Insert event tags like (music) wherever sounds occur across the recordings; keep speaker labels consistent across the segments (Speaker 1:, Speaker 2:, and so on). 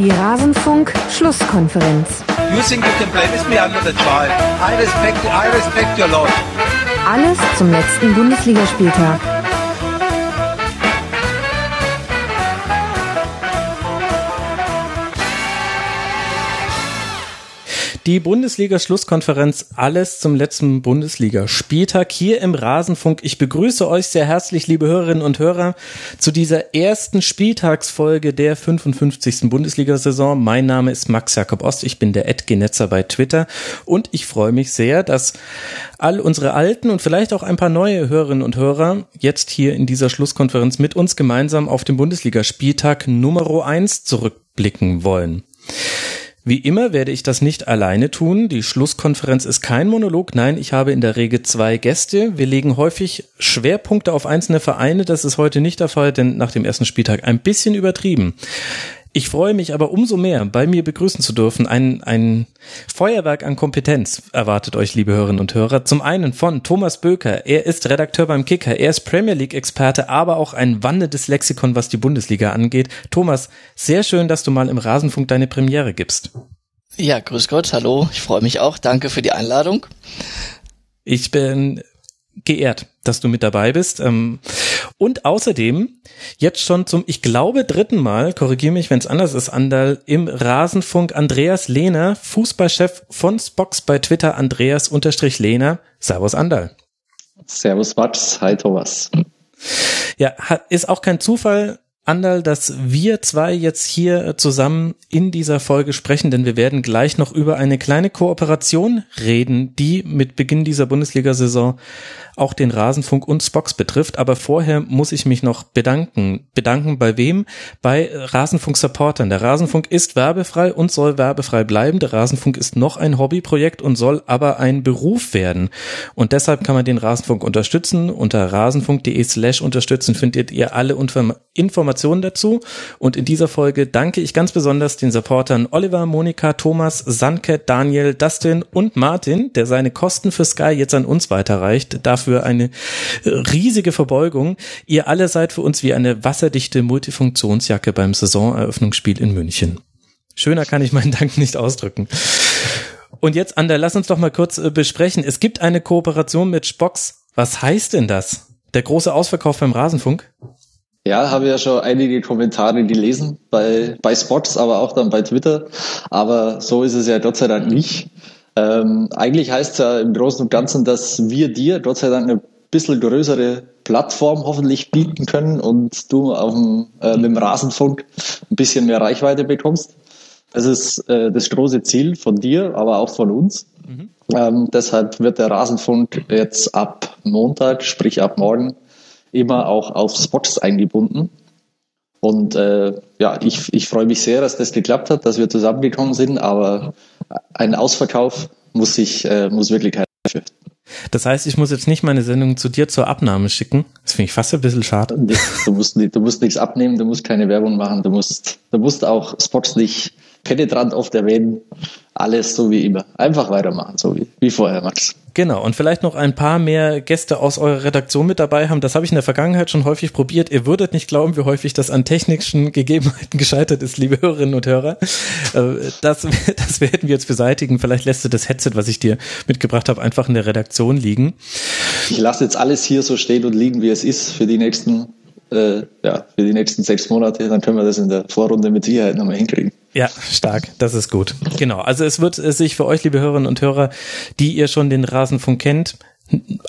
Speaker 1: Die Rasenfunk-Schlusskonferenz.
Speaker 2: You think you can play with me under the child? I respect, I respect your lot.
Speaker 1: Alles zum letzten Bundesligaspieltag.
Speaker 3: Die Bundesliga-Schlusskonferenz, alles zum letzten Bundesliga-Spieltag hier im Rasenfunk. Ich begrüße euch sehr herzlich, liebe Hörerinnen und Hörer, zu dieser ersten Spieltagsfolge der 55. Bundesliga-Saison. Mein Name ist Max Jakob Ost, ich bin der Edgenetzer bei Twitter und ich freue mich sehr, dass all unsere alten und vielleicht auch ein paar neue Hörerinnen und Hörer jetzt hier in dieser Schlusskonferenz mit uns gemeinsam auf den Bundesliga-Spieltag Nummer 1 zurückblicken wollen. Wie immer werde ich das nicht alleine tun. Die Schlusskonferenz ist kein Monolog. Nein, ich habe in der Regel zwei Gäste. Wir legen häufig Schwerpunkte auf einzelne Vereine. Das ist heute nicht der Fall, denn nach dem ersten Spieltag ein bisschen übertrieben. Ich freue mich aber umso mehr, bei mir begrüßen zu dürfen. Ein, ein Feuerwerk an Kompetenz erwartet euch, liebe Hörerinnen und Hörer. Zum einen von Thomas Böker. Er ist Redakteur beim Kicker. Er ist Premier League Experte, aber auch ein wandelndes Lexikon, was die Bundesliga angeht. Thomas, sehr schön, dass du mal im Rasenfunk deine Premiere gibst.
Speaker 4: Ja, grüß Gott, hallo. Ich freue mich auch. Danke für die Einladung.
Speaker 3: Ich bin geehrt, dass du mit dabei bist. Ähm, und außerdem jetzt schon zum, ich glaube, dritten Mal, korrigiere mich, wenn es anders ist, Andal, im Rasenfunk Andreas Lehner, Fußballchef von Spox bei Twitter, Andreas unterstrich Lehner. Servus Andal.
Speaker 5: Servus Max, hi Thomas.
Speaker 3: Ja, ist auch kein Zufall, Andal, dass wir zwei jetzt hier zusammen in dieser Folge sprechen, denn wir werden gleich noch über eine kleine Kooperation reden, die mit Beginn dieser Bundesliga-Saison auch den Rasenfunk und Spox betrifft. Aber vorher muss ich mich noch bedanken. Bedanken bei wem? Bei Rasenfunk-Supportern. Der Rasenfunk ist werbefrei und soll werbefrei bleiben. Der Rasenfunk ist noch ein Hobbyprojekt und soll aber ein Beruf werden. Und deshalb kann man den Rasenfunk unterstützen. Unter rasenfunk.de slash unterstützen findet ihr alle Informationen dazu. Und in dieser Folge danke ich ganz besonders den Supportern Oliver, Monika, Thomas, Sanke, Daniel, Dustin und Martin, der seine Kosten für Sky jetzt an uns weiterreicht. Dafür für eine riesige Verbeugung. Ihr alle seid für uns wie eine wasserdichte Multifunktionsjacke beim Saisoneröffnungsspiel in München. Schöner kann ich meinen Dank nicht ausdrücken. Und jetzt, Ander, lass uns doch mal kurz äh, besprechen. Es gibt eine Kooperation mit Spox. Was heißt denn das? Der große Ausverkauf beim Rasenfunk?
Speaker 5: Ja, habe ja schon einige Kommentare gelesen bei, bei Spots, aber auch dann bei Twitter. Aber so ist es ja Gott sei Dank nicht. Ähm, eigentlich heißt es ja im Großen und Ganzen, dass wir dir Gott sei Dank eine bisschen größere Plattform hoffentlich bieten können und du auf dem, äh, mit dem Rasenfunk ein bisschen mehr Reichweite bekommst. Das ist äh, das große Ziel von dir, aber auch von uns. Mhm. Ähm, deshalb wird der Rasenfunk jetzt ab Montag, sprich ab morgen, immer auch auf Spots eingebunden. Und äh, ja, ich, ich freue mich sehr, dass das geklappt hat, dass wir zusammengekommen sind, aber ein Ausverkauf muss ich, äh, muss wirklich keiner fürchten.
Speaker 3: Das heißt, ich muss jetzt nicht meine Sendung zu dir zur Abnahme schicken. Das finde ich fast ein bisschen schade.
Speaker 5: Du musst, du musst nichts abnehmen, du musst keine Werbung machen, du musst, du musst auch Spots nicht penetrant oft erwähnen. Alles so wie immer. Einfach weitermachen, so wie, wie vorher, Max.
Speaker 3: Genau, und vielleicht noch ein paar mehr Gäste aus eurer Redaktion mit dabei haben. Das habe ich in der Vergangenheit schon häufig probiert. Ihr würdet nicht glauben, wie häufig das an technischen Gegebenheiten (laughs) gescheitert ist, liebe Hörerinnen und Hörer. Äh, das, (laughs) das werden wir jetzt beseitigen. Vielleicht lässt du das Headset, was ich dir mitgebracht habe, einfach in der Redaktion liegen.
Speaker 5: Ich lasse jetzt alles hier so stehen und liegen, wie es ist für die nächsten äh, ja, für die nächsten sechs Monate, dann können wir das in der Vorrunde mit Sicherheit nochmal hinkriegen.
Speaker 3: Ja, stark, das ist gut. Genau, also es wird sich für euch, liebe Hörerinnen und Hörer, die ihr schon den Rasenfunk kennt,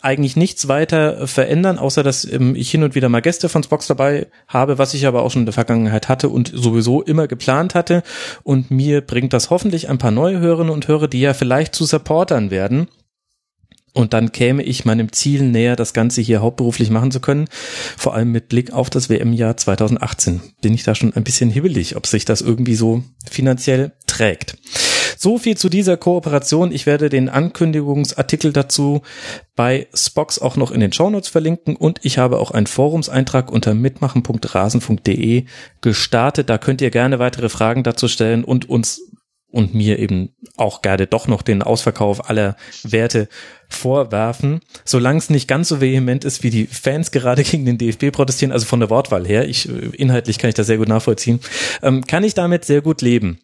Speaker 3: eigentlich nichts weiter verändern, außer dass ähm, ich hin und wieder mal Gäste von Spox dabei habe, was ich aber auch schon in der Vergangenheit hatte und sowieso immer geplant hatte. Und mir bringt das hoffentlich ein paar neue Hörerinnen und Hörer, die ja vielleicht zu Supportern werden und dann käme ich meinem Ziel näher, das Ganze hier hauptberuflich machen zu können. Vor allem mit Blick auf das WM-Jahr 2018 bin ich da schon ein bisschen hibbelig, ob sich das irgendwie so finanziell trägt. So viel zu dieser Kooperation. Ich werde den Ankündigungsartikel dazu bei Spox auch noch in den Shownotes verlinken und ich habe auch einen Forumseintrag unter mitmachen.rasen.de gestartet. Da könnt ihr gerne weitere Fragen dazu stellen und uns und mir eben auch gerne doch noch den Ausverkauf aller Werte vorwerfen, solange es nicht ganz so vehement ist, wie die Fans gerade (laughs) gegen den DFB protestieren, also von der Wortwahl her, ich äh, inhaltlich kann ich das sehr gut nachvollziehen, ähm, kann ich damit sehr gut leben.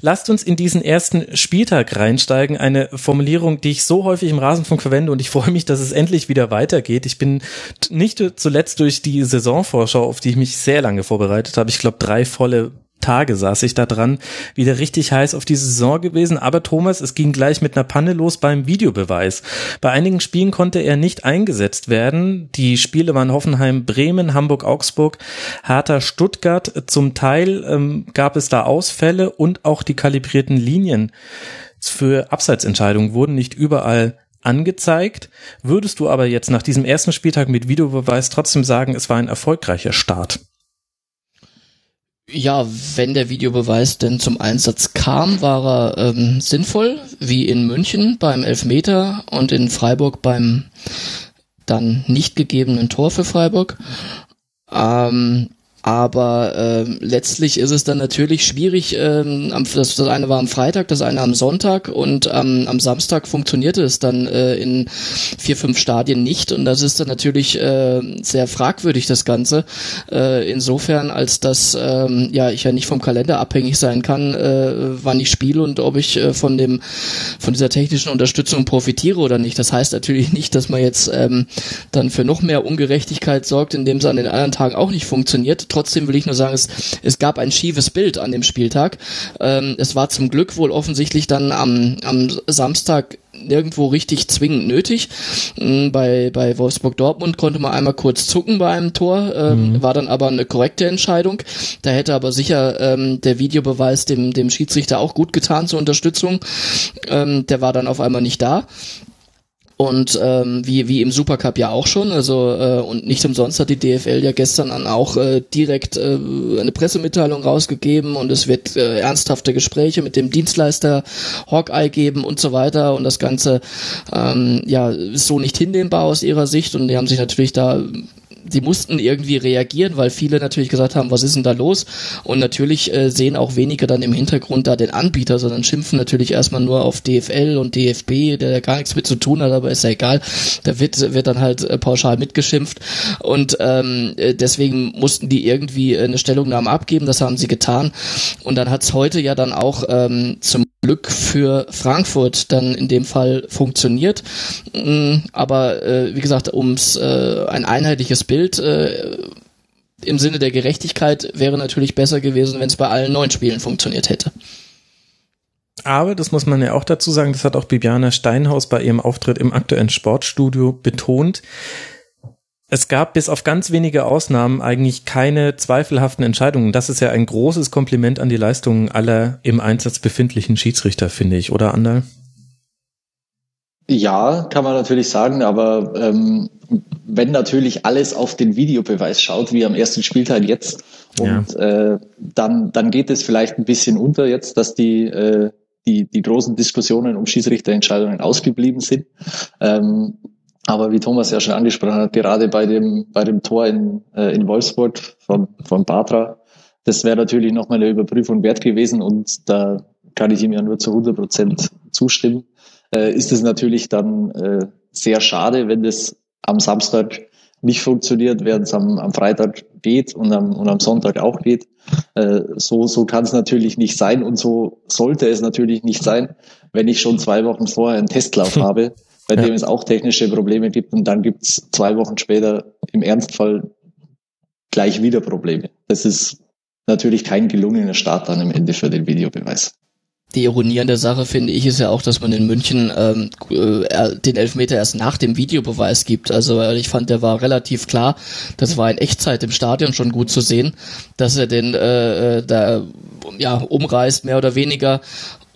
Speaker 3: Lasst uns in diesen ersten Spieltag reinsteigen. Eine Formulierung, die ich so häufig im Rasenfunk verwende und ich freue mich, dass es endlich wieder weitergeht. Ich bin nicht zuletzt durch die Saisonvorschau, auf die ich mich sehr lange vorbereitet habe. Ich glaube, drei volle Tage saß ich da dran, wieder richtig heiß auf diese Saison gewesen. Aber Thomas, es ging gleich mit einer Panne los beim Videobeweis. Bei einigen Spielen konnte er nicht eingesetzt werden. Die Spiele waren Hoffenheim, Bremen, Hamburg, Augsburg, Hertha, Stuttgart. Zum Teil ähm, gab es da Ausfälle und auch die kalibrierten Linien für Abseitsentscheidungen wurden nicht überall angezeigt. Würdest du aber jetzt nach diesem ersten Spieltag mit Videobeweis trotzdem sagen, es war ein erfolgreicher Start?
Speaker 4: Ja, wenn der Videobeweis denn zum Einsatz kam, war er ähm, sinnvoll, wie in München beim Elfmeter und in Freiburg beim dann nicht gegebenen Tor für Freiburg. Ähm, aber äh, letztlich ist es dann natürlich schwierig. Ähm, das, das eine war am Freitag, das eine am Sonntag und ähm, am Samstag funktionierte es dann äh, in vier, fünf Stadien nicht. Und das ist dann natürlich äh, sehr fragwürdig, das Ganze. Äh, insofern, als dass ähm, ja ich ja nicht vom Kalender abhängig sein kann, äh, wann ich spiele und ob ich äh, von dem von dieser technischen Unterstützung profitiere oder nicht. Das heißt natürlich nicht, dass man jetzt ähm, dann für noch mehr Ungerechtigkeit sorgt, indem es an den anderen Tagen auch nicht funktioniert Trotzdem will ich nur sagen, es, es gab ein schiefes Bild an dem Spieltag. Ähm, es war zum Glück wohl offensichtlich dann am, am Samstag nirgendwo richtig zwingend nötig. Mm, bei, bei Wolfsburg Dortmund konnte man einmal kurz zucken bei einem Tor, ähm, mhm. war dann aber eine korrekte Entscheidung. Da hätte aber sicher ähm, der Videobeweis dem, dem Schiedsrichter auch gut getan zur Unterstützung. Ähm, der war dann auf einmal nicht da. Und ähm, wie, wie im Supercup ja auch schon, also äh, und nicht umsonst hat die DFL ja gestern dann auch äh, direkt äh, eine Pressemitteilung rausgegeben und es wird äh, ernsthafte Gespräche mit dem Dienstleister Hawkeye geben und so weiter. Und das Ganze ähm, ja ist so nicht hinnehmbar aus ihrer Sicht. Und die haben sich natürlich da die mussten irgendwie reagieren, weil viele natürlich gesagt haben, was ist denn da los? Und natürlich äh, sehen auch wenige dann im Hintergrund da den Anbieter, sondern schimpfen natürlich erstmal nur auf DFL und DFB, der gar nichts mit zu tun hat, aber ist ja egal. Da wird, wird dann halt äh, pauschal mitgeschimpft. Und ähm, äh, deswegen mussten die irgendwie eine Stellungnahme abgeben, das haben sie getan. Und dann hat's heute ja dann auch ähm, zum Glück für Frankfurt dann in dem Fall funktioniert. Mm, aber äh, wie gesagt, ums äh, ein einheitliches Bild äh, im Sinne der Gerechtigkeit wäre natürlich besser gewesen, wenn es bei allen neun Spielen funktioniert hätte.
Speaker 3: Aber, das muss man ja auch dazu sagen, das hat auch Bibiana Steinhaus bei ihrem Auftritt im aktuellen Sportstudio betont, es gab bis auf ganz wenige Ausnahmen eigentlich keine zweifelhaften Entscheidungen. Das ist ja ein großes Kompliment an die Leistungen aller im Einsatz befindlichen Schiedsrichter, finde ich, oder Andal?
Speaker 5: Ja, kann man natürlich sagen, aber ähm, wenn natürlich alles auf den Videobeweis schaut, wie am ersten Spieltag jetzt, und ja. äh, dann, dann geht es vielleicht ein bisschen unter jetzt, dass die, äh, die, die großen Diskussionen um Schiedsrichterentscheidungen ausgeblieben sind. Ähm, aber wie Thomas ja schon angesprochen hat, gerade bei dem, bei dem Tor in, äh, in Wolfsburg von, von Batra, das wäre natürlich nochmal eine Überprüfung wert gewesen und da kann ich ihm ja nur zu 100 Prozent zustimmen. Äh, ist es natürlich dann äh, sehr schade, wenn das am Samstag nicht funktioniert, während es am, am Freitag geht und am, und am Sonntag auch geht. Äh, so so kann es natürlich nicht sein und so sollte es natürlich nicht sein, wenn ich schon zwei Wochen vorher einen Testlauf (laughs) habe bei ja. dem es auch technische Probleme gibt und dann gibt es zwei Wochen später im Ernstfall gleich wieder Probleme. Das ist natürlich kein gelungener Start dann im Ende für den Videobeweis.
Speaker 4: Die Ironie an der Sache finde ich ist ja auch, dass man in München ähm, äh, den Elfmeter erst nach dem Videobeweis gibt. Also ich fand, der war relativ klar. Das war in Echtzeit im Stadion schon gut zu sehen, dass er den äh, äh da ja umreißt mehr oder weniger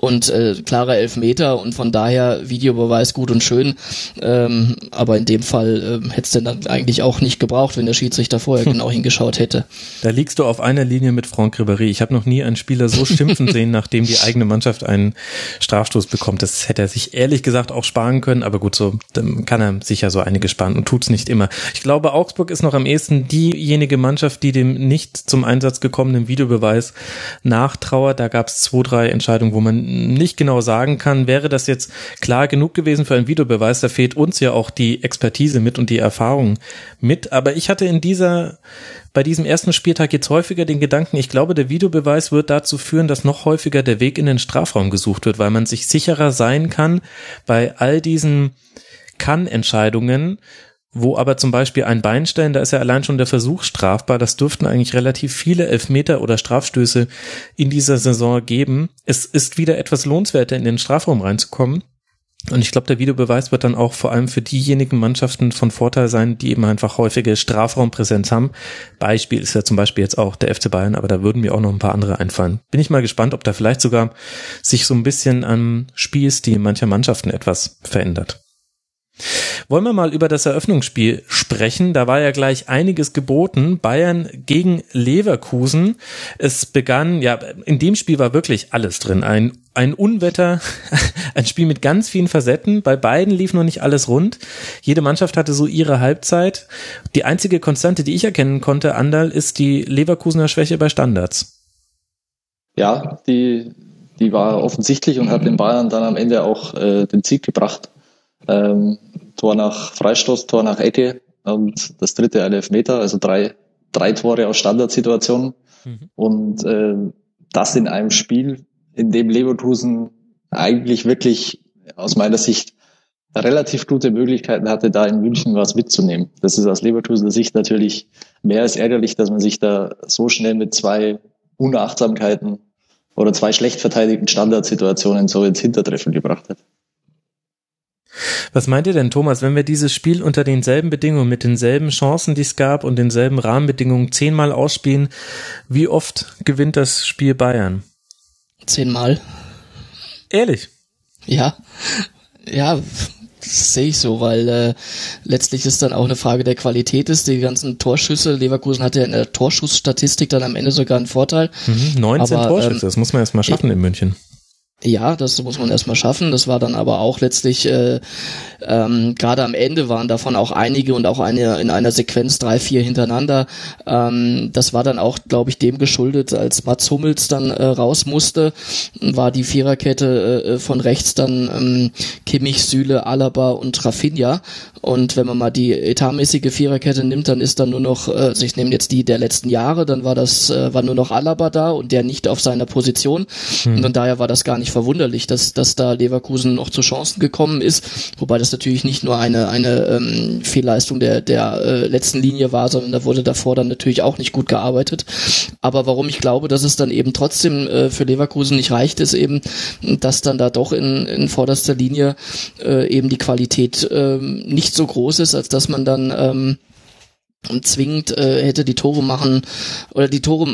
Speaker 4: und äh, klarer Elfmeter und von daher Videobeweis gut und schön. Ähm, aber in dem Fall äh, hätte es denn dann eigentlich auch nicht gebraucht, wenn der Schiedsrichter vorher (laughs) genau hingeschaut hätte.
Speaker 3: Da liegst du auf einer Linie mit Franck Ribéry. Ich habe noch nie einen Spieler so schimpfen (laughs) sehen, nachdem die eigene Mannschaft einen Strafstoß bekommt. Das hätte er sich ehrlich gesagt auch sparen können, aber gut, so dann kann er sich ja so einige sparen und tut's nicht immer. Ich glaube, Augsburg ist noch am ehesten diejenige Mannschaft, die dem nicht zum Einsatz gekommenen Videobeweis nachtrauert. Da gab es zwei, drei Entscheidungen, wo man nicht genau sagen kann, wäre das jetzt klar genug gewesen für einen Videobeweis. Da fehlt uns ja auch die Expertise mit und die Erfahrung mit. Aber ich hatte in dieser bei diesem ersten Spieltag jetzt häufiger den Gedanken, ich glaube, der Videobeweis wird dazu führen, dass noch häufiger der Weg in den Strafraum gesucht wird, weil man sich sicherer sein kann bei all diesen Kann-Entscheidungen, wo aber zum Beispiel ein Beinstellen, da ist ja allein schon der Versuch strafbar. Das dürften eigentlich relativ viele Elfmeter oder Strafstöße in dieser Saison geben. Es ist wieder etwas lohnenswerter, in den Strafraum reinzukommen. Und ich glaube, der Videobeweis wird dann auch vor allem für diejenigen Mannschaften von Vorteil sein, die eben einfach häufige Strafraumpräsenz haben. Beispiel ist ja zum Beispiel jetzt auch der FC Bayern, aber da würden mir auch noch ein paar andere einfallen. Bin ich mal gespannt, ob da vielleicht sogar sich so ein bisschen am Spielstil mancher Mannschaften etwas verändert. Wollen wir mal über das Eröffnungsspiel sprechen? Da war ja gleich einiges geboten. Bayern gegen Leverkusen. Es begann, ja, in dem Spiel war wirklich alles drin. Ein, ein Unwetter, (laughs) ein Spiel mit ganz vielen Facetten. Bei beiden lief noch nicht alles rund. Jede Mannschaft hatte so ihre Halbzeit. Die einzige Konstante, die ich erkennen konnte, Andal, ist die Leverkusener Schwäche bei Standards.
Speaker 5: Ja, die, die war offensichtlich und hat den Bayern dann am Ende auch äh, den Sieg gebracht. Ähm, Tor nach Freistoß, Tor nach Ecke und das dritte ein Elfmeter, also drei, drei Tore aus Standardsituationen. Mhm. Und äh, das in einem Spiel, in dem Leverkusen eigentlich wirklich aus meiner Sicht relativ gute Möglichkeiten hatte, da in München was mitzunehmen. Das ist aus Leverkusener Sicht natürlich mehr als ärgerlich, dass man sich da so schnell mit zwei Unachtsamkeiten oder zwei schlecht verteidigten Standardsituationen so ins Hintertreffen gebracht hat.
Speaker 3: Was meint ihr denn, Thomas, wenn wir dieses Spiel unter denselben Bedingungen, mit denselben Chancen, die es gab und denselben Rahmenbedingungen zehnmal ausspielen, wie oft gewinnt das Spiel Bayern?
Speaker 4: Zehnmal.
Speaker 3: Ehrlich?
Speaker 4: Ja. Ja, sehe ich so, weil äh, letztlich ist dann auch eine Frage der Qualität ist. Die ganzen Torschüsse, Leverkusen hatte ja in der Torschussstatistik dann am Ende sogar einen Vorteil.
Speaker 3: Mhm, 19 aber, Torschüsse, ähm, das muss man erst mal schaffen in München.
Speaker 4: Ja, das muss man erstmal schaffen. Das war dann aber auch letztlich, äh, ähm, gerade am Ende waren davon auch einige und auch eine in einer Sequenz drei, vier hintereinander. Ähm, das war dann auch, glaube ich, dem geschuldet, als Mats Hummels dann äh, raus musste, war die Viererkette äh, von rechts dann ähm, Kimmich, Süle, Alaba und Rafinha. Und wenn man mal die etatmäßige Viererkette nimmt, dann ist dann nur noch, äh, also ich nehme jetzt die der letzten Jahre, dann war das, äh, war nur noch Alaba da und der nicht auf seiner Position. Hm. Und von daher war das gar nicht nicht verwunderlich, dass, dass da Leverkusen noch zu Chancen gekommen ist. Wobei das natürlich nicht nur eine, eine ähm, Fehlleistung der, der äh, letzten Linie war, sondern da wurde davor dann natürlich auch nicht gut gearbeitet. Aber warum ich glaube, dass es dann eben trotzdem äh, für Leverkusen nicht reicht, ist eben, dass dann da doch in, in vorderster Linie äh, eben die Qualität äh, nicht so groß ist, als dass man dann ähm, zwingend äh, hätte die Tore machen oder die Tore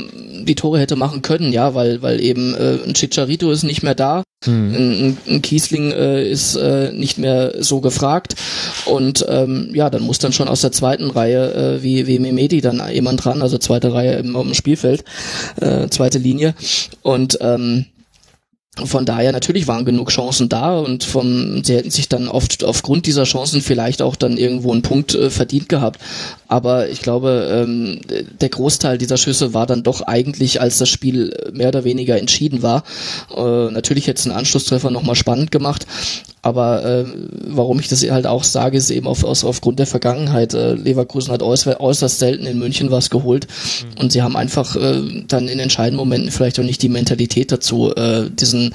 Speaker 4: die Tore hätte machen können, ja, weil weil eben äh, ein Chicharito ist nicht mehr da, hm. ein, ein Kiesling äh, ist äh, nicht mehr so gefragt und ähm, ja, dann muss dann schon aus der zweiten Reihe äh, wie wie Memedi dann jemand dran, also zweite Reihe im, im Spielfeld, äh, zweite Linie und ähm, von daher natürlich waren genug Chancen da und vom, sie hätten sich dann oft aufgrund dieser Chancen vielleicht auch dann irgendwo einen Punkt äh, verdient gehabt. Aber ich glaube, ähm, der Großteil dieser Schüsse war dann doch eigentlich, als das Spiel mehr oder weniger entschieden war. Äh, natürlich hätte es einen Anschlusstreffer nochmal spannend gemacht, aber äh, warum ich das halt auch sage, ist eben auf, aus, aufgrund der Vergangenheit. Äh, Leverkusen hat äußerst, äußerst selten in München was geholt mhm. und sie haben einfach äh, dann in entscheidenden Momenten vielleicht auch nicht die Mentalität dazu, äh, diesen,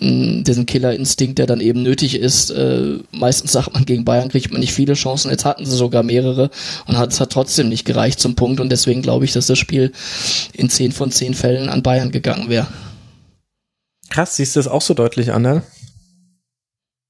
Speaker 4: mh, diesen Killerinstinkt, der dann eben nötig ist. Äh, meistens sagt man, gegen Bayern kriegt man nicht viele Chancen, jetzt hatten sie sogar mehrere und hat, es hat trotzdem nicht gereicht zum Punkt und deswegen glaube ich, dass das Spiel in zehn von zehn Fällen an Bayern gegangen wäre.
Speaker 3: Krass, siehst du das auch so deutlich an, ne?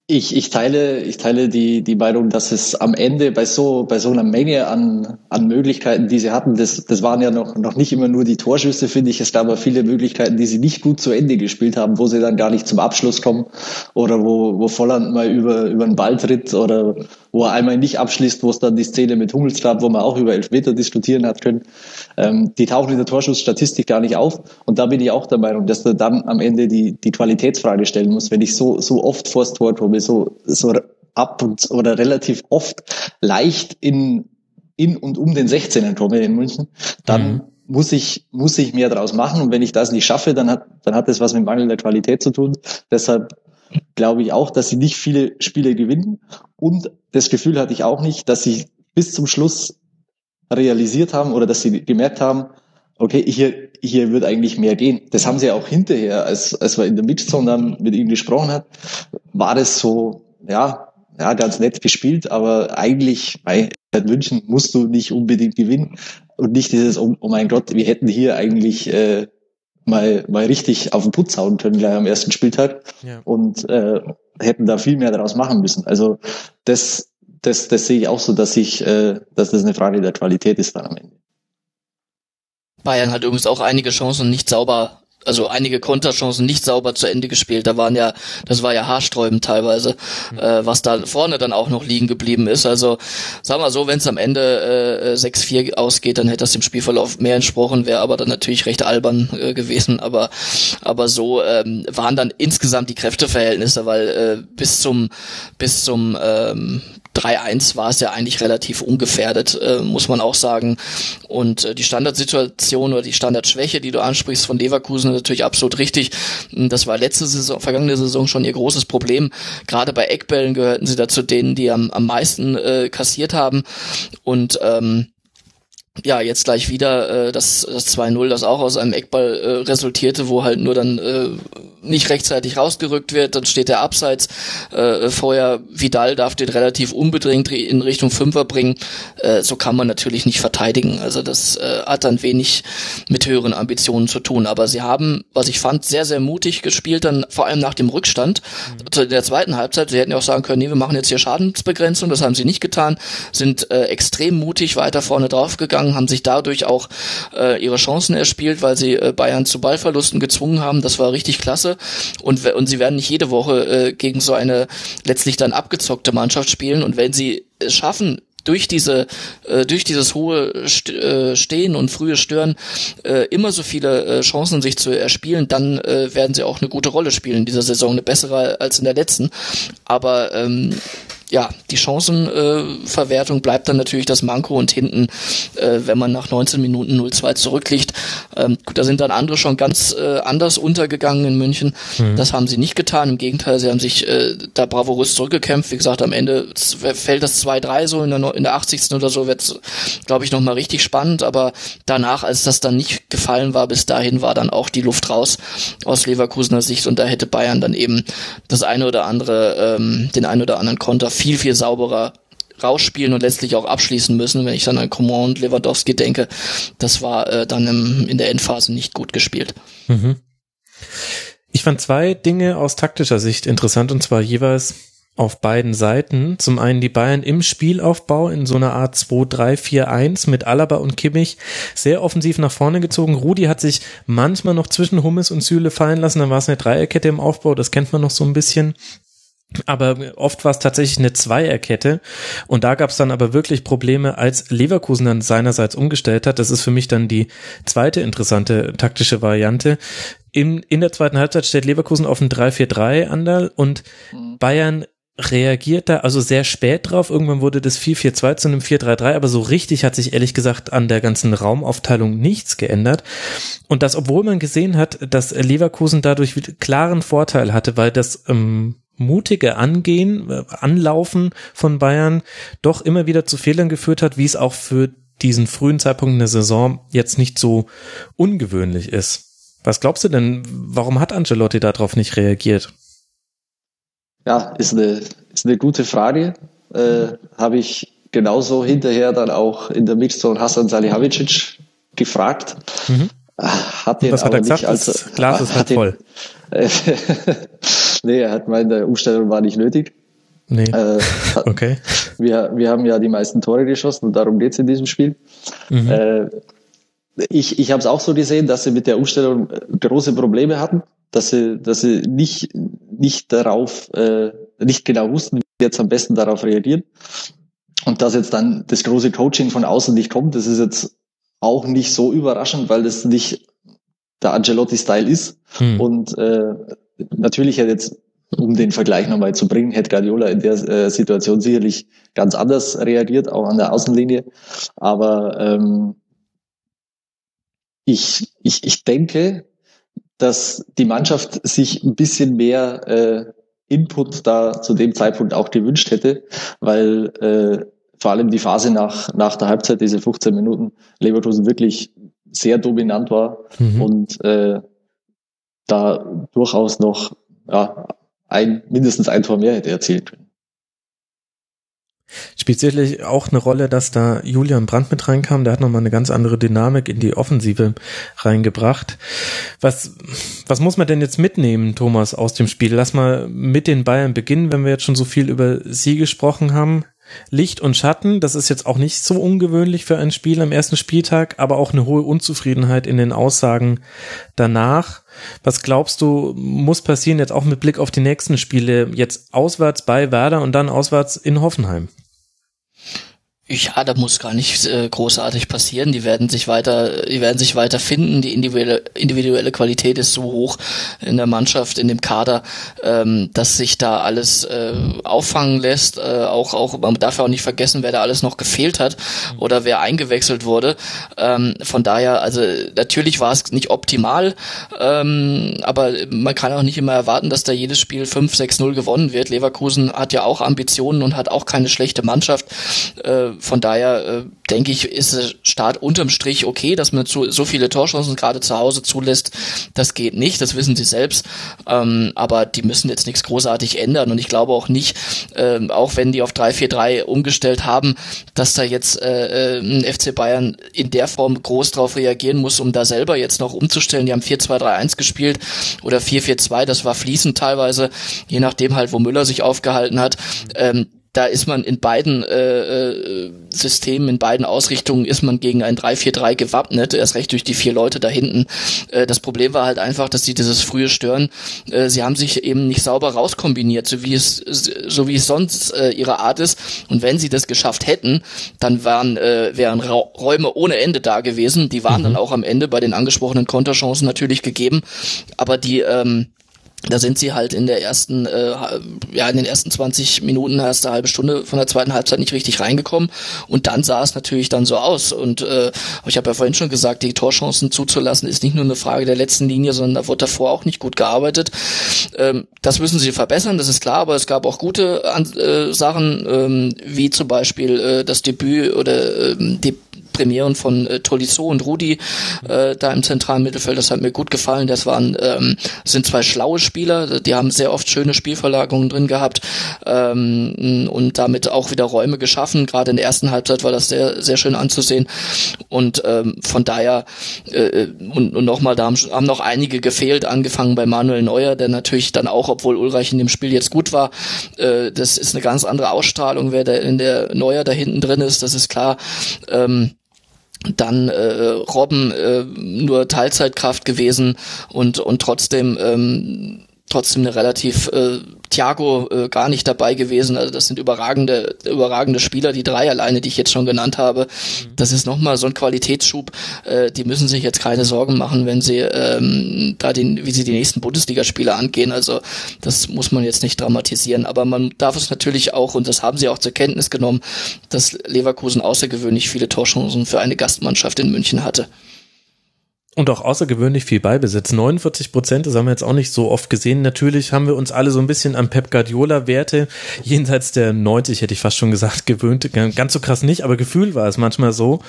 Speaker 5: Ich, ich teile, ich teile die, die Meinung, dass es am Ende bei so, bei so einer Menge an, an Möglichkeiten, die sie hatten, das, das waren ja noch, noch nicht immer nur die Torschüsse, finde ich. Es gab aber viele Möglichkeiten, die sie nicht gut zu Ende gespielt haben, wo sie dann gar nicht zum Abschluss kommen oder wo, wo Volland mal über, über den Ball tritt oder wo er einmal nicht abschließt, wo es dann die Szene mit Hummels gab, wo man auch über Elfmeter diskutieren hat können. Ähm, die tauchen in der Torschussstatistik gar nicht auf. Und da bin ich auch der Meinung, dass du dann am Ende die, die Qualitätsfrage stellen musst, wenn ich so, so oft vors Tor komme, so, so ab und oder relativ oft leicht in, in und um den 16er komme in München, dann mhm. muss ich, muss ich mehr draus machen. Und wenn ich das nicht schaffe, dann hat, dann hat das was mit mangelnder Qualität zu tun. Deshalb glaube ich auch, dass sie nicht viele Spiele gewinnen. Und das Gefühl hatte ich auch nicht, dass sie bis zum Schluss realisiert haben oder dass sie gemerkt haben, okay, hier, hier wird eigentlich mehr gehen. Das haben sie auch hinterher, als, als wir in der Mixzone dann mit ihm gesprochen hat, war das so, ja, ja, ganz nett gespielt, aber eigentlich bei München musst du nicht unbedingt gewinnen und nicht dieses, oh, oh mein Gott, wir hätten hier eigentlich äh, mal, mal richtig auf den Putz hauen können gleich am ersten Spieltag ja. und äh, hätten da viel mehr daraus machen müssen. Also das, das, das sehe ich auch so, dass ich, äh, dass das eine Frage der Qualität ist dann am Ende.
Speaker 4: Bayern hat übrigens auch einige Chancen nicht sauber also einige Konterchancen nicht sauber zu Ende gespielt. Da waren ja, das war ja haarsträubend teilweise, mhm. äh, was da vorne dann auch noch liegen geblieben ist. Also sagen wir so, wenn es am Ende äh, 6-4 ausgeht, dann hätte das dem Spielverlauf mehr entsprochen, wäre aber dann natürlich recht albern äh, gewesen. Aber aber so ähm, waren dann insgesamt die Kräfteverhältnisse, weil äh, bis zum bis zum ähm, 3-1 war es ja eigentlich relativ ungefährdet, äh, muss man auch sagen. Und äh, die Standardsituation oder die Standardschwäche, die du ansprichst von Leverkusen, natürlich absolut richtig. Das war letzte Saison, vergangene Saison schon ihr großes Problem. Gerade bei Eckbällen gehörten sie dazu denen, die am, am meisten äh, kassiert haben. Und ähm, ja, jetzt gleich wieder äh, das, das 2-0, das auch aus einem Eckball äh, resultierte, wo halt nur dann äh, nicht rechtzeitig rausgerückt wird, dann steht der Abseits. Äh, vorher Vidal darf den relativ unbedingt in Richtung Fünfer bringen. Äh, so kann man natürlich nicht verteidigen. Also das äh, hat dann wenig mit höheren Ambitionen zu tun. Aber sie haben, was ich fand, sehr, sehr mutig gespielt, dann vor allem nach dem Rückstand. Mhm. In der zweiten Halbzeit, sie hätten ja auch sagen können, nee, wir machen jetzt hier Schadensbegrenzung, das haben sie nicht getan, sind äh, extrem mutig weiter vorne draufgegangen, haben sich dadurch auch äh, ihre Chancen erspielt, weil sie äh, Bayern zu Ballverlusten gezwungen haben. Das war richtig klasse und, und sie werden nicht jede Woche äh, gegen so eine letztlich dann abgezockte Mannschaft spielen und wenn sie es schaffen, durch diese äh, durch dieses hohe St äh, Stehen und frühe Stören äh, immer so viele äh, Chancen sich zu erspielen, dann äh, werden sie auch eine gute Rolle spielen in dieser Saison, eine bessere als in der letzten. Aber ähm, ja, die Chancenverwertung äh, bleibt dann natürlich das Manko und hinten, äh, wenn man nach 19 Minuten 0-2 zurückliegt, ähm, gut, da sind dann andere schon ganz äh, anders untergegangen in München. Mhm. Das haben sie nicht getan. Im Gegenteil, sie haben sich äh, da bravourös zurückgekämpft. Wie gesagt, am Ende fällt das 2-3 so in der, in der 80. oder so, wird glaube ich, nochmal richtig spannend. Aber danach, als das dann nicht gefallen war, bis dahin war dann auch die Luft raus aus Leverkusener Sicht und da hätte Bayern dann eben das eine oder andere, ähm, den einen oder anderen Konter viel, viel sauberer rausspielen und letztlich auch abschließen müssen. Wenn ich dann an Coman und Lewandowski denke, das war äh, dann im, in der Endphase nicht gut gespielt. Mhm.
Speaker 3: Ich fand zwei Dinge aus taktischer Sicht interessant und zwar jeweils auf beiden Seiten. Zum einen die Bayern im Spielaufbau in so einer Art 2-3-4-1 mit Alaba und Kimmich sehr offensiv nach vorne gezogen. Rudi hat sich manchmal noch zwischen Hummes und Süle fallen lassen, dann war es eine Dreierkette im Aufbau, das kennt man noch so ein bisschen. Aber oft war es tatsächlich eine Zweierkette und da gab es dann aber wirklich Probleme, als Leverkusen dann seinerseits umgestellt hat. Das ist für mich dann die zweite interessante taktische Variante. In, in der zweiten Halbzeit stellt Leverkusen auf ein 3-4-3 an und mhm. Bayern reagiert da also sehr spät drauf. Irgendwann wurde das 4-4-2 zu einem 4-3-3, aber so richtig hat sich ehrlich gesagt an der ganzen Raumaufteilung nichts geändert. Und das, obwohl man gesehen hat, dass Leverkusen dadurch klaren Vorteil hatte, weil das ähm, mutige Angehen, Anlaufen von Bayern doch immer wieder zu Fehlern geführt hat, wie es auch für diesen frühen Zeitpunkt in der Saison jetzt nicht so ungewöhnlich ist. Was glaubst du denn, warum hat Ancelotti darauf nicht reagiert?
Speaker 5: Ja, ist eine, ist eine gute Frage. Äh, Habe ich genauso hinterher dann auch in der Mixzone Hassan Salihamidzic gefragt. Mhm.
Speaker 3: Hat den was hat er gesagt? Als, das Glas ist halt voll. (laughs)
Speaker 5: nee, er hat meint, der Umstellung war nicht nötig.
Speaker 3: Nee.
Speaker 5: Äh, (laughs)
Speaker 3: Okay.
Speaker 5: wir, wir haben ja die meisten Tore geschossen und darum geht's in diesem Spiel.
Speaker 3: Mhm.
Speaker 5: Äh, ich ich habe es auch so gesehen, dass sie mit der Umstellung äh, große Probleme hatten, dass sie, dass sie nicht, nicht darauf, äh, nicht genau wussten, wie sie jetzt am besten darauf reagieren. Und dass jetzt dann das große Coaching von außen nicht kommt, das ist jetzt auch nicht so überraschend, weil das nicht der Angelotti-Style ist.
Speaker 3: Hm.
Speaker 5: Und äh, natürlich hätte jetzt, um den Vergleich nochmal zu bringen, hätte Guardiola in der äh, Situation sicherlich ganz anders reagiert, auch an der Außenlinie. Aber ähm, ich, ich, ich denke, dass die Mannschaft sich ein bisschen mehr äh, Input da zu dem Zeitpunkt auch gewünscht hätte, weil äh, vor allem die Phase nach, nach der Halbzeit, diese 15 Minuten, Leverkusen wirklich sehr dominant war
Speaker 3: Mhm.
Speaker 5: und äh, da durchaus noch ja, ein, mindestens ein Tor mehr hätte können.
Speaker 3: Spielt sicherlich auch eine Rolle, dass da Julian Brandt mit reinkam. Der hat nochmal eine ganz andere Dynamik in die Offensive reingebracht. Was, was muss man denn jetzt mitnehmen, Thomas, aus dem Spiel? Lass mal mit den Bayern beginnen, wenn wir jetzt schon so viel über sie gesprochen haben. Licht und Schatten, das ist jetzt auch nicht so ungewöhnlich für ein Spiel am ersten Spieltag, aber auch eine hohe Unzufriedenheit in den Aussagen danach. Was glaubst du, muss passieren jetzt auch mit Blick auf die nächsten Spiele, jetzt auswärts bei Werder und dann auswärts in Hoffenheim?
Speaker 4: Ja, da muss gar nicht äh, großartig passieren. Die werden sich weiter, die werden sich weiter finden. Die individuelle, individuelle Qualität ist so hoch in der Mannschaft, in dem Kader, ähm, dass sich da alles äh, auffangen lässt. Äh, auch, auch, man darf ja auch nicht vergessen, wer da alles noch gefehlt hat oder wer eingewechselt wurde. Ähm, von daher, also natürlich war es nicht optimal, ähm, aber man kann auch nicht immer erwarten, dass da jedes Spiel 5-6-0 gewonnen wird. Leverkusen hat ja auch Ambitionen und hat auch keine schlechte Mannschaft. Äh, von daher äh, denke ich, ist der Start unterm Strich okay, dass man zu, so viele Torchancen gerade zu Hause zulässt. Das geht nicht, das wissen sie selbst. Ähm, aber die müssen jetzt nichts großartig ändern. Und ich glaube auch nicht, ähm, auch wenn die auf 3-4-3 umgestellt haben, dass da jetzt äh, äh, ein FC Bayern in der Form groß drauf reagieren muss, um da selber jetzt noch umzustellen. Die haben 4-2-3-1 gespielt oder 4-4-2, das war fließend teilweise, je nachdem halt, wo Müller sich aufgehalten hat. Ähm, da ist man in beiden äh, äh, Systemen, in beiden Ausrichtungen ist man gegen ein 3-4-3 gewappnet, erst recht durch die vier Leute da hinten. Äh, das Problem war halt einfach, dass sie dieses frühe Stören, äh, sie haben sich eben nicht sauber rauskombiniert, so wie es so wie es sonst äh, ihre Art ist. Und wenn sie das geschafft hätten, dann waren äh, wären Ra Räume ohne Ende da gewesen. Die waren dann auch am Ende bei den angesprochenen Konterchancen natürlich gegeben, aber die ähm, da sind sie halt in der ersten, äh, ja, in den ersten 20 Minuten, erste halbe Stunde von der zweiten Halbzeit nicht richtig reingekommen. Und dann sah es natürlich dann so aus. Und äh, ich habe ja vorhin schon gesagt, die Torchancen zuzulassen ist nicht nur eine Frage der letzten Linie, sondern da wurde davor auch nicht gut gearbeitet. Ähm, das müssen sie verbessern, das ist klar, aber es gab auch gute äh, Sachen, ähm, wie zum Beispiel äh, das Debüt oder ähm, Premieren von äh, Tolisso und Rudi äh, da im zentralen Mittelfeld. Das hat mir gut gefallen. Das waren ähm, sind zwei schlaue Spieler. Die haben sehr oft schöne Spielverlagerungen drin gehabt ähm, und damit auch wieder Räume geschaffen. Gerade in der ersten Halbzeit war das sehr sehr schön anzusehen. Und ähm, von daher äh, und, und nochmal, da haben, haben noch einige gefehlt, angefangen bei Manuel Neuer, der natürlich dann auch, obwohl Ulreich in dem Spiel jetzt gut war, äh, das ist eine ganz andere Ausstrahlung, wer da in der Neuer da hinten drin ist, das ist klar. Ähm, dann äh, Robben äh, nur Teilzeitkraft gewesen und und trotzdem ähm, trotzdem eine relativ äh, Thiago äh, gar nicht dabei gewesen. Also das sind überragende überragende Spieler, die drei alleine, die ich jetzt schon genannt habe. Das ist nochmal so ein Qualitätsschub. Äh, die müssen sich jetzt keine Sorgen machen, wenn sie ähm, da den, wie sie die nächsten Bundesligaspiele angehen. Also das muss man jetzt nicht dramatisieren. Aber man darf es natürlich auch, und das haben sie auch zur Kenntnis genommen, dass Leverkusen außergewöhnlich viele Torchancen für eine Gastmannschaft in München hatte.
Speaker 3: Und auch außergewöhnlich viel Ballbesitz. 49 Prozent, das haben wir jetzt auch nicht so oft gesehen. Natürlich haben wir uns alle so ein bisschen an Pep Guardiola Werte jenseits der 90, hätte ich fast schon gesagt, gewöhnt. Ganz so krass nicht, aber Gefühl war es manchmal so.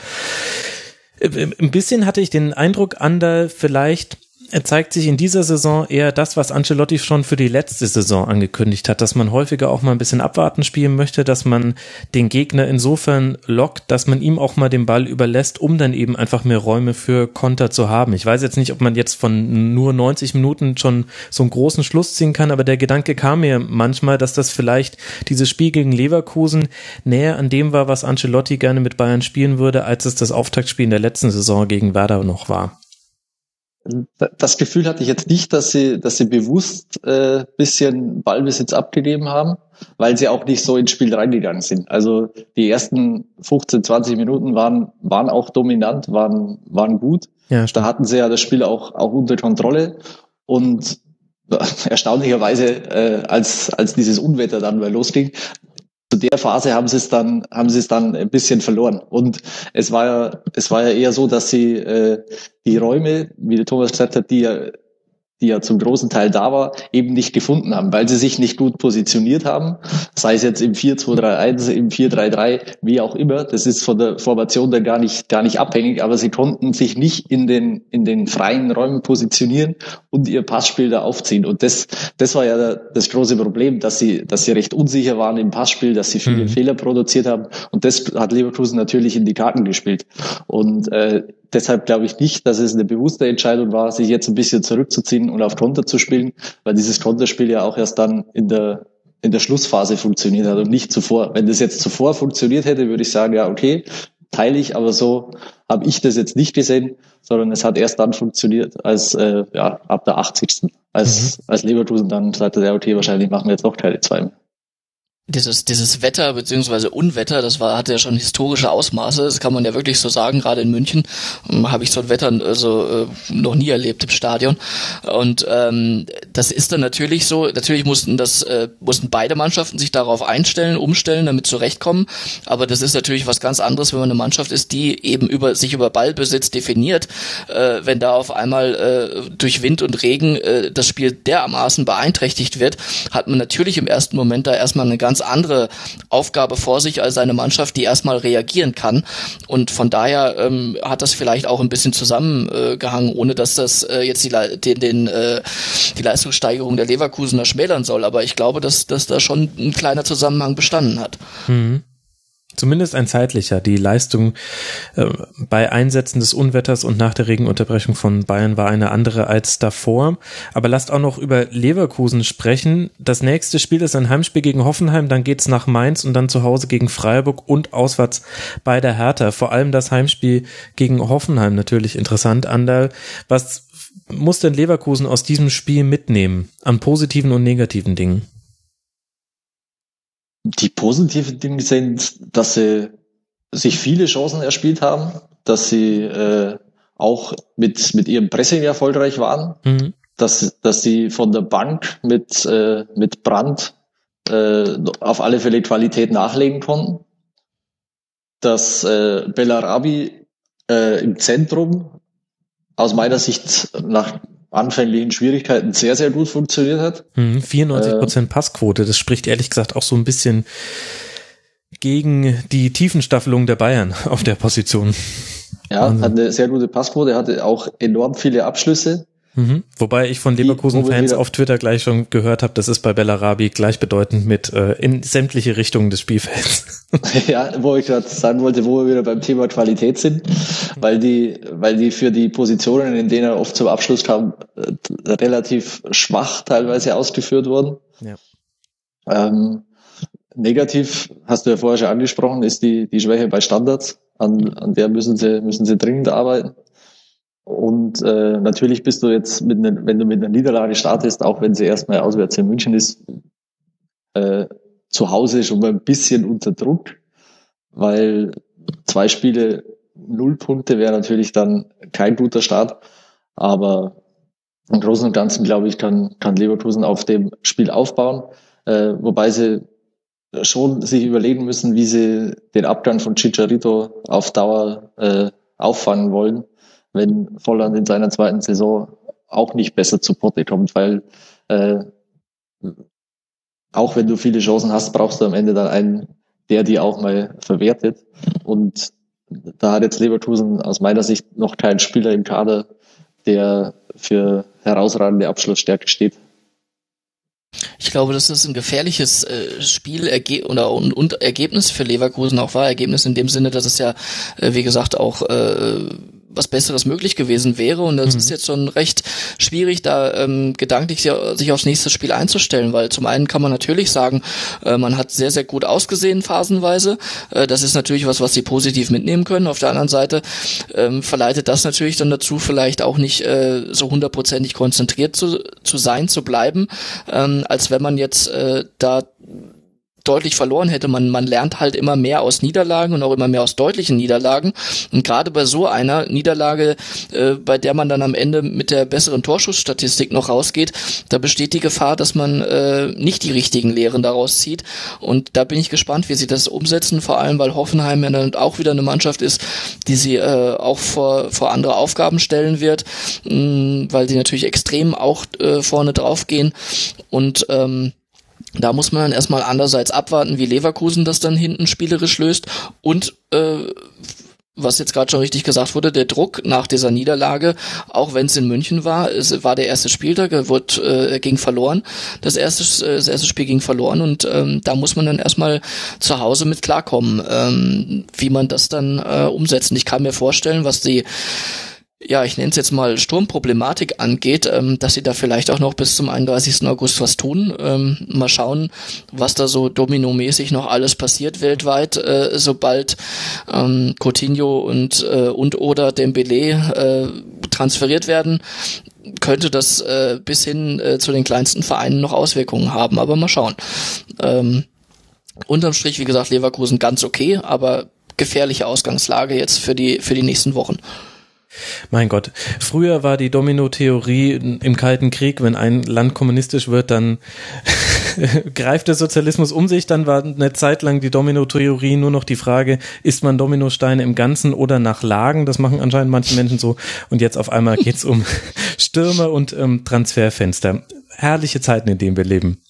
Speaker 3: Ein bisschen hatte ich den Eindruck, Ander, vielleicht zeigt sich in dieser Saison eher das, was Ancelotti schon für die letzte Saison angekündigt hat, dass man häufiger auch mal ein bisschen abwarten spielen möchte, dass man den Gegner insofern lockt, dass man ihm auch mal den Ball überlässt, um dann eben einfach mehr Räume für Konter zu haben. Ich weiß jetzt nicht, ob man jetzt von nur 90 Minuten schon so einen großen Schluss ziehen kann, aber der Gedanke kam mir manchmal, dass das vielleicht dieses Spiel gegen Leverkusen näher an dem war, was Ancelotti gerne mit Bayern spielen würde, als es das Auftaktspiel in der letzten Saison gegen Werder noch war
Speaker 5: das Gefühl hatte ich jetzt nicht, dass sie, dass sie bewusst äh, bisschen Ballbesitz abgegeben haben, weil sie auch nicht so ins Spiel reingegangen sind. Also die ersten 15, 20 Minuten waren, waren auch dominant, waren, waren gut. Ja, da hatten sie ja das Spiel auch, auch unter Kontrolle. Und erstaunlicherweise, äh, als, als dieses Unwetter dann mal losging, zu der Phase haben sie es dann haben sie es dann ein bisschen verloren. Und es war ja es war ja eher so dass sie äh, die Räume wie der Thomas gesagt hat die ja die ja zum großen Teil da war, eben nicht gefunden haben, weil sie sich nicht gut positioniert haben, sei es jetzt im 4-2-3-1, im 4-3-3, wie auch immer. Das ist von der Formation dann gar nicht, gar nicht abhängig, aber sie konnten sich nicht in den, in den freien Räumen positionieren und ihr Passspiel da aufziehen. Und das, das war ja das große Problem, dass sie, dass sie recht unsicher waren im Passspiel, dass sie viele mhm. Fehler produziert haben. Und das hat Leverkusen natürlich in die Karten gespielt. Und äh, deshalb glaube ich nicht, dass es eine bewusste Entscheidung war, sich jetzt ein bisschen zurückzuziehen und auf Konter zu spielen, weil dieses Konterspiel ja auch erst dann in der in der Schlussphase funktioniert hat und nicht zuvor. Wenn das jetzt zuvor funktioniert hätte, würde ich sagen, ja, okay, teile ich, aber so habe ich das jetzt nicht gesehen, sondern es hat erst dann funktioniert, als äh, ja ab der 80. Als, mhm. als Leverkusen dann sagte, ja, okay, wahrscheinlich machen wir jetzt noch Teile zwei
Speaker 4: dieses, dieses Wetter beziehungsweise Unwetter, das war, hatte ja schon historische Ausmaße, das kann man ja wirklich so sagen, gerade in München ähm, habe ich so ein Wetter also, äh, noch nie erlebt im Stadion. Und ähm, das ist dann natürlich so, natürlich mussten das, äh, mussten beide Mannschaften sich darauf einstellen, umstellen, damit zurechtkommen. Aber das ist natürlich was ganz anderes, wenn man eine Mannschaft ist, die eben über sich über Ballbesitz definiert, äh, wenn da auf einmal äh, durch Wind und Regen äh, das Spiel dermaßen beeinträchtigt wird, hat man natürlich im ersten Moment da erstmal eine ganz ganz andere Aufgabe vor sich als eine Mannschaft, die erstmal reagieren kann. Und von daher ähm, hat das vielleicht auch ein bisschen zusammengehangen, äh, ohne dass das äh, jetzt die, den, den, äh, die Leistungssteigerung der Leverkusener schmälern soll. Aber ich glaube, dass, dass da schon ein kleiner Zusammenhang bestanden hat.
Speaker 3: Mhm. Zumindest ein zeitlicher. Die Leistung äh, bei Einsätzen des Unwetters und nach der Regenunterbrechung von Bayern war eine andere als davor. Aber lasst auch noch über Leverkusen sprechen. Das nächste Spiel ist ein Heimspiel gegen Hoffenheim, dann geht's nach Mainz und dann zu Hause gegen Freiburg und auswärts bei der Hertha. Vor allem das Heimspiel gegen Hoffenheim natürlich interessant. Andal, was muss denn Leverkusen aus diesem Spiel mitnehmen an positiven und negativen Dingen?
Speaker 5: Die positiven Dinge sind, dass sie sich viele Chancen erspielt haben, dass sie äh, auch mit, mit ihrem Pressing erfolgreich waren, mhm. dass, dass sie von der Bank mit, äh, mit Brand äh, auf alle Fälle Qualität nachlegen konnten, dass äh, Bellarabi äh, im Zentrum aus meiner Sicht nach anfänglichen Schwierigkeiten sehr, sehr gut funktioniert hat.
Speaker 3: 94 mhm, Prozent äh, Passquote, das spricht ehrlich gesagt auch so ein bisschen gegen die Tiefenstaffelung der Bayern (laughs) auf der Position.
Speaker 5: Ja, Wahnsinn. hat eine sehr gute Passquote, hatte auch enorm viele Abschlüsse.
Speaker 3: Mhm. Wobei ich von Leverkusen-Fans auf Twitter gleich schon gehört habe, das ist bei Bellarabi gleichbedeutend mit äh, in sämtliche Richtungen des Spielfelds. (laughs)
Speaker 5: ja, wo ich gerade sagen wollte, wo wir wieder beim Thema Qualität sind, weil die, weil die für die Positionen, in denen er oft zum Abschluss kam, äh, relativ schwach teilweise ausgeführt wurden. Ja. Ähm, negativ, hast du ja vorher schon angesprochen, ist die, die Schwäche bei Standards. An, an der müssen sie, müssen sie dringend arbeiten. Und äh, natürlich bist du jetzt, mit ne, wenn du mit einer Niederlage startest, auch wenn sie erstmal auswärts in München ist, äh, zu Hause schon mal ein bisschen unter Druck, weil zwei Spiele, null Punkte wäre natürlich dann kein guter Start. Aber im Großen und Ganzen, glaube ich, kann, kann Leverkusen auf dem Spiel aufbauen, äh, wobei sie schon sich überlegen müssen, wie sie den Abgang von Chicharito auf Dauer äh, auffangen wollen wenn Volland in seiner zweiten Saison auch nicht besser zu Potte kommt, weil äh, auch wenn du viele Chancen hast, brauchst du am Ende dann einen, der die auch mal verwertet. Und da hat jetzt Leverkusen aus meiner Sicht noch keinen Spieler im Kader, der für herausragende Abschlussstärke steht.
Speaker 4: Ich glaube, das ein gefährliches äh, Spiel oder und, und Ergebnis für Leverkusen auch war. Ergebnis in dem Sinne, dass es ja, äh, wie gesagt, auch äh, was Besseres möglich gewesen wäre. Und das mhm. ist jetzt schon recht schwierig, da ähm, gedanklich sich aufs nächste Spiel einzustellen, weil zum einen kann man natürlich sagen, äh, man hat sehr, sehr gut ausgesehen phasenweise. Äh, das ist natürlich was, was sie positiv mitnehmen können. Auf der anderen Seite ähm, verleitet das natürlich dann dazu, vielleicht auch nicht äh, so hundertprozentig konzentriert zu, zu sein, zu bleiben, ähm, als wenn man jetzt äh, da deutlich verloren hätte. Man, man lernt halt immer mehr aus Niederlagen und auch immer mehr aus deutlichen Niederlagen. Und gerade bei so einer Niederlage, äh, bei der man dann am Ende mit der besseren Torschussstatistik noch rausgeht, da besteht die Gefahr, dass man äh, nicht die richtigen Lehren daraus zieht. Und da bin ich gespannt, wie sie das umsetzen, vor allem weil Hoffenheim ja dann auch wieder eine Mannschaft ist, die sie äh, auch vor, vor andere Aufgaben stellen wird, mh, mm, weil sie natürlich extrem auch äh, vorne draufgehen. Und ähm, da muss man dann erstmal andererseits abwarten, wie Leverkusen das dann hinten spielerisch löst und äh, was jetzt gerade schon richtig gesagt wurde, der Druck nach dieser Niederlage, auch wenn es in München war, es war der erste Spieltag, wurde, äh, ging verloren, das erste, äh, das erste Spiel ging verloren und ähm, da muss man dann erstmal zu Hause mit klarkommen, ähm, wie man das dann äh, umsetzt. Und ich kann mir vorstellen, was die ja, ich nenne es jetzt mal Sturmproblematik angeht, ähm, dass sie da vielleicht auch noch bis zum 31. August was tun. Ähm, mal schauen, was da so dominomäßig noch alles passiert weltweit, äh, sobald ähm, Coutinho und äh, und oder Dembele äh, transferiert werden könnte das äh, bis hin äh, zu den kleinsten Vereinen noch Auswirkungen haben, aber mal schauen. Ähm, unterm Strich, wie gesagt, Leverkusen ganz okay, aber gefährliche Ausgangslage jetzt für die für die nächsten Wochen.
Speaker 3: Mein Gott, früher war die Domino-Theorie im Kalten Krieg, wenn ein Land kommunistisch wird, dann (laughs) greift der Sozialismus um sich, dann war eine Zeit lang die Domino-Theorie nur noch die Frage, isst man Dominosteine im Ganzen oder nach Lagen? Das machen anscheinend manche Menschen so. Und jetzt auf einmal geht's um (laughs) Stürme und ähm, Transferfenster. Herrliche Zeiten, in denen wir leben.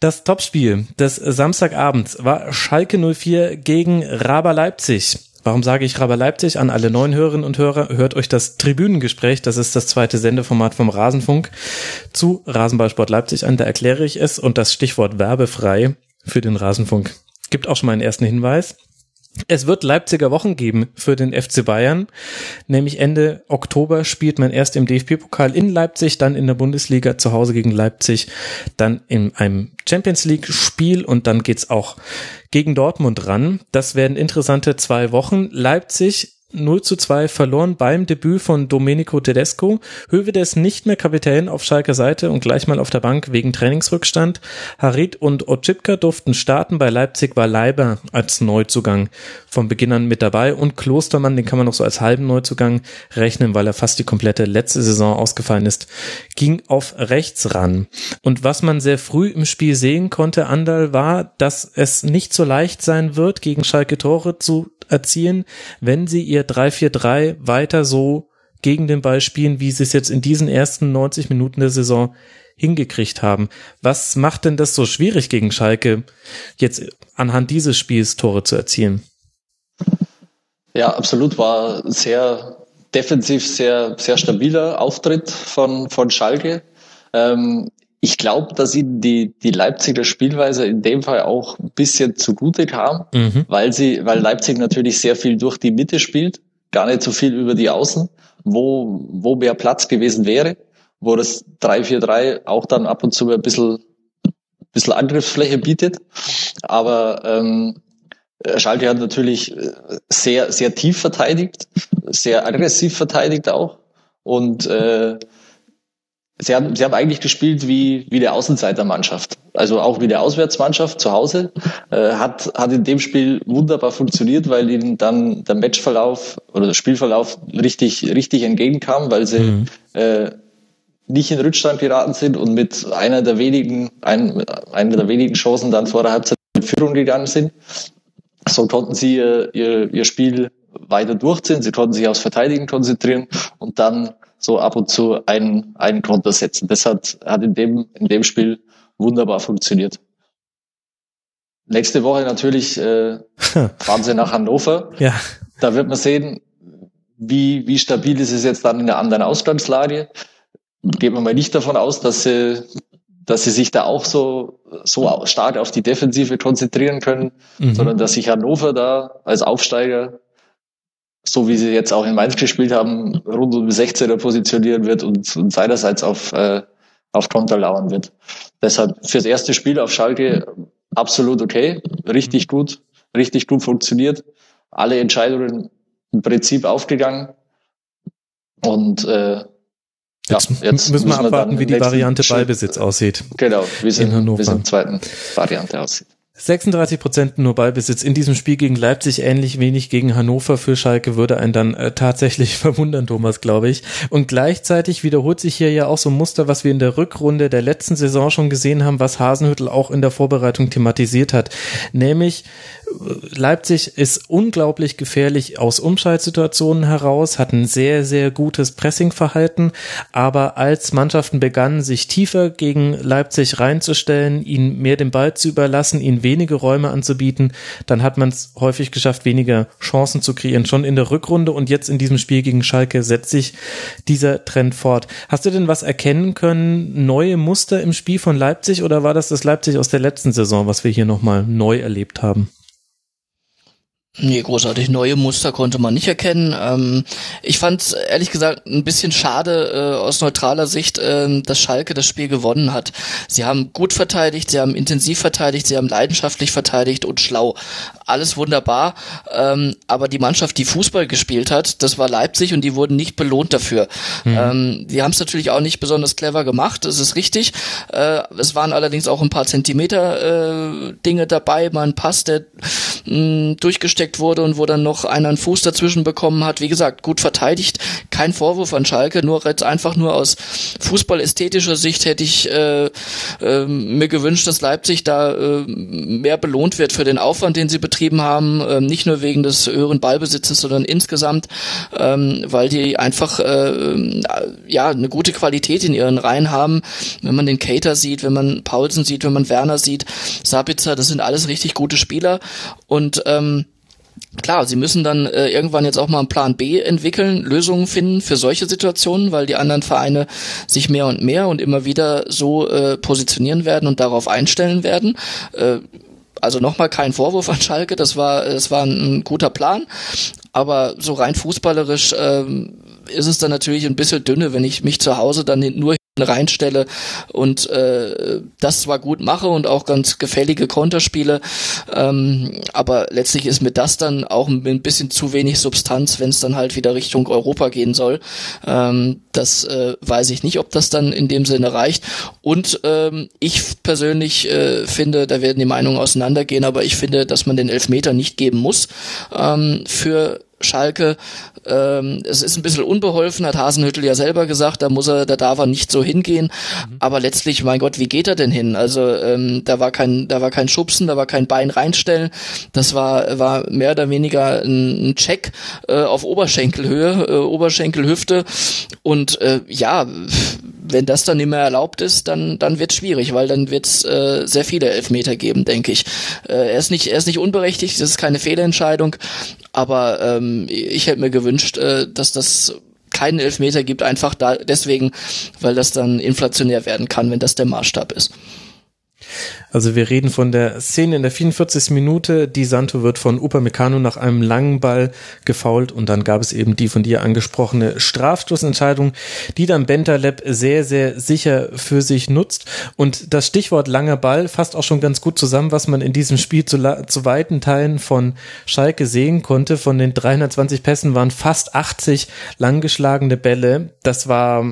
Speaker 3: Das Topspiel des Samstagabends war Schalke 04 gegen Raber Leipzig. Warum sage ich Raber Leipzig an alle neuen Hörerinnen und Hörer? Hört euch das Tribünengespräch, das ist das zweite Sendeformat vom Rasenfunk, zu Rasenballsport Leipzig an. Da erkläre ich es und das Stichwort werbefrei für den Rasenfunk gibt auch schon mal einen ersten Hinweis. Es wird Leipziger Wochen geben für den FC Bayern. Nämlich Ende Oktober spielt man erst im DFB-Pokal in Leipzig, dann in der Bundesliga zu Hause gegen Leipzig, dann in einem Champions League-Spiel und dann geht's auch gegen Dortmund ran. Das werden interessante zwei Wochen. Leipzig 0 zu 2 verloren beim Debüt von Domenico Tedesco. Hövedes nicht mehr Kapitän auf Schalker Seite und gleich mal auf der Bank wegen Trainingsrückstand. Harit und Otschipka durften starten. Bei Leipzig war Leiber als Neuzugang von Beginn an mit dabei und Klostermann, den kann man noch so als halben Neuzugang rechnen, weil er fast die komplette letzte Saison ausgefallen ist, ging auf rechts ran. Und was man sehr früh im Spiel sehen konnte, Andal, war, dass es nicht so leicht sein wird, gegen Schalke Tore zu erzielen, wenn sie ihr 3-4-3 weiter so gegen den Ball spielen, wie sie es jetzt in diesen ersten 90 Minuten der Saison hingekriegt haben. Was macht denn das so schwierig gegen Schalke, jetzt anhand dieses Spiels Tore zu erzielen?
Speaker 5: Ja, absolut war sehr defensiv sehr, sehr stabiler Auftritt von, von Schalke. Ähm, ich glaube, dass ihnen die, die Leipziger Spielweise in dem Fall auch ein bisschen zugute kam, mhm. weil sie, weil Leipzig natürlich sehr viel durch die Mitte spielt, gar nicht so viel über die Außen, wo, wo mehr Platz gewesen wäre, wo das 3-4-3 auch dann ab und zu ein bisschen, bisschen Angriffsfläche bietet. Aber ähm, Schalke hat natürlich äh, sehr, sehr tief verteidigt, sehr aggressiv verteidigt auch. Und äh, Sie haben, sie haben eigentlich gespielt wie, wie der Außenseitermannschaft. Also auch wie der Auswärtsmannschaft zu Hause. Äh, hat, hat in dem Spiel wunderbar funktioniert, weil ihnen dann der Matchverlauf oder der Spielverlauf richtig, richtig entgegenkam, weil sie mhm. äh, nicht in Rückstand geraten sind und mit einer der wenigen, ein, einer der wenigen Chancen dann vor der Halbzeit in Führung gegangen sind. So konnten sie ihr, ihr, ihr Spiel weiter durchziehen. Sie konnten sich aufs Verteidigen konzentrieren und dann so ab und zu einen, einen Konter setzen. Das hat, hat in dem, in dem Spiel wunderbar funktioniert. Nächste Woche natürlich äh, (laughs) fahren sie nach Hannover.
Speaker 3: Ja.
Speaker 5: Da wird man sehen, wie, wie stabil ist es jetzt dann in einer anderen Ausgangslage? Geht man mal nicht davon aus, dass sie, dass sie sich da auch so, so stark auf die Defensive konzentrieren können, mhm. sondern dass sich Hannover da als Aufsteiger, so wie sie jetzt auch in Mainz gespielt haben, rund um 16er positionieren wird und, und seinerseits auf, äh, auf Konter lauern wird. Deshalb fürs erste Spiel auf Schalke absolut okay, richtig gut, richtig gut funktioniert. Alle Entscheidungen im Prinzip aufgegangen. Und äh,
Speaker 3: Jetzt, ja, jetzt müssen wir abwarten, wie die Variante Ballbesitz aussieht.
Speaker 5: Genau, wie es in, in, in zweiten Variante aussieht.
Speaker 3: 36 Prozent nur Ballbesitz in diesem Spiel gegen Leipzig, ähnlich wenig gegen Hannover für Schalke würde einen dann äh, tatsächlich (laughs) verwundern, Thomas, glaube ich. Und gleichzeitig wiederholt sich hier ja auch so ein Muster, was wir in der Rückrunde der letzten Saison schon gesehen haben, was Hasenhüttel auch in der Vorbereitung thematisiert hat. Nämlich Leipzig ist unglaublich gefährlich aus Umschaltsituationen heraus, hat ein sehr, sehr gutes Pressingverhalten, aber als Mannschaften begannen, sich tiefer gegen Leipzig reinzustellen, ihnen mehr den Ball zu überlassen, ihnen wenige Räume anzubieten, dann hat man es häufig geschafft, weniger Chancen zu kreieren, schon in der Rückrunde und jetzt in diesem Spiel gegen Schalke setzt sich dieser Trend fort. Hast du denn was erkennen können, neue Muster im Spiel von Leipzig oder war das das Leipzig aus der letzten Saison, was wir hier nochmal neu erlebt haben?
Speaker 4: Nee, großartig neue Muster konnte man nicht erkennen. Ähm, ich fand ehrlich gesagt ein bisschen schade äh, aus neutraler Sicht, äh, dass Schalke das Spiel gewonnen hat. Sie haben gut verteidigt, sie haben intensiv verteidigt, sie haben leidenschaftlich verteidigt und schlau. Alles wunderbar. Ähm, aber die Mannschaft, die Fußball gespielt hat, das war Leipzig und die wurden nicht belohnt dafür. Mhm. Ähm, die haben es natürlich auch nicht besonders clever gemacht, das ist richtig. Äh, es waren allerdings auch ein paar Zentimeter äh, Dinge dabei, mal ein Pass, der mh, durchgesteckt reingesteckt wurde und wo dann noch einer einen Fuß dazwischen bekommen hat. Wie gesagt, gut verteidigt, kein Vorwurf an Schalke, nur jetzt einfach nur aus fußballästhetischer Sicht hätte ich äh, äh, mir gewünscht, dass Leipzig da äh, mehr belohnt wird für den Aufwand, den sie betrieben haben, äh, nicht nur wegen des höheren Ballbesitzes, sondern insgesamt, ähm, weil die einfach äh, ja eine gute Qualität in ihren Reihen haben. Wenn man den Cater sieht, wenn man Paulsen sieht, wenn man Werner sieht, Sabitzer, das sind alles richtig gute Spieler und ähm, Klar, sie müssen dann äh, irgendwann jetzt auch mal einen Plan B entwickeln, Lösungen finden für solche Situationen, weil die anderen Vereine sich mehr und mehr und immer wieder so äh, positionieren werden und darauf einstellen werden. Äh, also nochmal kein Vorwurf an Schalke, das war, das war ein, ein guter Plan, aber so rein fußballerisch ähm, ist es dann natürlich ein bisschen dünne, wenn ich mich zu Hause dann nur reinstelle und äh, das zwar gut mache und auch ganz gefällige Konterspiele, ähm, aber letztlich ist mir das dann auch ein bisschen zu wenig Substanz, wenn es dann halt wieder Richtung Europa gehen soll. Ähm, das äh, weiß ich nicht, ob das dann in dem Sinne reicht. Und ähm, ich persönlich äh, finde, da werden die Meinungen auseinandergehen, aber ich finde, dass man den Elfmeter nicht geben muss ähm, für Schalke. Ähm, es ist ein bisschen unbeholfen, hat Hasenhüttel ja selber gesagt, da muss er, da darf er nicht so hingehen. Mhm. Aber letztlich, mein Gott, wie geht er denn hin? Also ähm, da war kein, da war kein Schubsen, da war kein Bein reinstellen. Das war, war mehr oder weniger ein, ein Check äh, auf Oberschenkelhöhe, äh, Oberschenkelhüfte. Und äh, ja, wenn das dann nicht mehr erlaubt ist, dann dann wird schwierig, weil dann wird es äh, sehr viele Elfmeter geben, denke ich. Äh, er ist nicht er ist nicht unberechtigt, das ist keine Fehlentscheidung, aber ähm, ich hätte mir gewünscht, äh, dass das keinen Elfmeter gibt, einfach da deswegen, weil das dann inflationär werden kann, wenn das der Maßstab ist.
Speaker 3: Also wir reden von der Szene in der 44. Minute. Die Santo wird von Upamecano nach einem langen Ball gefault und dann gab es eben die von dir angesprochene Strafstoßentscheidung, die dann Bentaleb sehr, sehr sicher für sich nutzt. Und das Stichwort langer Ball fasst auch schon ganz gut zusammen, was man in diesem Spiel zu, zu weiten Teilen von Schalke sehen konnte. Von den 320 Pässen waren fast 80 langgeschlagene Bälle. Das war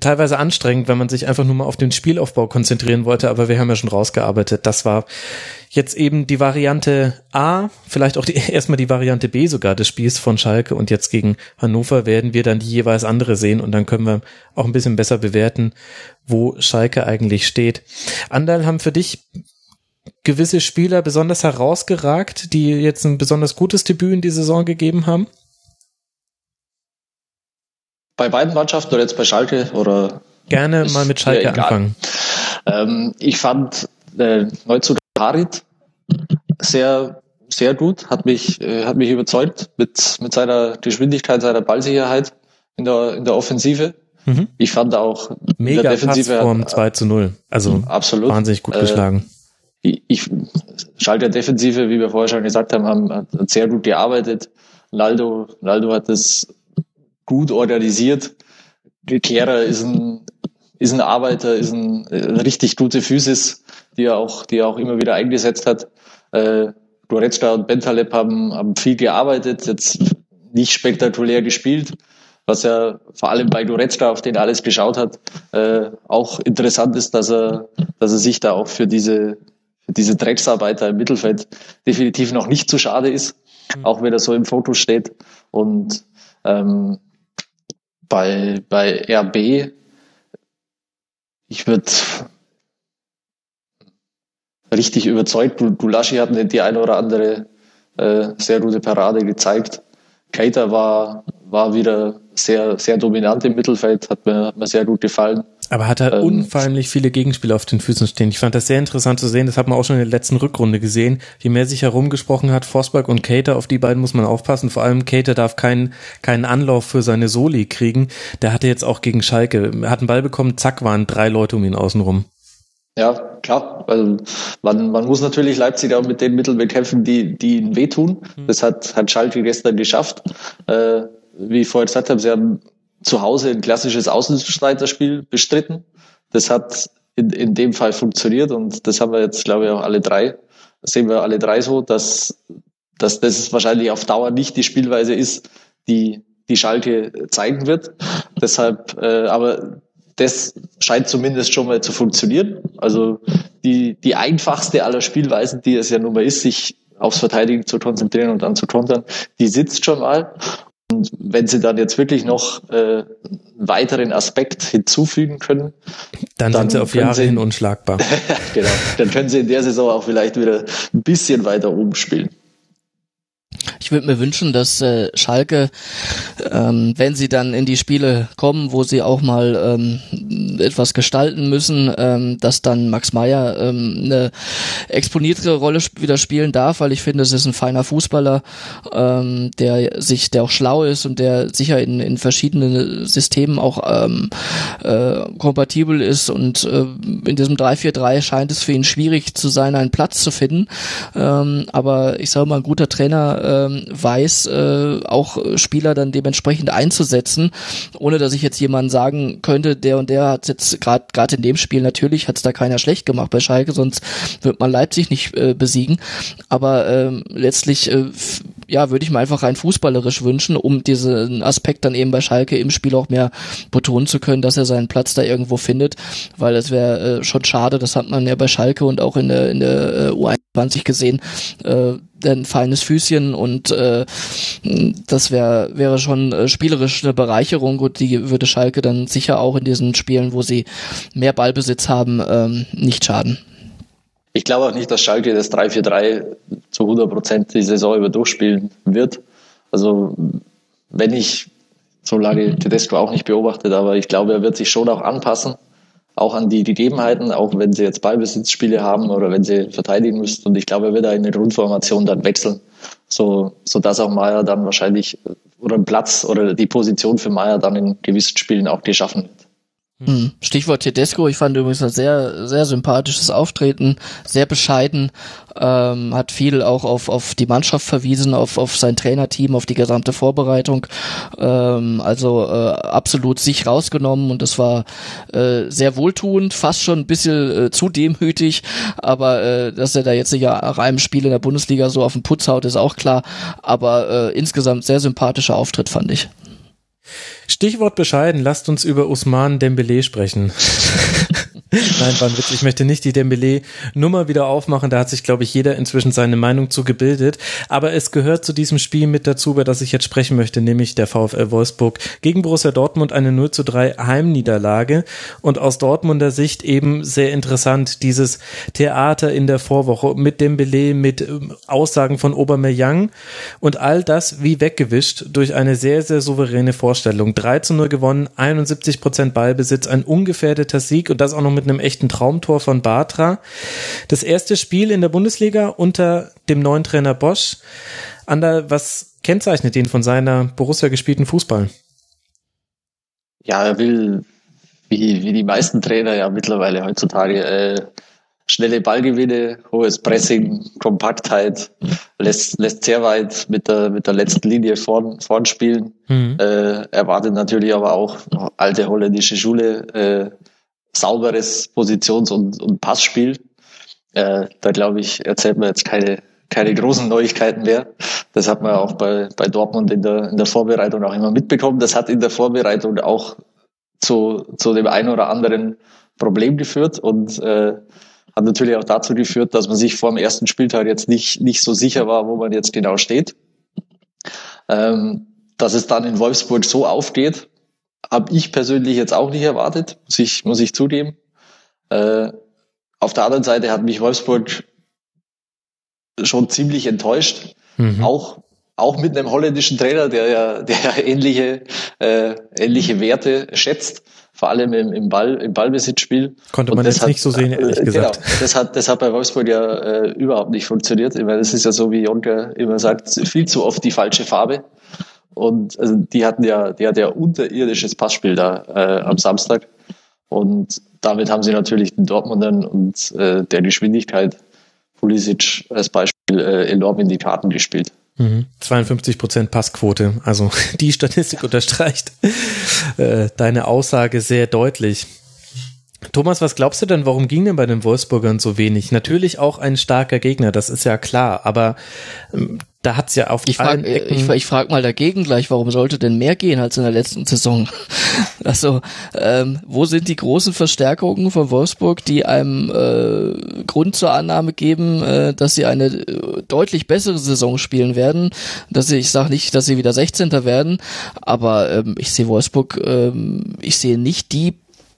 Speaker 3: teilweise anstrengend, wenn man sich einfach nur mal auf den Spielaufbau konzentrieren wollte, aber wir haben ja schon rausgearbeitet. Das war jetzt eben die Variante A, vielleicht auch die, (laughs) erstmal die Variante B sogar des Spiels von Schalke und jetzt gegen Hannover werden wir dann die jeweils andere sehen und dann können wir auch ein bisschen besser bewerten, wo Schalke eigentlich steht. Andal haben für dich gewisse Spieler besonders herausgeragt, die jetzt ein besonders gutes Debüt in die Saison gegeben haben?
Speaker 5: Bei beiden Mannschaften oder jetzt bei Schalke oder?
Speaker 3: Gerne mal mit Schalke anfangen.
Speaker 5: Ähm, ich fand äh, Neuzugang Harit sehr sehr gut, hat mich, äh, hat mich überzeugt mit, mit seiner Geschwindigkeit, seiner Ballsicherheit in der, in der Offensive.
Speaker 3: Mhm.
Speaker 5: Ich fand auch
Speaker 3: Mega
Speaker 5: der Defensive
Speaker 3: Pass vorm 2 zu 0. Also
Speaker 5: absolut
Speaker 3: wahnsinnig gut
Speaker 5: Äh,
Speaker 3: geschlagen.
Speaker 5: ich, ich Schalke Defensive, wie wir vorher schon gesagt haben, haben hat sehr gut gearbeitet. Naldo, Naldo hat das gut organisiert. Kehrer ist ein, ist ein Arbeiter, ist ein, ein richtig gute Physis, die er auch, die er auch immer wieder eingesetzt hat. Äh, Goretzka und Bentaleb haben, haben viel gearbeitet, jetzt nicht spektakulär gespielt, was ja vor allem bei Goretzka, auf den alles geschaut hat, äh, auch interessant ist, dass er, dass er sich da auch für diese, für diese Drecksarbeiter im Mittelfeld definitiv noch nicht zu schade ist, auch wenn er so im Foto steht. Und ähm, bei, bei RB, ich würde richtig überzeugt. Gulaschi hat die eine oder andere äh, sehr gute Parade gezeigt. Keita war, war wieder sehr, sehr dominant im Mittelfeld, hat mir, hat mir sehr gut gefallen.
Speaker 3: Aber hat er
Speaker 5: ähm,
Speaker 3: unfeindlich viele Gegenspieler auf den Füßen stehen. Ich fand das sehr interessant zu sehen. Das hat man auch schon in der letzten Rückrunde gesehen. Je mehr sich herumgesprochen hat, Forsberg und Cater, auf die beiden muss man aufpassen. Vor allem Cater darf keinen, keinen Anlauf für seine Soli kriegen. Der hatte jetzt auch gegen Schalke, er hat einen Ball bekommen, zack, waren drei Leute um ihn außenrum.
Speaker 5: Ja, klar. Also man, man muss natürlich Leipzig auch mit den Mitteln bekämpfen, die, die ihnen wehtun. Das hat, hat Schalke gestern geschafft. Äh, wie ich vorher gesagt habe, sie haben zu Hause ein klassisches Außenstreiterspiel bestritten. Das hat in, in dem Fall funktioniert und das haben wir jetzt, glaube ich, auch alle drei, das sehen wir alle drei so, dass, dass das wahrscheinlich auf Dauer nicht die Spielweise ist, die, die Schalke zeigen wird. (laughs) Deshalb, äh, aber das scheint zumindest schon mal zu funktionieren. Also die, die einfachste aller Spielweisen, die es ja nun mal ist, sich aufs Verteidigen zu konzentrieren und dann zu kontern, die sitzt schon mal. Und wenn sie dann jetzt wirklich noch äh, einen weiteren Aspekt hinzufügen können,
Speaker 3: Dann,
Speaker 5: Dann
Speaker 3: sind sie auf Jahre
Speaker 5: sie-
Speaker 3: hin unschlagbar. (laughs)
Speaker 5: genau, dann können sie in der Saison auch vielleicht wieder ein bisschen weiter oben spielen.
Speaker 4: Ich würde mir wünschen, dass äh, Schalke, ähm, wenn sie dann in die Spiele kommen, wo sie auch mal ähm, etwas gestalten müssen, ähm, dass dann Max Meyer ähm, eine exponiertere Rolle sp wieder spielen darf, weil ich finde, es ist ein feiner Fußballer, ähm, der sich, der auch schlau ist und der sicher in, in verschiedenen Systemen auch ähm, äh, kompatibel ist und äh, in diesem 3-4-3 scheint es für ihn schwierig zu sein, einen Platz zu finden. Ähm, aber ich sage mal, ein guter Trainer ähm, weiß äh, auch Spieler dann dementsprechend einzusetzen, ohne dass ich jetzt jemanden sagen könnte, der und der hat jetzt gerade gerade in dem Spiel natürlich hat es da keiner schlecht gemacht bei Schalke, sonst wird man Leipzig nicht äh, besiegen. Aber ähm, letztlich äh, ja, würde ich mir einfach rein fußballerisch wünschen, um diesen Aspekt dann eben bei Schalke im Spiel auch mehr betonen zu können, dass er seinen Platz da irgendwo findet, weil es wäre äh, schon schade, das hat man ja bei Schalke und auch in der, in der äh, U21 gesehen, äh, ein feines Füßchen und äh, das wäre wäre schon äh, spielerisch eine Bereicherung und die würde Schalke dann sicher auch in diesen Spielen, wo sie mehr Ballbesitz haben, ähm, nicht schaden.
Speaker 5: Ich glaube auch nicht, dass Schalke das 3-4-3 zu 100 Prozent die Saison über durchspielen wird. Also wenn ich so lange Tedesco auch nicht beobachtet, aber ich glaube, er wird sich schon auch anpassen, auch an die Gegebenheiten, auch wenn sie jetzt Ballbesitzspiele haben oder wenn sie verteidigen müssen. Und ich glaube, er wird da in der Grundformation dann wechseln, so, so dass auch Meier dann wahrscheinlich oder ein Platz oder die Position für Meier dann in gewissen Spielen auch geschaffen.
Speaker 4: Hm. Stichwort Tedesco, ich fand übrigens ein sehr, sehr sympathisches Auftreten, sehr bescheiden, ähm, hat viel auch auf, auf die Mannschaft verwiesen, auf, auf sein Trainerteam, auf die gesamte Vorbereitung, ähm, also äh, absolut sich rausgenommen und das war äh, sehr wohltuend, fast schon ein bisschen äh, zu demütig, aber äh, dass er da jetzt nicht nach einem Spiel in der Bundesliga so auf den Putz haut, ist auch klar, aber äh, insgesamt sehr sympathischer Auftritt, fand ich.
Speaker 3: Stichwort bescheiden, lasst uns über Usman Dembele sprechen. (laughs) Nein, war ein Witz. Ich möchte nicht die Dembele-Nummer wieder aufmachen. Da hat sich, glaube ich, jeder inzwischen seine Meinung zu gebildet. Aber es gehört zu diesem Spiel mit dazu, über das ich jetzt sprechen möchte, nämlich der VfL Wolfsburg gegen Borussia Dortmund eine 0 zu 3 Heimniederlage. Und aus Dortmunder Sicht eben sehr interessant, dieses Theater in der Vorwoche mit Dembele, mit ähm, Aussagen von Aubameyang und all das wie weggewischt durch eine sehr, sehr souveräne Vorstellung. 3 zu 0 gewonnen, 71 Prozent Ballbesitz, ein ungefährdeter Sieg und das auch noch mit einem echten Traumtor von Bartra. Das erste Spiel in der Bundesliga unter dem neuen Trainer Bosch. Ander, was kennzeichnet ihn von seiner Borussia gespielten Fußball?
Speaker 5: Ja, er will, wie, wie die meisten Trainer ja mittlerweile heutzutage, äh, schnelle Ballgewinne, hohes Pressing, Kompaktheit, lässt, lässt sehr weit mit der, mit der letzten Linie vorn, vorn spielen. Mhm. Äh, erwartet natürlich aber auch alte holländische Schule, äh, sauberes Positions- und, und Passspiel. Äh, da glaube ich, erzählt man jetzt keine, keine großen Neuigkeiten mehr. Das hat man auch bei, bei Dortmund in der, in der Vorbereitung auch immer mitbekommen. Das hat in der Vorbereitung auch zu, zu dem einen oder anderen Problem geführt und äh, hat natürlich auch dazu geführt, dass man sich vor dem ersten Spieltag jetzt nicht, nicht so sicher war, wo man jetzt genau steht. Ähm, dass es dann in Wolfsburg so aufgeht, habe ich persönlich jetzt auch nicht erwartet, muss ich, muss ich zugeben. Äh, auf der anderen Seite hat mich Wolfsburg schon ziemlich enttäuscht. Mhm. Auch, auch mit einem holländischen Trainer, der ja, der ja ähnliche, äh, ähnliche Werte schätzt vor allem im, im Ball, im Ballbesitzspiel.
Speaker 3: Konnte man jetzt hat, nicht so sehen, ehrlich äh, gesagt.
Speaker 5: Genau, das hat, das hat bei Wolfsburg ja äh, überhaupt nicht funktioniert. Ich meine, das ist ja so, wie Jonke immer sagt, viel zu oft die falsche Farbe. Und also die hatten ja, die hat ja unterirdisches Passspiel da äh, am Samstag. Und damit haben sie natürlich den Dortmundern und äh, der Geschwindigkeit Pulisic als Beispiel äh, enorm in die Karten gespielt.
Speaker 3: 52 mhm. Prozent Passquote. Also (laughs) die Statistik unterstreicht äh, deine Aussage sehr deutlich. Thomas, was glaubst du denn, warum ging denn bei den Wolfsburgern so wenig? Natürlich auch ein starker Gegner, das ist ja klar, aber ähm, da hat's ja auf
Speaker 4: ich frag, äh, Ecken ich, ich frage mal dagegen gleich, warum sollte denn mehr gehen als in der letzten Saison? (laughs) also, ähm, wo sind die großen Verstärkungen von Wolfsburg, die einem äh, Grund zur Annahme geben, äh, dass sie eine äh, deutlich bessere Saison spielen werden? Dass sie, ich sage nicht, dass sie wieder 16. werden, aber ähm, ich sehe Wolfsburg, ähm, ich sehe nicht die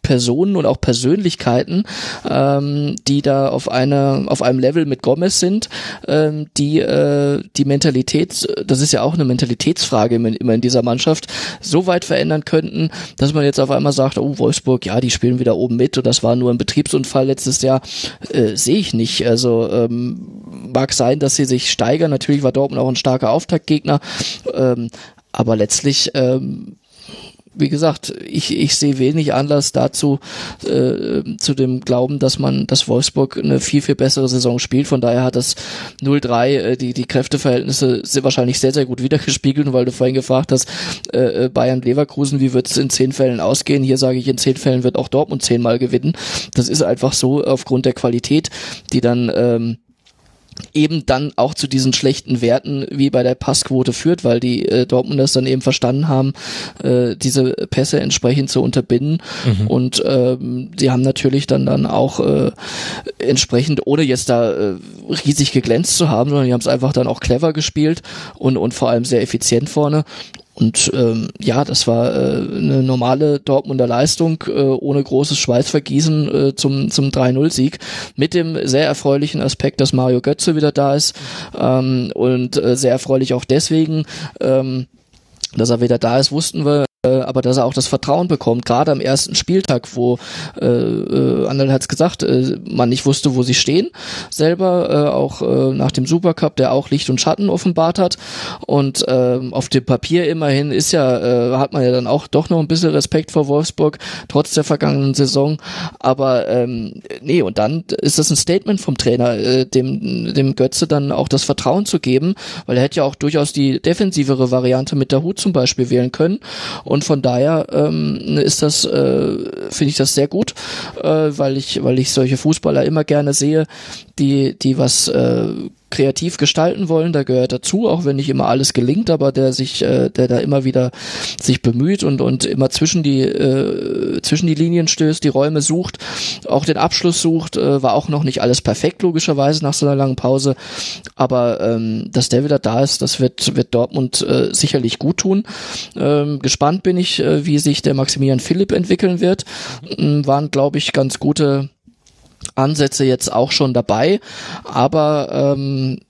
Speaker 4: Personen und auch Persönlichkeiten, ähm, die da auf einer auf einem Level mit Gomez sind, ähm, die äh, die Mentalität, das ist ja auch eine Mentalitätsfrage immer, in dieser Mannschaft, so weit verändern könnten, dass man jetzt auf einmal sagt, oh Wolfsburg, ja, die spielen wieder oben mit und das war nur ein Betriebsunfall letztes Jahr, äh, sehe ich nicht. Also ähm, mag sein, dass sie sich steigern. Natürlich war Dortmund auch ein starker Auftaktgegner, ähm, aber letztlich ähm, wie gesagt, ich, ich sehe wenig Anlass dazu, äh, zu dem Glauben, dass man, dass Wolfsburg eine viel, viel bessere Saison spielt. Von daher hat das 0-3 äh, die, die Kräfteverhältnisse sind wahrscheinlich sehr, sehr gut wiedergespiegelt. weil du vorhin gefragt hast, äh, äh Bayern Leverkusen, wie wird es in zehn Fällen ausgehen? Hier sage ich, in zehn Fällen wird auch Dortmund zehnmal gewinnen. Das ist einfach so aufgrund der Qualität, die dann ähm, eben dann auch zu diesen schlechten Werten wie bei der Passquote führt, weil die äh, Dortmunders dann eben verstanden haben, äh, diese Pässe entsprechend zu unterbinden mhm. und ähm, sie haben natürlich dann dann auch äh, entsprechend, ohne jetzt da äh, riesig geglänzt zu haben, sondern die haben es einfach dann auch clever gespielt und und vor allem sehr effizient vorne und ähm, ja, das war äh, eine normale Dortmunder Leistung äh, ohne großes Schweißvergießen äh, zum, zum 3-0-Sieg mit dem sehr erfreulichen Aspekt, dass Mario Götze wieder da ist ähm, und äh, sehr erfreulich auch deswegen, ähm, dass er wieder da ist, wussten wir äh, aber dass er auch das Vertrauen bekommt, gerade am ersten Spieltag, wo äh, äh, Annel hat es gesagt, äh, man nicht wusste, wo sie stehen, selber äh, auch äh, nach dem Supercup, der auch Licht und Schatten offenbart hat. Und äh, auf dem Papier immerhin ist ja, äh, hat man ja dann auch doch noch ein bisschen Respekt vor Wolfsburg, trotz der vergangenen Saison, aber ähm, nee, und dann ist das ein Statement vom Trainer, äh, dem, dem Götze dann auch das Vertrauen zu geben, weil er hätte ja auch durchaus die defensivere Variante mit der Hut zum Beispiel wählen können und von daher ähm, ist das, äh, finde ich das sehr gut, äh, weil ich, weil ich solche Fußballer immer gerne sehe, die, die was äh, kreativ gestalten wollen, da gehört dazu, auch wenn nicht immer alles gelingt, aber der sich, äh, der da immer wieder sich bemüht und und immer zwischen die äh, zwischen die Linien stößt, die Räume sucht, auch den Abschluss sucht, äh, war auch noch nicht alles perfekt logischerweise nach so einer langen Pause, aber ähm, dass der wieder da ist, das wird wird Dortmund äh, sicherlich gut tun. Ähm, gespannt bin ich, äh, wie sich der Maximilian Philipp entwickeln wird. Mhm. Waren glaube ich ganz gute Ansätze jetzt auch schon dabei, aber ähm,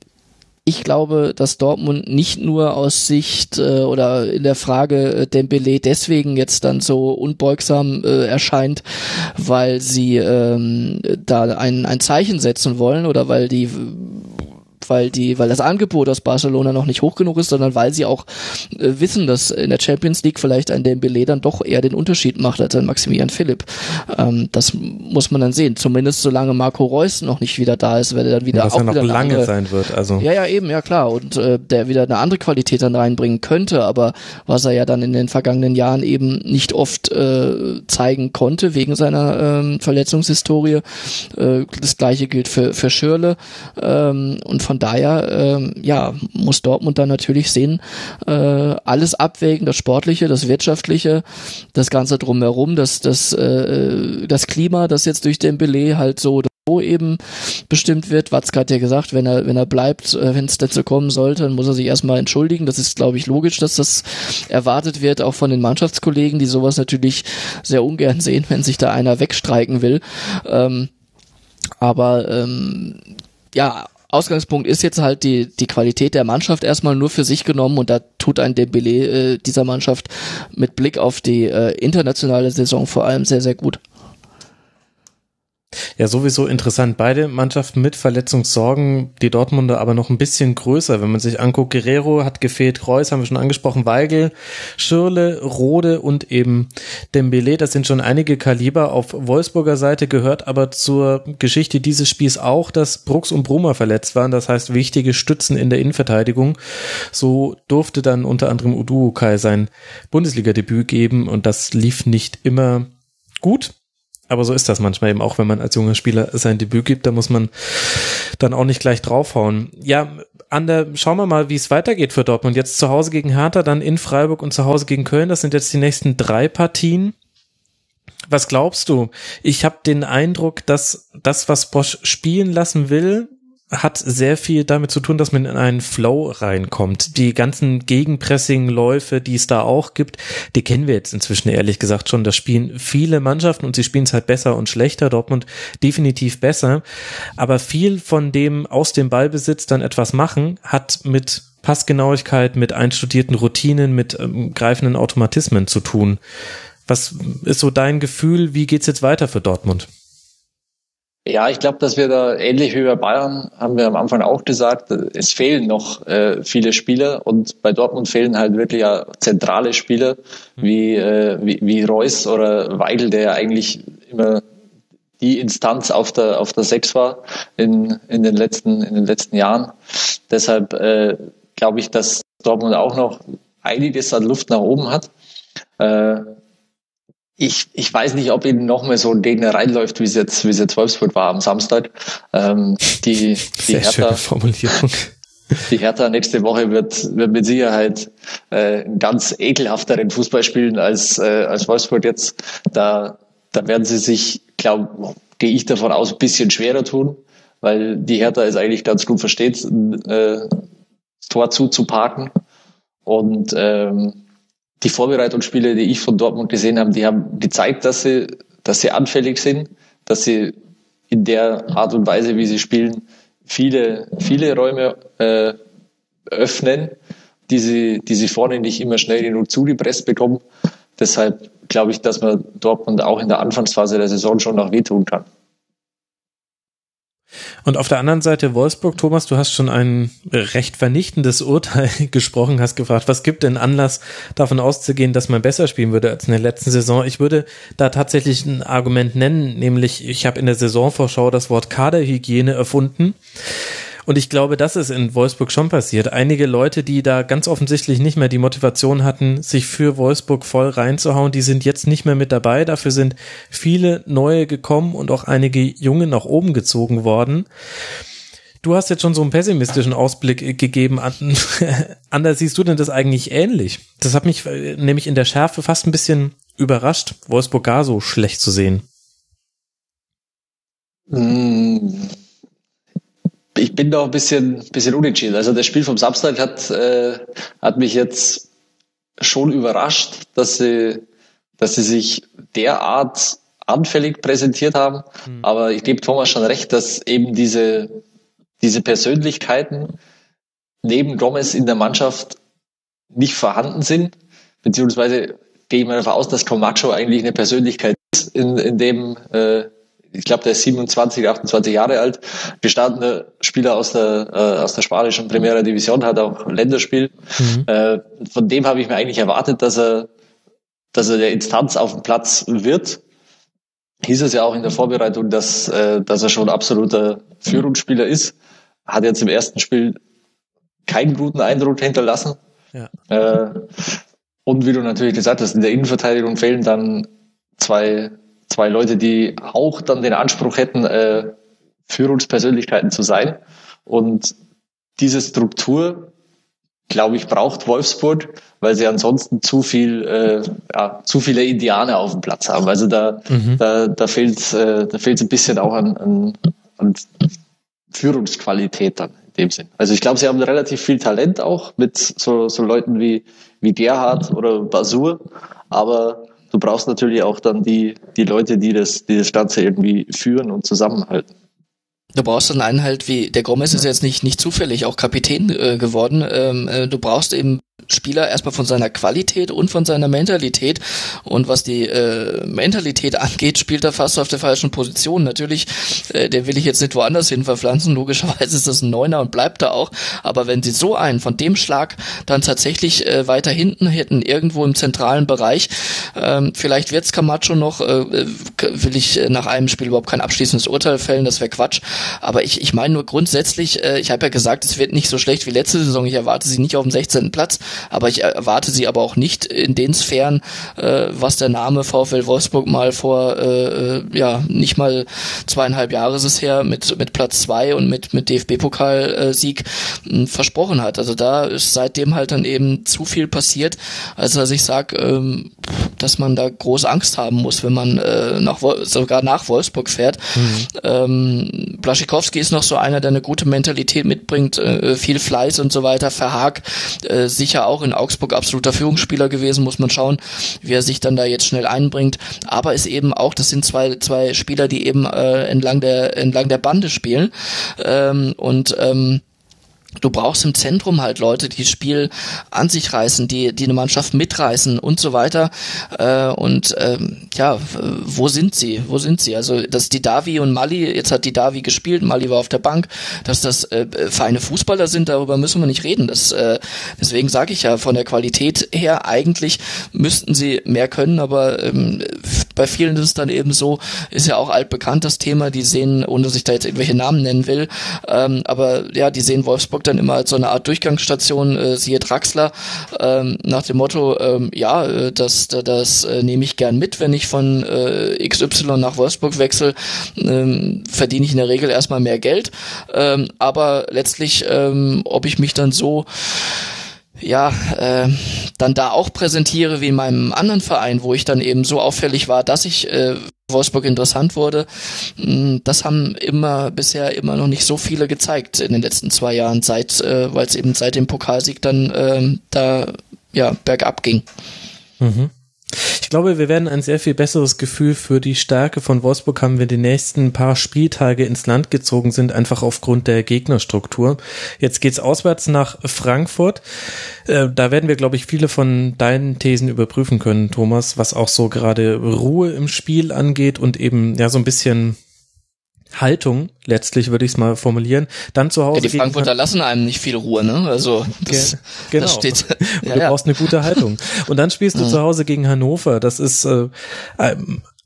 Speaker 4: ich glaube, dass Dortmund nicht nur aus Sicht äh, oder in der Frage äh, Dembele deswegen jetzt dann so unbeugsam äh, erscheint, weil sie ähm, da ein, ein Zeichen setzen wollen oder weil die weil die, weil das Angebot aus Barcelona noch nicht hoch genug ist, sondern weil sie auch äh, wissen, dass in der Champions League vielleicht ein Dembele dann doch eher den Unterschied macht als ein Maximilian Philipp. Ähm, das muss man dann sehen. Zumindest solange Marco Reus noch nicht wieder da ist, werde er dann wieder
Speaker 3: Was
Speaker 4: auch
Speaker 3: ja noch
Speaker 4: wieder
Speaker 3: lange
Speaker 4: andere,
Speaker 3: sein wird. Also
Speaker 4: ja, ja, eben, ja klar. Und äh, der wieder eine andere Qualität dann reinbringen könnte, aber was er ja dann in den vergangenen Jahren eben nicht oft äh, zeigen konnte, wegen seiner ähm, Verletzungshistorie. Äh, das gleiche gilt für, für Schürle. Ähm, und von daher, ähm, ja, muss Dortmund dann natürlich sehen, äh, alles abwägen, das Sportliche, das Wirtschaftliche, das Ganze drumherum, das, das, äh, das Klima, das jetzt durch den Belay halt so so eben bestimmt wird. Watzke hat ja gesagt, wenn er, wenn er bleibt, äh, wenn es dazu kommen sollte, dann muss er sich erstmal entschuldigen. Das ist, glaube ich, logisch, dass das erwartet wird, auch von den Mannschaftskollegen, die sowas natürlich sehr ungern sehen, wenn sich da einer wegstreiken will. Ähm, aber ähm, ja, Ausgangspunkt ist jetzt halt die, die Qualität der Mannschaft erstmal nur für sich genommen und da tut ein Dembele äh, dieser Mannschaft mit Blick auf die äh, internationale Saison vor allem sehr, sehr gut.
Speaker 3: Ja, sowieso interessant. Beide Mannschaften mit Verletzungssorgen, die Dortmunder aber noch ein bisschen größer. Wenn man sich anguckt, Guerrero hat gefehlt, Reus haben wir schon angesprochen, Weigel, Schirle, Rode und eben Dembele. Das sind schon einige Kaliber auf Wolfsburger Seite, gehört aber zur Geschichte dieses Spiels auch, dass Brooks und Brummer verletzt waren. Das heißt, wichtige Stützen in der Innenverteidigung. So durfte dann unter anderem Udu Kai sein Bundesliga-Debüt geben und das lief nicht immer gut. Aber so ist das manchmal eben auch, wenn man als junger Spieler sein Debüt gibt, da muss man dann auch nicht gleich draufhauen. Ja, Ander, schauen wir mal, wie es weitergeht für Dortmund. Jetzt zu Hause gegen Hertha, dann in Freiburg und zu Hause gegen Köln. Das sind jetzt die nächsten drei Partien. Was glaubst du? Ich habe den Eindruck, dass das, was Bosch spielen lassen will, hat sehr viel damit zu tun, dass man in einen Flow reinkommt. Die ganzen Gegenpressing-Läufe, die es da auch gibt, die kennen wir jetzt inzwischen ehrlich gesagt schon. Das spielen viele Mannschaften und sie spielen es halt besser und schlechter. Dortmund definitiv besser. Aber viel von dem aus dem Ballbesitz dann etwas machen, hat mit Passgenauigkeit, mit einstudierten Routinen, mit ähm, greifenden Automatismen zu tun. Was ist so dein Gefühl? Wie geht's jetzt weiter für Dortmund?
Speaker 5: Ja, ich glaube, dass wir da ähnlich wie bei Bayern, haben wir am Anfang auch gesagt, es fehlen noch äh, viele Spieler und bei Dortmund fehlen halt wirklich ja zentrale Spieler wie, äh, wie, wie Reus oder Weigel, der ja eigentlich immer die Instanz auf der auf der Sechs war in, in den letzten in den letzten Jahren. Deshalb äh, glaube ich, dass Dortmund auch noch einiges an Luft nach oben hat. Äh, ich, ich weiß nicht, ob ihnen noch mehr so ein Gegner reinläuft, wie es jetzt, wie es jetzt Wolfsburg war am Samstag. Ähm, die, die
Speaker 3: Sehr
Speaker 5: Hertha,
Speaker 3: schöne Formulierung. (laughs)
Speaker 5: die Hertha nächste Woche wird, wird mit Sicherheit äh, einen ganz ekelhafteren Fußball spielen als, äh, als Wolfsburg jetzt. Da, da werden sie sich, glaube gehe ich davon aus, ein bisschen schwerer tun, weil die Hertha es eigentlich ganz gut versteht, äh, das Tor zuzuparken. Und ähm, die Vorbereitungsspiele, die ich von Dortmund gesehen habe, die haben gezeigt, dass sie, dass sie anfällig sind, dass sie in der Art und Weise, wie sie spielen, viele, viele Räume äh, öffnen, die sie, die sie vorne nicht immer schnell genug zugepresst bekommen. Deshalb glaube ich, dass man Dortmund auch in der Anfangsphase der Saison schon noch wehtun kann.
Speaker 3: Und auf der anderen Seite Wolfsburg, Thomas, du hast schon ein recht vernichtendes Urteil (laughs) gesprochen, hast gefragt, was gibt denn Anlass davon auszugehen, dass man besser spielen würde als in der letzten Saison? Ich würde da tatsächlich ein Argument nennen, nämlich ich habe in der Saisonvorschau das Wort Kaderhygiene erfunden. Und ich glaube, das ist in Wolfsburg schon passiert. Einige Leute, die da ganz offensichtlich nicht mehr die Motivation hatten, sich für Wolfsburg voll reinzuhauen, die sind jetzt nicht mehr mit dabei. Dafür sind viele neue gekommen und auch einige junge nach oben gezogen worden. Du hast jetzt schon so einen pessimistischen Ausblick gegeben. (laughs) Anders siehst du denn das eigentlich ähnlich? Das hat mich äh, nämlich in der Schärfe fast ein bisschen überrascht, Wolfsburg gar so schlecht zu sehen.
Speaker 5: Mm ich bin da ein bisschen, bisschen unentschieden. Also das Spiel vom Samstag hat, äh, hat mich jetzt schon überrascht, dass sie, dass sie sich derart anfällig präsentiert haben. Mhm. Aber ich gebe Thomas schon recht, dass eben diese, diese Persönlichkeiten neben Gomez in der Mannschaft nicht vorhanden sind, beziehungsweise gehe ich mal davon aus, dass Comacho eigentlich eine Persönlichkeit ist, in, in dem, äh, ich glaube, der ist 27, 28 Jahre alt, gestandener Spieler aus der, äh, aus der spanischen Primera Division, hat auch Länderspiel. Mhm. Äh, von dem habe ich mir eigentlich erwartet, dass er, dass er der Instanz auf dem Platz wird. Hieß es ja auch in der Vorbereitung, dass, äh, dass er schon absoluter Führungsspieler ist. Hat jetzt im ersten Spiel keinen guten Eindruck hinterlassen. Ja. Äh, und wie du natürlich gesagt hast, in der Innenverteidigung fehlen dann zwei, zwei Leute, die auch dann den Anspruch hätten, äh, Führungspersönlichkeiten zu sein. Und diese Struktur, glaube ich, braucht Wolfsburg, weil sie ansonsten zu viel, äh, ja, zu viele Indianer auf dem Platz haben. Also da, mhm. da, da fehlt, äh, da fehlt ein bisschen auch an, an, an Führungsqualität dann in dem Sinn. Also ich glaube, sie haben relativ viel Talent auch mit so, so Leuten wie wie Gerhard oder Basur, aber du brauchst natürlich auch dann die, die Leute, die das, die das Ganze irgendwie führen und zusammenhalten.
Speaker 4: Du brauchst dann einen halt wie, der Gomez ist jetzt nicht, nicht zufällig auch Kapitän äh, geworden. Ähm, äh, du brauchst eben Spieler erstmal von seiner Qualität und von seiner Mentalität. Und was die äh, Mentalität angeht, spielt er fast auf der falschen Position. Natürlich, äh, der will ich jetzt nicht woanders hin verpflanzen. Logischerweise ist das ein Neuner und bleibt da auch. Aber wenn sie so einen von dem Schlag dann tatsächlich äh, weiter hinten hätten, irgendwo im zentralen Bereich, ähm, vielleicht wird's Camacho noch, äh, will ich nach einem Spiel überhaupt kein abschließendes Urteil fällen, das wäre Quatsch. Aber ich, ich meine nur grundsätzlich, äh, ich habe ja gesagt, es wird nicht so schlecht wie letzte Saison. Ich erwarte sie nicht auf dem 16. Platz aber ich erwarte sie aber auch nicht in den Sphären, äh, was der Name VfL Wolfsburg mal vor, äh, äh, ja, nicht mal zweieinhalb Jahre ist es her, mit, mit Platz zwei und mit, mit DFB-Pokalsieg äh, versprochen hat. Also da ist seitdem halt dann eben zu viel passiert, als dass ich sage, ähm, dass man da große Angst haben muss, wenn man äh, nach, sogar nach Wolfsburg fährt. Mhm. Ähm, Blaschikowski ist noch so einer, der eine gute Mentalität mitbringt, äh, viel Fleiß und so weiter. Verhag äh, sicher auch in Augsburg absoluter Führungsspieler gewesen, muss man schauen, wie er sich dann da jetzt schnell einbringt. Aber ist eben auch, das sind zwei, zwei Spieler, die eben äh, entlang der entlang der Bande spielen. Ähm, und ähm, du brauchst im Zentrum halt Leute, die das Spiel an sich reißen, die, die eine Mannschaft mitreißen und so weiter. Äh, und ähm, ja, wo sind sie? Wo sind sie? Also, dass die Davi und Mali, jetzt hat die Davi gespielt, Mali war auf der Bank, dass das äh, feine Fußballer sind, darüber müssen wir nicht reden. Das, äh, deswegen sage ich ja, von der Qualität her, eigentlich müssten sie mehr können, aber ähm, bei vielen ist es dann eben so, ist ja auch altbekannt das Thema, die sehen, ohne dass ich da jetzt irgendwelche Namen nennen will, ähm, aber ja, die sehen Wolfsburg dann immer als so eine Art Durchgangsstation, äh, siehe Draxler, ähm, nach dem Motto, ähm, ja, äh, das, das, das äh, nehme ich gern mit, wenn ich von äh, XY nach Wolfsburg wechsle, ähm, verdiene ich in der Regel erstmal mehr Geld, ähm, aber letztlich, ähm, ob ich mich dann so ja, äh, dann da auch präsentiere wie in meinem anderen Verein, wo ich dann eben so auffällig war, dass ich äh, Wolfsburg interessant wurde. Mm, das haben immer bisher immer noch nicht so viele gezeigt in den letzten zwei Jahren, seit äh, weil es eben seit dem Pokalsieg dann äh, da ja bergab ging.
Speaker 3: Mhm. Ich glaube, wir werden ein sehr viel besseres Gefühl für die Stärke von Wolfsburg haben, wenn die nächsten paar Spieltage ins Land gezogen sind, einfach aufgrund der Gegnerstruktur. Jetzt geht's auswärts nach Frankfurt. Äh, da werden wir, glaube ich, viele von deinen Thesen überprüfen können, Thomas, was auch so gerade Ruhe im Spiel angeht und eben ja so ein bisschen Haltung, letztlich würde ich es mal formulieren, dann zu Hause. Ja,
Speaker 4: die Frankfurter lassen einem nicht viel Ruhe, ne? Also das, (laughs)
Speaker 3: genau. das steht. (laughs) ja, du brauchst eine gute Haltung. Und dann spielst du mhm. zu Hause gegen Hannover. Das ist äh,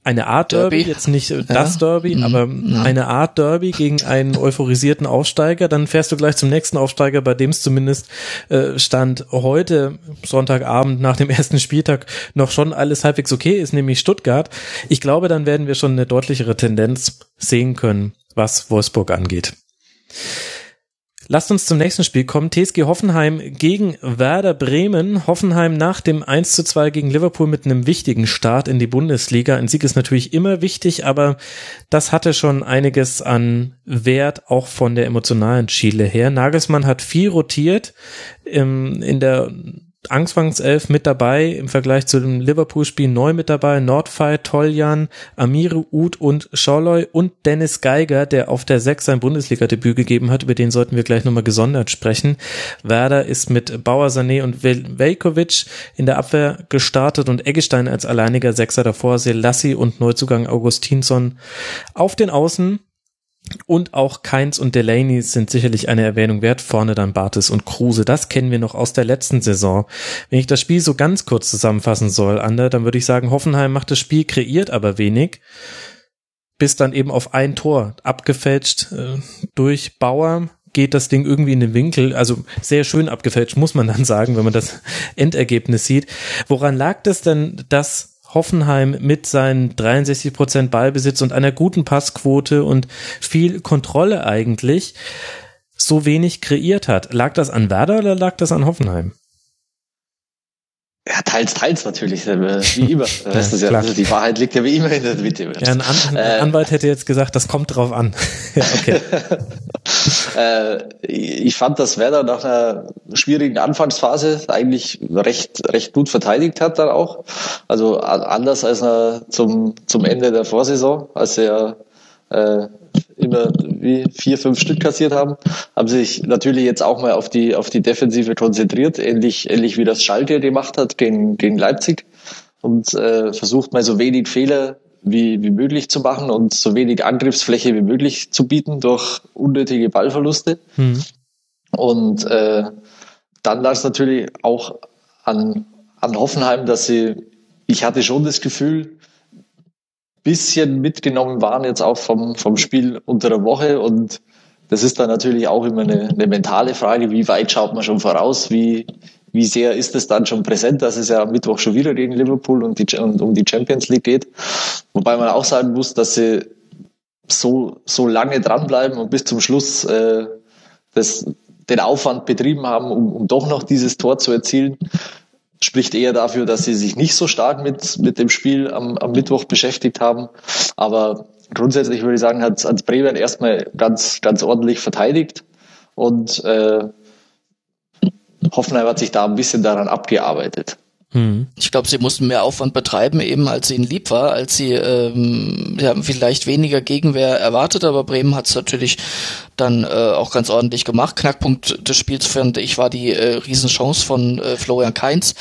Speaker 3: eine Art Derby, Derby jetzt nicht ja. das Derby, mhm. aber ja. eine Art Derby gegen einen euphorisierten Aufsteiger, dann fährst du gleich zum nächsten Aufsteiger, bei dem es zumindest äh, stand heute Sonntagabend nach dem (laughs) ersten Spieltag noch schon alles halbwegs okay ist, nämlich Stuttgart. Ich glaube, dann werden wir schon eine deutlichere Tendenz sehen können, was Wolfsburg angeht. Lasst uns zum nächsten Spiel kommen. TSG Hoffenheim gegen Werder Bremen. Hoffenheim nach dem 1 zu 2 gegen Liverpool mit einem wichtigen Start in die Bundesliga. Ein Sieg ist natürlich immer wichtig, aber das hatte schon einiges an Wert, auch von der emotionalen Schiele her. Nagelsmann hat viel rotiert. In der Anfangself mit dabei im Vergleich zu dem Liverpool-Spiel neu mit dabei. Nordfei, Toljan, Amiru, Uth und Scholloy und Dennis Geiger, der auf der 6 sein Bundesliga-Debüt gegeben hat. Über den sollten wir gleich nochmal gesondert sprechen. Werder ist mit Bauer, Sané und Velkovic in der Abwehr gestartet und Eggestein als alleiniger Sechser davor. Selassie und Neuzugang Augustinsson auf den Außen und auch Keins und Delaney sind sicherlich eine Erwähnung wert. Vorne dann Bartes und Kruse. Das kennen wir noch aus der letzten Saison. Wenn ich das Spiel so ganz kurz zusammenfassen soll, Ander, dann würde ich sagen, Hoffenheim macht das Spiel, kreiert aber wenig. Bis dann eben auf ein Tor abgefälscht äh, durch Bauer geht das Ding irgendwie in den Winkel. Also sehr schön abgefälscht, muss man dann (laughs) sagen, wenn man das Endergebnis sieht. Woran lag das denn, dass Hoffenheim mit seinen 63 Prozent Ballbesitz und einer guten Passquote und viel Kontrolle eigentlich so wenig kreiert hat. Lag das an Werder oder lag das an Hoffenheim?
Speaker 5: Ja, teils, teils natürlich, äh, wie immer. (laughs) ja, das ja, also die Wahrheit liegt ja wie immer in der Mitte.
Speaker 3: Ja, ein, An ein äh, Anwalt hätte jetzt gesagt, das kommt drauf an. (laughs) ja, okay. (laughs)
Speaker 5: äh, ich fand, dass Werder nach einer schwierigen Anfangsphase eigentlich recht, recht gut verteidigt hat dann auch. Also anders als er zum, zum Ende der Vorsaison, als er äh, immer wie vier, fünf Stück kassiert haben, haben sich natürlich jetzt auch mal auf die, auf die Defensive konzentriert, ähnlich, ähnlich wie das Schalke gemacht hat gegen, gegen Leipzig und äh, versucht mal so wenig Fehler wie, wie möglich zu machen und so wenig Angriffsfläche wie möglich zu bieten durch unnötige Ballverluste. Mhm. Und äh, dann lag es natürlich auch an, an Hoffenheim, dass sie, ich hatte schon das Gefühl, bisschen mitgenommen waren jetzt auch vom, vom Spiel unter der Woche. Und das ist dann natürlich auch immer eine, eine mentale Frage, wie weit schaut man schon voraus, wie, wie sehr ist es dann schon präsent, dass es ja am Mittwoch schon wieder gegen Liverpool und, die, und um die Champions League geht. Wobei man auch sagen muss, dass sie so, so lange dranbleiben und bis zum Schluss äh, das, den Aufwand betrieben haben, um, um doch noch dieses Tor zu erzielen spricht eher dafür, dass sie sich nicht so stark mit, mit dem Spiel am, am Mittwoch beschäftigt haben. Aber grundsätzlich würde ich sagen, hat, hat Bremen erstmal ganz, ganz ordentlich verteidigt und äh, Hoffenheim hat sich da ein bisschen daran abgearbeitet.
Speaker 4: Hm. Ich glaube, sie mussten mehr Aufwand betreiben, eben als ihnen lieb war, als sie ähm, ja, vielleicht weniger Gegenwehr erwartet, aber Bremen hat es natürlich dann äh, auch ganz ordentlich gemacht. Knackpunkt des Spiels fand ich war die äh, Riesenchance von äh, Florian Kainz.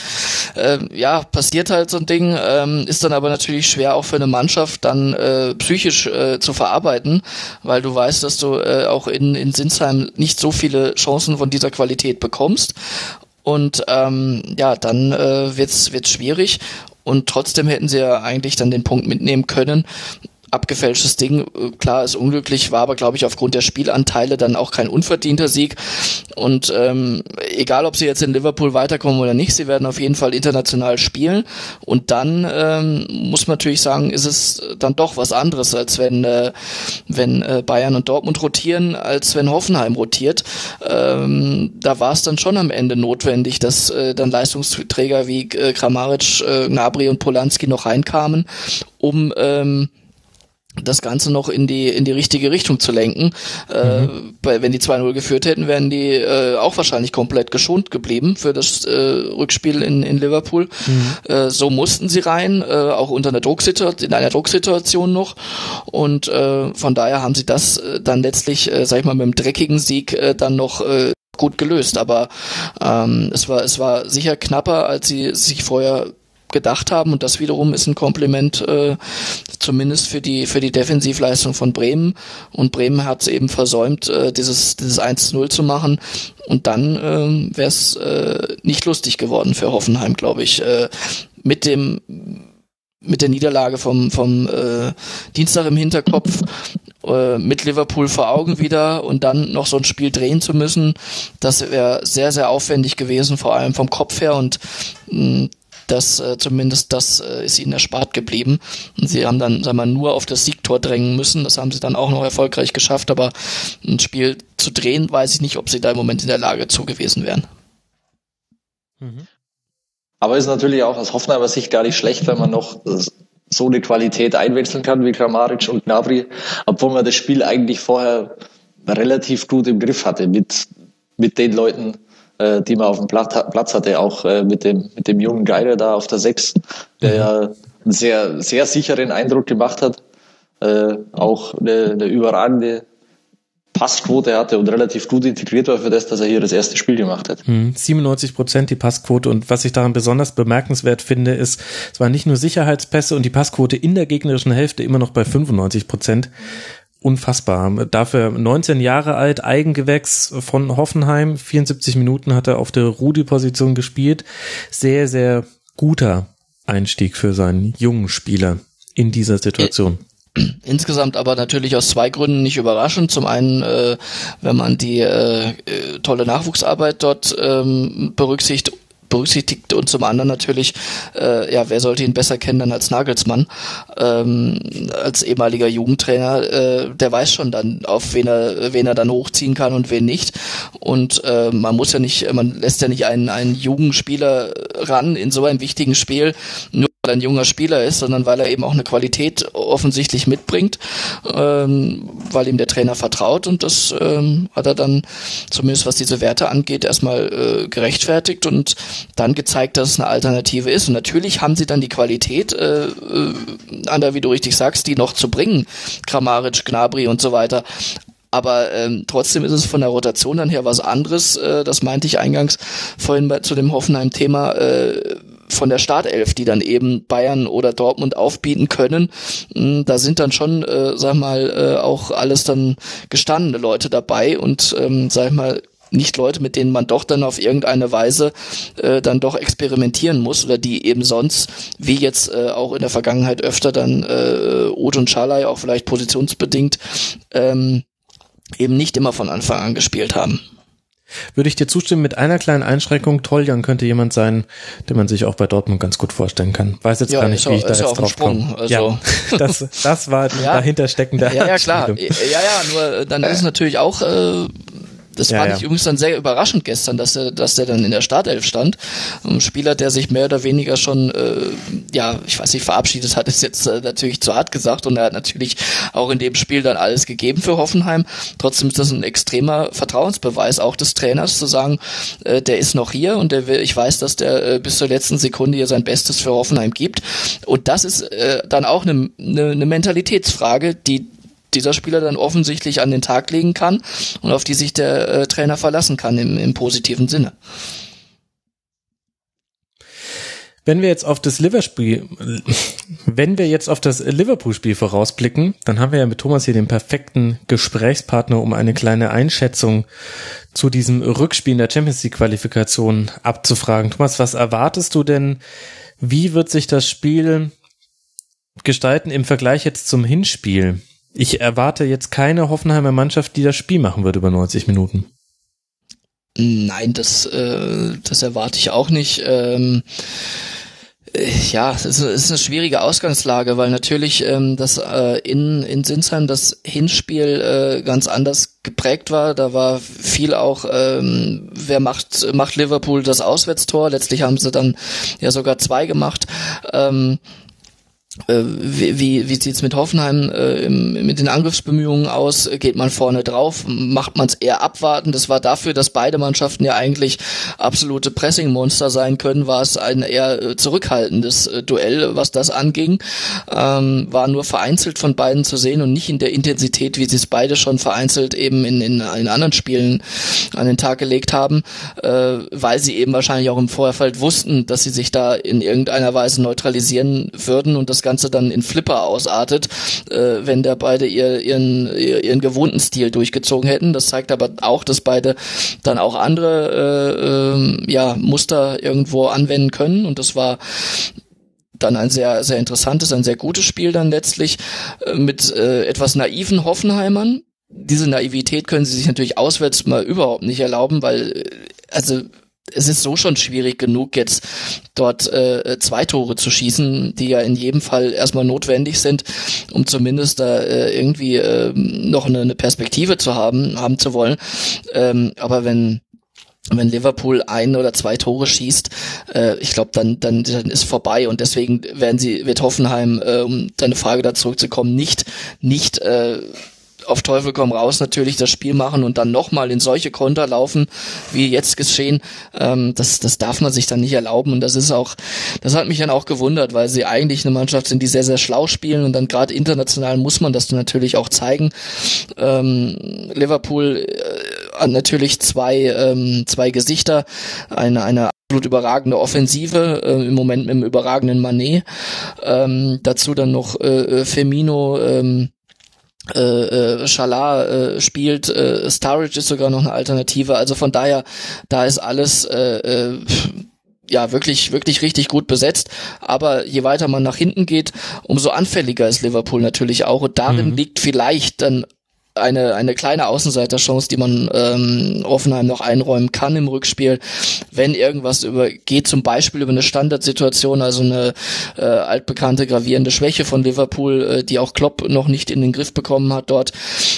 Speaker 4: Äh, ja, passiert halt so ein Ding, ähm, ist dann aber natürlich schwer auch für eine Mannschaft dann äh, psychisch äh, zu verarbeiten, weil du weißt, dass du äh, auch in, in Sinsheim nicht so viele Chancen von dieser Qualität bekommst und ähm, ja, dann äh, wird's wird's schwierig. Und trotzdem hätten sie ja eigentlich dann den Punkt mitnehmen können abgefälschtes Ding. Klar, ist unglücklich, war aber, glaube ich, aufgrund der Spielanteile dann auch kein unverdienter Sieg. Und ähm, egal, ob sie jetzt in Liverpool weiterkommen oder nicht, sie werden auf jeden Fall international spielen. Und dann ähm, muss man natürlich sagen, ist es dann doch was anderes, als wenn, äh, wenn äh, Bayern und Dortmund rotieren, als wenn Hoffenheim rotiert. Ähm, da war es dann schon am Ende notwendig, dass äh, dann Leistungsträger wie äh, Kramaric, äh, Gnabry und Polanski noch reinkamen, um ähm, das Ganze noch in die in die richtige Richtung zu lenken. Äh, mhm. Äh, wenn die 2-0 geführt hätten, wären die äh, auch wahrscheinlich komplett geschont geblieben für das äh, Rückspiel in, in Liverpool. Mhm. Äh, so mussten sie rein, äh, auch unter einer Drucksituation, in einer Drucksituation noch. Und äh, von daher haben sie das äh, dann letztlich, äh, sag ich mal, mit dem dreckigen Sieg äh, dann noch äh, gut gelöst. Aber ähm, es war es war sicher knapper, als sie sich vorher gedacht haben. Und das wiederum ist ein Kompliment äh, zumindest für die für die Defensivleistung von Bremen. Und Bremen hat es eben versäumt äh, dieses dieses 1-0 zu machen. Und dann äh, wäre es äh, nicht lustig geworden für Hoffenheim glaube ich. Äh, mit dem mit der Niederlage vom vom äh, Dienstag im Hinterkopf äh, mit Liverpool vor Augen wieder und dann noch so ein Spiel drehen zu müssen, das wäre sehr, sehr aufwendig gewesen, vor allem vom Kopf her. Und mh, das äh, zumindest das äh, ist ihnen erspart geblieben. Und sie haben dann, sagen wir, nur auf das Siegtor drängen müssen. Das haben sie dann auch noch erfolgreich geschafft, aber ein Spiel zu drehen, weiß ich nicht, ob sie da im Moment in der Lage zu gewesen wären.
Speaker 5: Mhm. Aber ist natürlich auch aus Hoffenheimer Sicht gar nicht schlecht, wenn man noch so eine Qualität einwechseln kann wie Kramaric und Gnabry, obwohl man das Spiel eigentlich vorher relativ gut im Griff hatte mit, mit den Leuten, äh, die man auf dem Platz hatte, auch äh, mit dem mit dem jungen Geiler da auf der Sechs, der ja einen sehr sehr sicheren Eindruck gemacht hat, äh, auch eine, eine überragende Passquote hatte und relativ gut integriert war für das, dass er hier das erste Spiel gemacht hat.
Speaker 3: 97 hm, Prozent die Passquote und was ich daran besonders bemerkenswert finde, ist, es waren nicht nur Sicherheitspässe und die Passquote in der gegnerischen Hälfte immer noch bei 95 Prozent. Unfassbar. Dafür 19 Jahre alt, Eigengewächs von Hoffenheim, 74 Minuten hat er auf der Rudi-Position gespielt. Sehr, sehr guter Einstieg für seinen jungen Spieler in dieser Situation.
Speaker 4: Insgesamt aber natürlich aus zwei Gründen nicht überraschend. Zum einen, äh, wenn man die äh, äh tolle Nachwuchsarbeit dort ähm, berücksichtigt berücksichtigt und zum anderen natürlich, äh, ja, wer sollte ihn besser kennen dann als Nagelsmann, ähm, als ehemaliger Jugendtrainer, äh, der weiß schon dann, auf wen er, wen er dann hochziehen kann und wen nicht. Und äh, man muss ja nicht, man lässt ja nicht einen, einen Jugendspieler ran in so einem wichtigen Spiel, nur weil er ein junger Spieler ist, sondern weil er eben auch eine Qualität offensichtlich mitbringt, ähm, weil ihm der Trainer vertraut und das ähm, hat er dann, zumindest was diese Werte angeht, erstmal äh, gerechtfertigt und dann gezeigt, dass es eine Alternative ist. Und natürlich haben sie dann die Qualität, äh, äh, Ander, wie du richtig sagst, die noch zu bringen, Kramaric, Gnabry und so weiter. Aber ähm, trotzdem ist es von der Rotation dann her was anderes. Äh, das meinte ich eingangs vorhin bei, zu dem Hoffenheim-Thema. Äh, von der Startelf, die dann eben Bayern oder Dortmund aufbieten können. Hm, da sind dann schon, äh, sag mal, äh, auch alles dann gestandene Leute dabei und ähm, sag mal, nicht Leute, mit denen man doch dann auf irgendeine Weise äh, dann doch experimentieren muss oder die eben sonst, wie jetzt äh, auch in der Vergangenheit öfter dann äh, Oth und Schalay auch vielleicht positionsbedingt ähm, eben nicht immer von Anfang an gespielt haben.
Speaker 3: Würde ich dir zustimmen mit einer kleinen Einschränkung. Toljan könnte jemand sein, den man sich auch bei Dortmund ganz gut vorstellen kann. Weiß jetzt ja, gar nicht, wie ich da jetzt drauf komme. Also. Ja, (laughs) das, das war ja. dahinter steckender.
Speaker 4: Ja, ja, klar. Ja, ja, nur dann ist es natürlich auch äh, das ja, fand ja. ich übrigens dann sehr überraschend gestern, dass er, dass der dann in der Startelf stand. Ein Spieler, der sich mehr oder weniger schon, äh, ja, ich weiß nicht, verabschiedet hat, (laughs) ist jetzt äh, natürlich zu hart gesagt und er hat natürlich auch in dem Spiel dann alles gegeben für Hoffenheim. Trotzdem ist das ein extremer Vertrauensbeweis auch des Trainers zu sagen, äh, der ist noch hier und der will, ich weiß, dass der äh, bis zur letzten Sekunde hier sein Bestes für Hoffenheim gibt. Und das ist äh, dann auch eine, eine, eine Mentalitätsfrage, die dieser Spieler dann offensichtlich an den Tag legen kann und auf die sich der äh, Trainer verlassen kann im, im positiven Sinne.
Speaker 3: Wenn wir jetzt auf das Liverpool, wenn wir jetzt auf das Liverpool-Spiel vorausblicken, dann haben wir ja mit Thomas hier den perfekten Gesprächspartner, um eine kleine Einschätzung zu diesem Rückspiel in der Champions League Qualifikation abzufragen. Thomas, was erwartest du denn? Wie wird sich das Spiel gestalten im Vergleich jetzt zum Hinspiel? Ich erwarte jetzt keine Hoffenheimer Mannschaft, die das Spiel machen wird über 90 Minuten.
Speaker 4: Nein, das, äh, das erwarte ich auch nicht. Ähm, äh, ja, es ist eine schwierige Ausgangslage, weil natürlich ähm, das äh, in, in Sinsheim das Hinspiel äh, ganz anders geprägt war. Da war viel auch, ähm, wer macht, macht Liverpool das Auswärtstor. Letztlich haben sie dann ja sogar zwei gemacht. Ähm, äh, wie, wie, wie sieht's mit Hoffenheim äh, im, mit den Angriffsbemühungen aus? Geht man vorne drauf? Macht man es eher abwarten? Das war dafür, dass beide Mannschaften ja eigentlich absolute Pressing-Monster sein können, war es ein eher äh, zurückhaltendes äh, Duell, was das anging. Ähm, war nur vereinzelt von beiden zu sehen und nicht in der Intensität, wie sie es beide schon vereinzelt eben in, in, in anderen Spielen an den Tag gelegt haben, äh, weil sie eben wahrscheinlich auch im Vorfeld wussten, dass sie sich da in irgendeiner Weise neutralisieren würden und das Ganze dann in Flipper ausartet, äh, wenn da beide ihr, ihren, ihren gewohnten Stil durchgezogen hätten. Das zeigt aber auch, dass beide dann auch andere äh, äh, ja, Muster irgendwo anwenden können und das war dann ein sehr, sehr interessantes, ein sehr gutes Spiel dann letztlich äh, mit äh, etwas naiven Hoffenheimern. Diese Naivität können sie sich natürlich auswärts mal überhaupt nicht erlauben, weil, äh, also es ist so schon schwierig genug, jetzt dort äh, zwei Tore zu schießen, die ja in jedem Fall erstmal notwendig sind, um zumindest da äh, irgendwie äh, noch eine, eine Perspektive zu haben, haben zu wollen. Ähm, aber wenn wenn Liverpool ein oder zwei Tore schießt, äh, ich glaube, dann, dann, dann ist vorbei und deswegen werden sie, wird Hoffenheim, äh, um deine Frage da zurückzukommen, nicht, nicht äh, auf Teufel komm raus natürlich das Spiel machen und dann nochmal in solche Konter laufen, wie jetzt geschehen, ähm, das, das darf man sich dann nicht erlauben. Und das ist auch, das hat mich dann auch gewundert, weil sie eigentlich eine Mannschaft sind, die sehr, sehr schlau spielen und dann gerade international muss man das dann natürlich auch zeigen. Ähm, Liverpool äh, hat natürlich zwei, ähm, zwei Gesichter, eine, eine absolut überragende Offensive, äh, im Moment mit dem überragenden Manet. Ähm, dazu dann noch äh, äh Firmino, ähm, äh, äh, Schalar äh, spielt, äh, Starridge ist sogar noch eine Alternative. Also von daher, da ist alles äh, äh, ja wirklich wirklich richtig gut besetzt. Aber je weiter man nach hinten geht, umso anfälliger ist Liverpool natürlich auch. Und darin mhm. liegt vielleicht dann eine, eine kleine Außenseiterchance, die man ähm, Offenheim noch einräumen kann im Rückspiel, wenn irgendwas über geht, zum Beispiel über eine Standardsituation, also eine äh, altbekannte gravierende Schwäche von Liverpool, äh, die auch Klopp noch nicht in den Griff bekommen hat dort.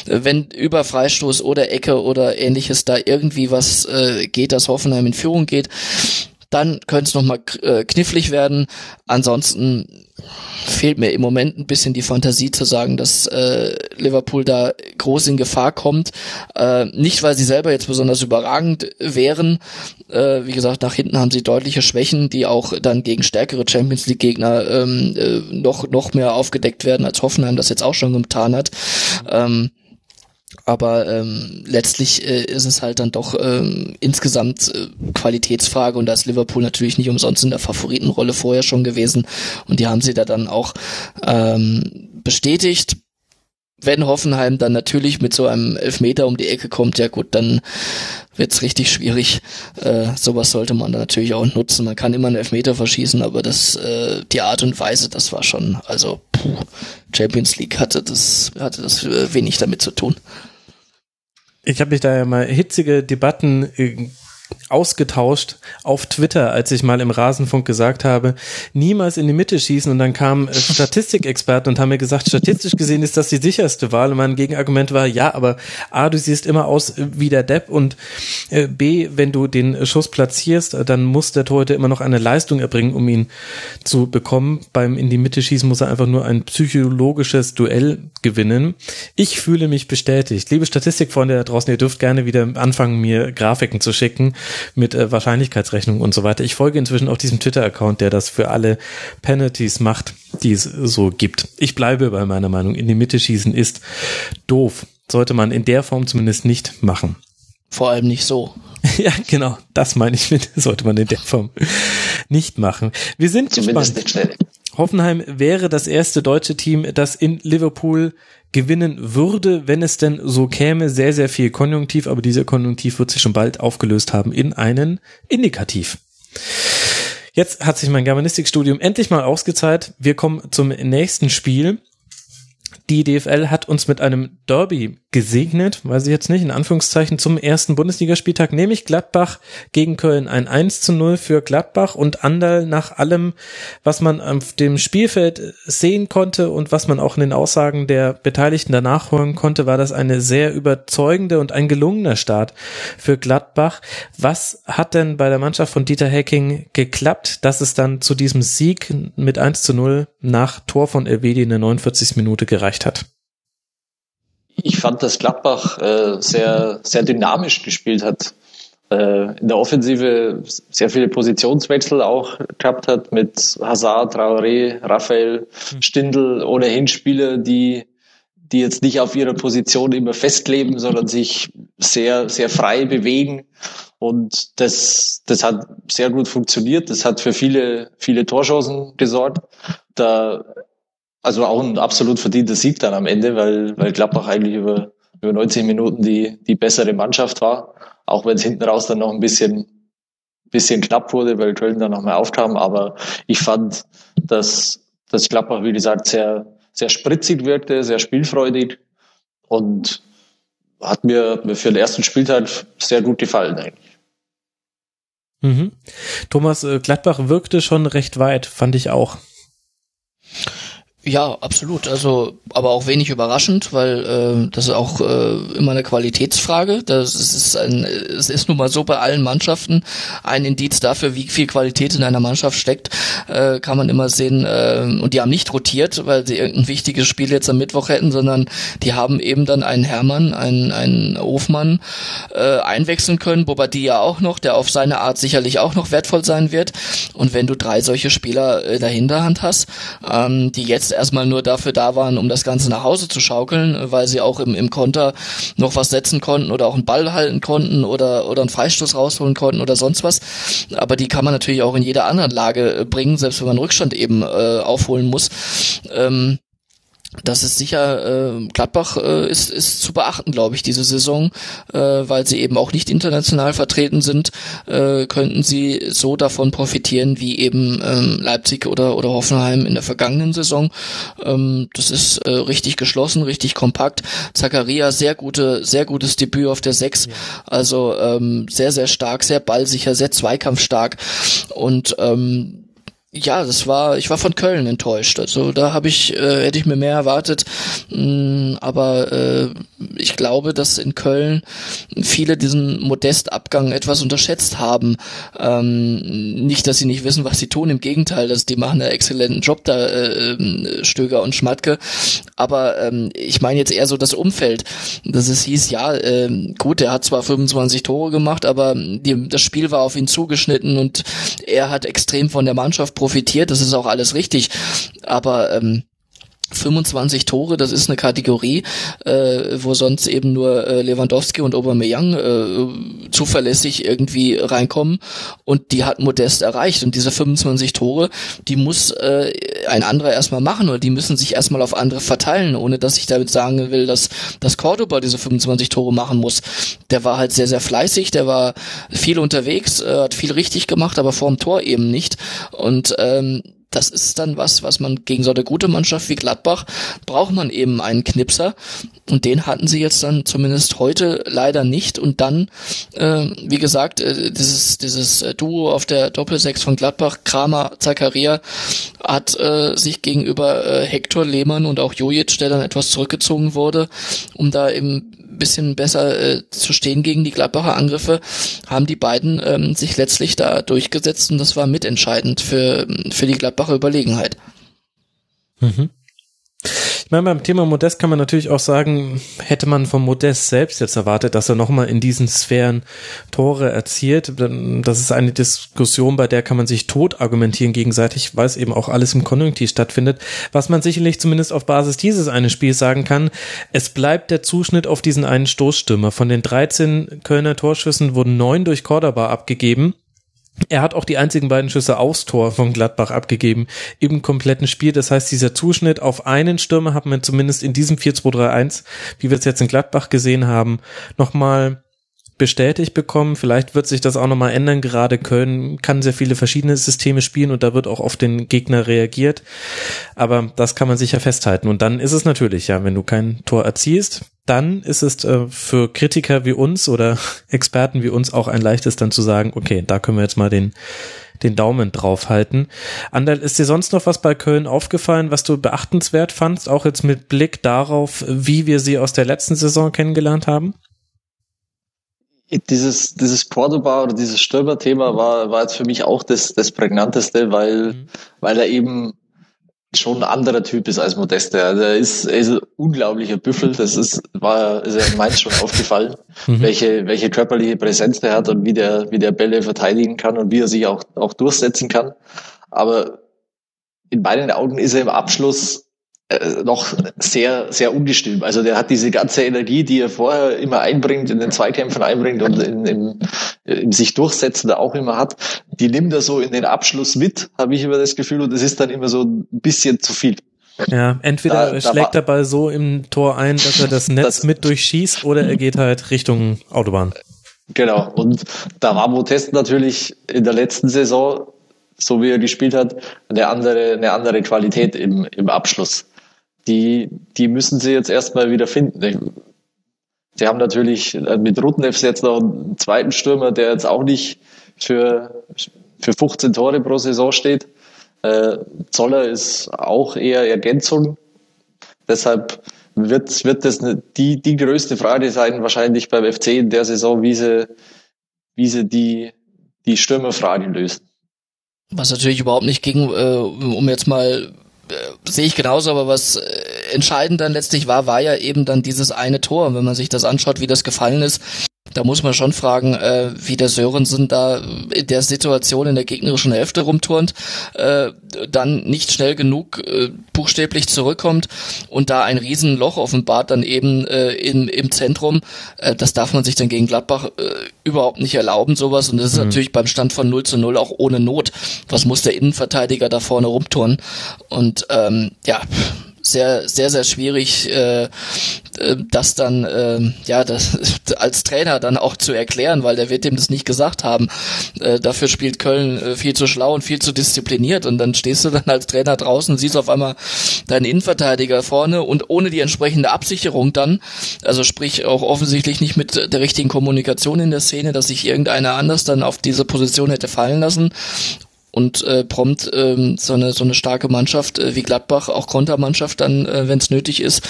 Speaker 4: Äh, wenn über Freistoß oder Ecke oder ähnliches da irgendwie was äh, geht, dass Hoffenheim in Führung geht, dann könnte es nochmal äh, knifflig werden. Ansonsten fehlt mir im Moment ein bisschen die Fantasie zu sagen, dass äh, Liverpool da groß in Gefahr kommt. Äh, nicht, weil sie selber jetzt besonders überragend wären. Äh, wie gesagt, nach hinten haben sie deutliche Schwächen, die auch dann gegen stärkere Champions League Gegner ähm, äh, noch noch mehr aufgedeckt werden, als Hoffenheim das jetzt auch schon getan hat. Ähm, aber ähm, letztlich äh, ist es halt dann doch ähm, insgesamt äh, Qualitätsfrage und da ist Liverpool natürlich nicht umsonst in der Favoritenrolle vorher schon gewesen und die haben sie da dann auch ähm, bestätigt. Wenn Hoffenheim dann natürlich mit so einem Elfmeter um die Ecke kommt, ja gut, dann wird's richtig schwierig. Äh, sowas sollte man dann natürlich auch nutzen. Man kann immer einen Elfmeter verschießen, aber das, äh, die Art und Weise, das war schon, also puh, Champions League hatte das, hatte das äh, wenig damit zu tun.
Speaker 3: Ich habe mich da ja mal hitzige Debatten äh, ausgetauscht auf Twitter, als ich mal im Rasenfunk gesagt habe, niemals in die Mitte schießen und dann kamen äh, (laughs) Statistikexperten und haben mir gesagt, statistisch gesehen ist das die sicherste Wahl und mein Gegenargument war, ja, aber A, du siehst immer aus wie der Depp und äh, B, wenn du den Schuss platzierst, dann muss der Torhüter immer noch eine Leistung erbringen, um ihn zu bekommen. Beim in die Mitte schießen muss er einfach nur ein psychologisches Duell gewinnen. Ich fühle mich bestätigt. Liebe Statistikfreunde da draußen, ihr dürft gerne wieder anfangen, mir Grafiken zu schicken mit äh, Wahrscheinlichkeitsrechnung und so weiter. Ich folge inzwischen auch diesem Twitter-Account, der das für alle Penalties macht, die es so gibt. Ich bleibe bei meiner Meinung. In die Mitte schießen ist doof. Sollte man in der Form zumindest nicht machen.
Speaker 4: Vor allem nicht so. (laughs)
Speaker 3: ja, genau. Das meine ich mit, sollte man in der Form nicht machen. Wir sind Zumindest gespannt. Nicht schnell. Hoffenheim wäre das erste deutsche Team, das in Liverpool gewinnen würde, wenn es denn so käme. Sehr, sehr viel Konjunktiv, aber dieser Konjunktiv wird sich schon bald aufgelöst haben in einen Indikativ. Jetzt hat sich mein Germanistikstudium endlich mal ausgezahlt. Wir kommen zum nächsten Spiel. Die DFL hat uns mit einem Derby gesegnet, weiß ich jetzt nicht, in Anführungszeichen zum ersten Bundesligaspieltag, nämlich Gladbach gegen Köln. Ein 1 zu 0 für Gladbach und Andal nach allem, was man auf dem Spielfeld sehen konnte und was man auch in den Aussagen der Beteiligten danach hören konnte, war das eine sehr überzeugende und ein gelungener Start für Gladbach. Was hat denn bei der Mannschaft von Dieter Hecking geklappt, dass es dann zu diesem Sieg mit 1 zu 0 nach Tor von Elvedi in der 49. Minute gereicht hat?
Speaker 5: Ich fand, dass Gladbach äh, sehr, sehr dynamisch gespielt hat. Äh, in der Offensive sehr viele Positionswechsel auch gehabt hat mit Hazard, Traoré, Raphael, hm. Stindl, ohnehin Spieler, die, die jetzt nicht auf ihrer Position immer festleben, sondern sich sehr, sehr frei bewegen. Und das, das hat sehr gut funktioniert. Das hat für viele, viele Torchancen gesorgt. Da also auch ein absolut verdienter Sieg dann am Ende, weil, weil Gladbach eigentlich über, über 90 Minuten die, die bessere Mannschaft war. Auch wenn es hinten raus dann noch ein bisschen, bisschen knapp wurde, weil Köln dann noch mal aufkam. Aber ich fand, dass, dass Gladbach, wie gesagt, sehr, sehr spritzig wirkte, sehr spielfreudig und hat mir, mir für den ersten Spieltag sehr gut gefallen eigentlich.
Speaker 3: Mhm. Thomas, äh, Gladbach wirkte schon recht weit, fand ich auch.
Speaker 4: Ja, absolut. Also, aber auch wenig überraschend, weil äh, das ist auch äh, immer eine Qualitätsfrage. Das ist ein, es ist nun mal so bei allen Mannschaften ein Indiz dafür, wie viel Qualität in einer Mannschaft steckt, äh, kann man immer sehen. Äh, und die haben nicht rotiert, weil sie irgendein wichtiges Spiel jetzt am Mittwoch hätten, sondern die haben eben dann einen Hermann, einen, einen Hofmann äh, einwechseln können, die ja auch noch, der auf seine Art sicherlich auch noch wertvoll sein wird. Und wenn du drei solche Spieler äh, der Hinterhand hast, ähm, die jetzt erstmal nur dafür da waren, um das Ganze nach Hause zu schaukeln, weil sie auch im, im Konter noch was setzen konnten oder auch einen Ball halten konnten oder, oder einen Freistoß rausholen konnten oder sonst was. Aber die kann man natürlich auch in jeder anderen Lage äh, bringen, selbst wenn man Rückstand eben äh, aufholen muss. Ähm, das ist sicher, äh, Gladbach äh, ist, ist zu beachten, glaube ich, diese Saison, äh, weil sie eben auch nicht international vertreten sind, äh, könnten sie so davon profitieren wie eben ähm, Leipzig oder, oder Hoffenheim in der vergangenen Saison. Ähm, das ist äh, richtig geschlossen, richtig kompakt. Zakaria, sehr gute, sehr gutes Debüt auf der Sechs, ja. also ähm, sehr, sehr stark, sehr ballsicher, sehr zweikampfstark und ähm, ja, das war, ich war von Köln enttäuscht. Also da habe ich, äh, hätte ich mir mehr erwartet. Mm, aber äh, ich glaube, dass in Köln viele diesen Modestabgang etwas unterschätzt haben. Ähm, nicht, dass sie nicht wissen, was sie tun. Im Gegenteil, dass die machen einen exzellenten Job da, äh, äh, Stöger und Schmatke. Aber ähm, ich meine jetzt eher so das Umfeld. Dass es hieß, ja, äh, gut, er hat zwar 25 Tore gemacht, aber die, das Spiel war auf ihn zugeschnitten und er hat extrem von der Mannschaft profitiert, das ist auch alles richtig. Aber ähm, 25 Tore, das ist eine Kategorie, äh, wo sonst eben nur äh, Lewandowski und Aubameyang äh, zuverlässig irgendwie reinkommen. Und die hat Modest erreicht. Und diese 25 Tore, die muss äh, ein anderer erstmal machen. Oder die müssen sich erstmal auf andere verteilen, ohne dass ich damit sagen will, dass, dass Cordoba diese 25 Tore machen muss. Der war halt sehr, sehr fleißig, der war viel unterwegs, äh, hat viel richtig gemacht, aber vorm Tor eben nicht. Und ähm, das ist dann was, was man gegen so eine gute Mannschaft wie Gladbach braucht man eben einen Knipser. Und den hatten sie jetzt dann zumindest heute leider nicht. Und dann, äh, wie gesagt, äh, dieses dieses Duo auf der Doppelsechs von Gladbach, Kramer, Zakaria, hat äh, sich gegenüber äh, Hector Lehmann und auch Jojic, der dann etwas zurückgezogen wurde, um da eben bisschen besser äh, zu stehen gegen die Gladbacher Angriffe, haben die beiden ähm, sich letztlich da durchgesetzt und das war mitentscheidend für, für die Gladbacher Überlegenheit.
Speaker 3: Mhm. Ich meine, beim Thema Modest kann man natürlich auch sagen, hätte man von Modest selbst jetzt erwartet, dass er nochmal in diesen Sphären Tore erzielt. Das ist eine Diskussion, bei der kann man sich tot argumentieren gegenseitig, weil es eben auch alles im Konjunktiv stattfindet. Was man sicherlich zumindest auf Basis dieses einen Spiels sagen kann, es bleibt der Zuschnitt auf diesen einen Stoßstürmer. Von den 13 Kölner Torschüssen wurden neun durch Cordoba abgegeben. Er hat auch die einzigen beiden Schüsse aufs Tor von Gladbach abgegeben im kompletten Spiel. Das heißt, dieser Zuschnitt auf einen Stürmer hat man zumindest in diesem 4-2-3-1, wie wir es jetzt in Gladbach gesehen haben, nochmal bestätigt bekommen. Vielleicht wird sich das auch nochmal ändern. Gerade Köln kann sehr viele verschiedene Systeme spielen und da wird auch auf den Gegner reagiert. Aber das kann man sicher festhalten. Und dann ist es natürlich, ja, wenn du kein Tor erzielst, dann ist es äh, für Kritiker wie uns oder (laughs) Experten wie uns auch ein leichtes dann zu sagen, okay, da können wir jetzt mal den den Daumen drauf halten. Anderl, ist dir sonst noch was bei Köln aufgefallen, was du beachtenswert fandst, auch jetzt mit Blick darauf, wie wir sie aus der letzten Saison kennengelernt haben?
Speaker 5: Dieses, dieses Cordoba oder dieses Stürmer-Thema war, war jetzt für mich auch das, das prägnanteste, weil, mhm. weil er eben schon ein anderer Typ ist als Modeste. Also er ist, er ist ein unglaublicher Büffel. Das ist, war, ist ja meins schon aufgefallen, mhm. welche, welche körperliche Präsenz der hat und wie der, wie der Bälle verteidigen kann und wie er sich auch, auch durchsetzen kann. Aber in meinen Augen ist er im Abschluss noch sehr, sehr ungestüm. Also der hat diese ganze Energie, die er vorher immer einbringt, in den Zweikämpfen einbringt und in, in, in sich durchsetzen da auch immer hat, die nimmt er so in den Abschluss mit, habe ich immer das Gefühl, und es ist dann immer so ein bisschen zu viel.
Speaker 3: Ja, entweder da, schlägt da der Ball so im Tor ein, dass er das Netz (laughs) das, mit durchschießt, oder er geht halt Richtung Autobahn.
Speaker 5: Genau, und da war Motest natürlich in der letzten Saison, so wie er gespielt hat, eine andere, eine andere Qualität im, im Abschluss die, die müssen sie jetzt erstmal wieder finden. Sie haben natürlich äh, mit Rutnefs jetzt noch einen zweiten Stürmer, der jetzt auch nicht für, für 15 Tore pro Saison steht. Äh, Zoller ist auch eher Ergänzung. Deshalb wird, wird das die, die größte Frage sein, wahrscheinlich beim FC in der Saison, wie sie, wie sie die, die Stürmerfrage lösen.
Speaker 4: Was natürlich überhaupt nicht ging, äh, um jetzt mal äh, sehe ich genauso, aber was äh, entscheidend dann letztlich war, war ja eben dann dieses eine Tor. Wenn man sich das anschaut, wie das gefallen ist, da muss man schon fragen, äh, wie der Sörensen da in der Situation in der gegnerischen Hälfte rumturnt, äh, dann nicht schnell genug äh, buchstäblich zurückkommt und da ein Riesenloch offenbart dann eben äh, in, im Zentrum. Äh, das darf man sich dann gegen Gladbach äh, überhaupt nicht erlauben, sowas. Und das ist mhm. natürlich beim Stand von 0 zu 0 auch ohne Not. Was muss der Innenverteidiger da vorne rumturnen? Und ähm, ja, sehr, sehr, sehr schwierig, äh, äh, das dann, äh, ja, das (laughs) als Trainer dann auch zu erklären, weil der wird dem das nicht gesagt haben. Äh, dafür spielt Köln äh, viel zu schlau und viel zu diszipliniert und dann stehst du dann als Trainer draußen, siehst auf einmal deinen Innenverteidiger vorne und ohne die entsprechende Absicherung dann, also sprich auch offensichtlich nicht mit der richtigen Kommunikation in der Szene, dass sich irgendeiner anders dann auf diese Position hätte fallen lassen und äh, prompt ähm, so eine so eine starke Mannschaft äh, wie Gladbach, auch Kontermannschaft dann, äh, wenn es nötig ist,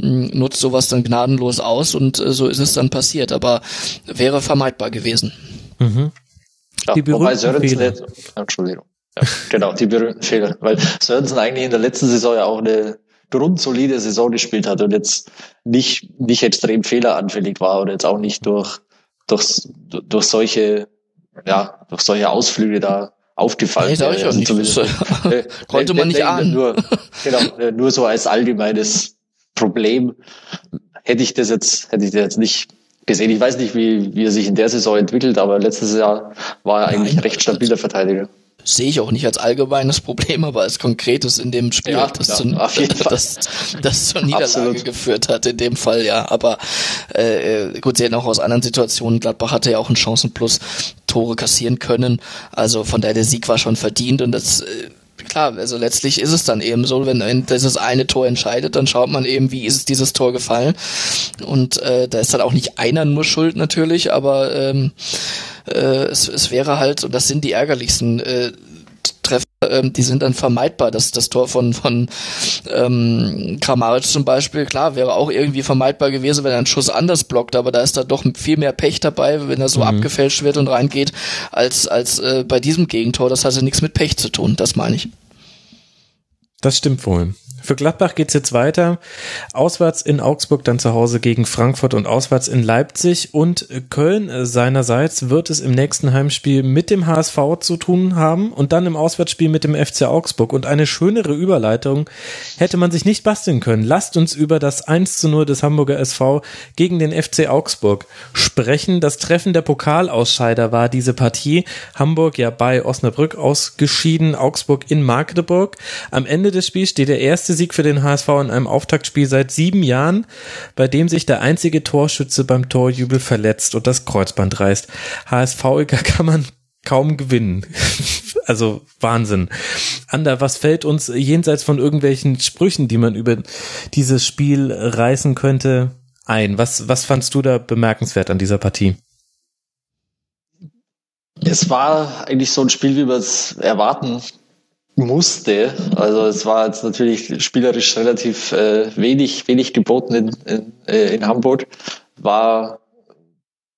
Speaker 4: nutzt sowas dann gnadenlos aus und äh, so ist es dann passiert. Aber wäre vermeidbar gewesen.
Speaker 5: Mhm. Ja, die wobei Sörensen jetzt, Entschuldigung. Ja, genau, die berühmten Fehler. Weil Sörensen eigentlich in der letzten Saison ja auch eine grundsolide Saison gespielt hat und jetzt nicht, nicht extrem fehleranfällig war oder jetzt auch nicht durch, durch, durch solche, ja, durch solche Ausflüge da aufgefallen. Nee,
Speaker 4: wäre. Also zumindest, äh, (laughs) (laughs) konnte man nicht ahnen.
Speaker 5: Nur, genau, äh, nur so als allgemeines Problem hätte ich das jetzt, hätte ich das jetzt nicht gesehen. Ich weiß nicht, wie, wie er sich in der Saison entwickelt, aber letztes Jahr war er eigentlich Nein, ein recht stabiler Verteidiger
Speaker 4: sehe ich auch nicht als allgemeines Problem, aber als konkretes in dem Spiel, ja, das, ja, zu, (laughs) das, das zur Niederlage Absolut. geführt hat in dem Fall, ja. Aber äh, gut, sie hätten auch aus anderen Situationen, Gladbach hatte ja auch einen Chancenplus, Tore kassieren können. Also von daher der Sieg war schon verdient und das äh, klar, also letztlich ist es dann eben so, wenn dieses eine Tor entscheidet, dann schaut man eben, wie ist dieses Tor gefallen. Und äh, da ist dann auch nicht einer nur schuld natürlich, aber ähm, äh, es, es wäre halt, und das sind die ärgerlichsten äh, Treffer, ähm, die sind dann vermeidbar. Das, das Tor von, von ähm, Kramaric zum Beispiel, klar, wäre auch irgendwie vermeidbar gewesen, wenn er einen Schuss anders blockt, aber da ist da doch viel mehr Pech dabei, wenn er so mhm. abgefälscht wird und reingeht, als, als äh, bei diesem Gegentor. Das hatte nichts mit Pech zu tun, das meine ich.
Speaker 3: Das stimmt wohl. Für Gladbach geht's jetzt weiter. Auswärts in Augsburg, dann zu Hause gegen Frankfurt und auswärts in Leipzig. Und Köln seinerseits wird es im nächsten Heimspiel mit dem HSV zu tun haben und dann im Auswärtsspiel mit dem FC Augsburg. Und eine schönere Überleitung hätte man sich nicht basteln können. Lasst uns über das 1 zu 0 des Hamburger SV gegen den FC Augsburg sprechen. Das Treffen der Pokalausscheider war diese Partie. Hamburg ja bei Osnabrück ausgeschieden, Augsburg in Magdeburg. Am Ende des Spiels steht der erste Sieg für den HSV in einem Auftaktspiel seit sieben Jahren, bei dem sich der einzige Torschütze beim Torjubel verletzt und das Kreuzband reißt. HSV-Iger kann man kaum gewinnen. (laughs) also Wahnsinn. Ander, was fällt uns jenseits von irgendwelchen Sprüchen, die man über dieses Spiel reißen könnte, ein? Was, was fandst du da bemerkenswert an dieser Partie?
Speaker 5: Es war eigentlich so ein Spiel, wie wir es erwarten musste. Also es war jetzt natürlich spielerisch relativ äh, wenig, wenig geboten in, in, äh, in Hamburg. War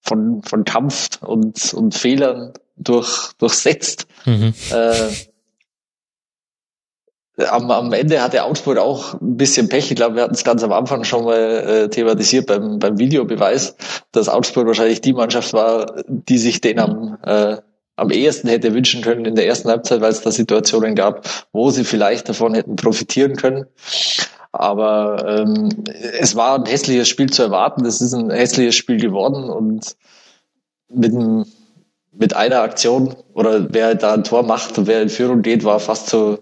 Speaker 5: von, von Kampf und, und Fehlern durch, durchsetzt. Mhm. Äh, am, am Ende hatte Augsburg auch ein bisschen Pech. Ich glaube, wir hatten es ganz am Anfang schon mal äh, thematisiert beim, beim Videobeweis, dass Augsburg wahrscheinlich die Mannschaft war, die sich den am, äh, am ehesten hätte wünschen können in der ersten Halbzeit, weil es da Situationen gab, wo sie vielleicht davon hätten profitieren können. Aber ähm, es war ein hässliches Spiel zu erwarten. Es ist ein hässliches Spiel geworden und mit, einem, mit einer Aktion oder wer da ein Tor macht und wer in Führung geht, war fast zu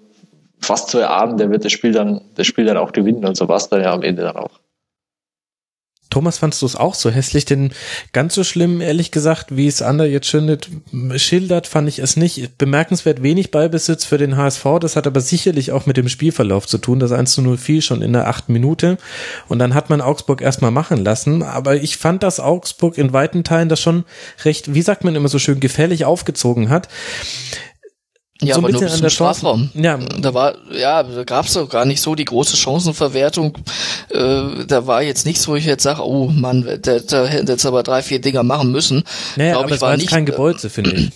Speaker 5: fast zu erahnen, der wird das Spiel dann das Spiel dann auch gewinnen und so war es dann ja am Ende dann auch.
Speaker 3: Thomas, fandst du es auch so hässlich? Denn ganz so schlimm, ehrlich gesagt, wie es Ander jetzt schildert, schildert, fand ich es nicht. Bemerkenswert wenig Ballbesitz für den HSV. Das hat aber sicherlich auch mit dem Spielverlauf zu tun. Das 1 zu 0 fiel schon in der achten Minute. Und dann hat man Augsburg erstmal machen lassen. Aber ich fand, dass Augsburg in weiten Teilen das schon recht, wie sagt man immer so schön, gefährlich aufgezogen hat
Speaker 4: Ja,
Speaker 3: so
Speaker 4: aber nur bis
Speaker 3: an der.
Speaker 4: Strafraum.
Speaker 3: Ja,
Speaker 4: Da war, ja, da gab's doch gar nicht so die große Chancenverwertung. Äh, da war jetzt nichts, wo ich jetzt sage, oh Mann, der, der hätte jetzt aber drei, vier Dinger machen müssen.
Speaker 3: naja,
Speaker 4: Glaub
Speaker 3: aber
Speaker 4: ich,
Speaker 3: war jetzt
Speaker 4: nicht,
Speaker 3: kein
Speaker 4: äh,
Speaker 3: Gebolze, finde ich.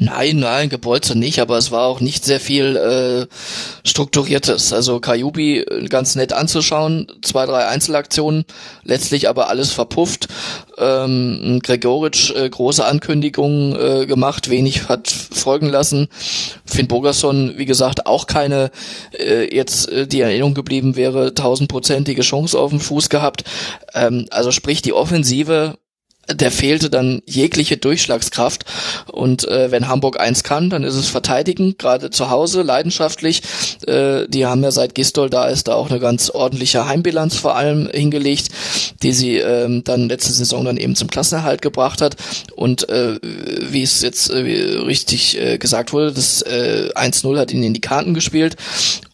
Speaker 4: Nein, nein, Gebolze nicht, aber es war auch nicht sehr viel äh, strukturiertes. Also Kajubi äh, ganz nett anzuschauen, zwei, drei Einzelaktionen, letztlich aber alles verpufft. Ähm, Gregoritsch äh, große Ankündigungen äh, gemacht, wenig hat folgen lassen. Finn Bogerson, wie gesagt, auch keine äh, jetzt äh, die Erinnerung geblieben wäre, tausendprozentige Chance auf dem Fuß gehabt. Ähm, also sprich die Offensive der fehlte dann jegliche Durchschlagskraft. Und äh, wenn Hamburg eins kann, dann ist es verteidigen, gerade zu Hause, leidenschaftlich. Äh, die haben ja seit Gistol da ist, da auch eine ganz ordentliche Heimbilanz vor allem hingelegt, die sie ähm, dann letzte Saison dann eben zum Klassenerhalt gebracht hat. Und äh, wie es jetzt äh, richtig äh, gesagt wurde, das äh, 1-0 hat ihnen in die Karten gespielt.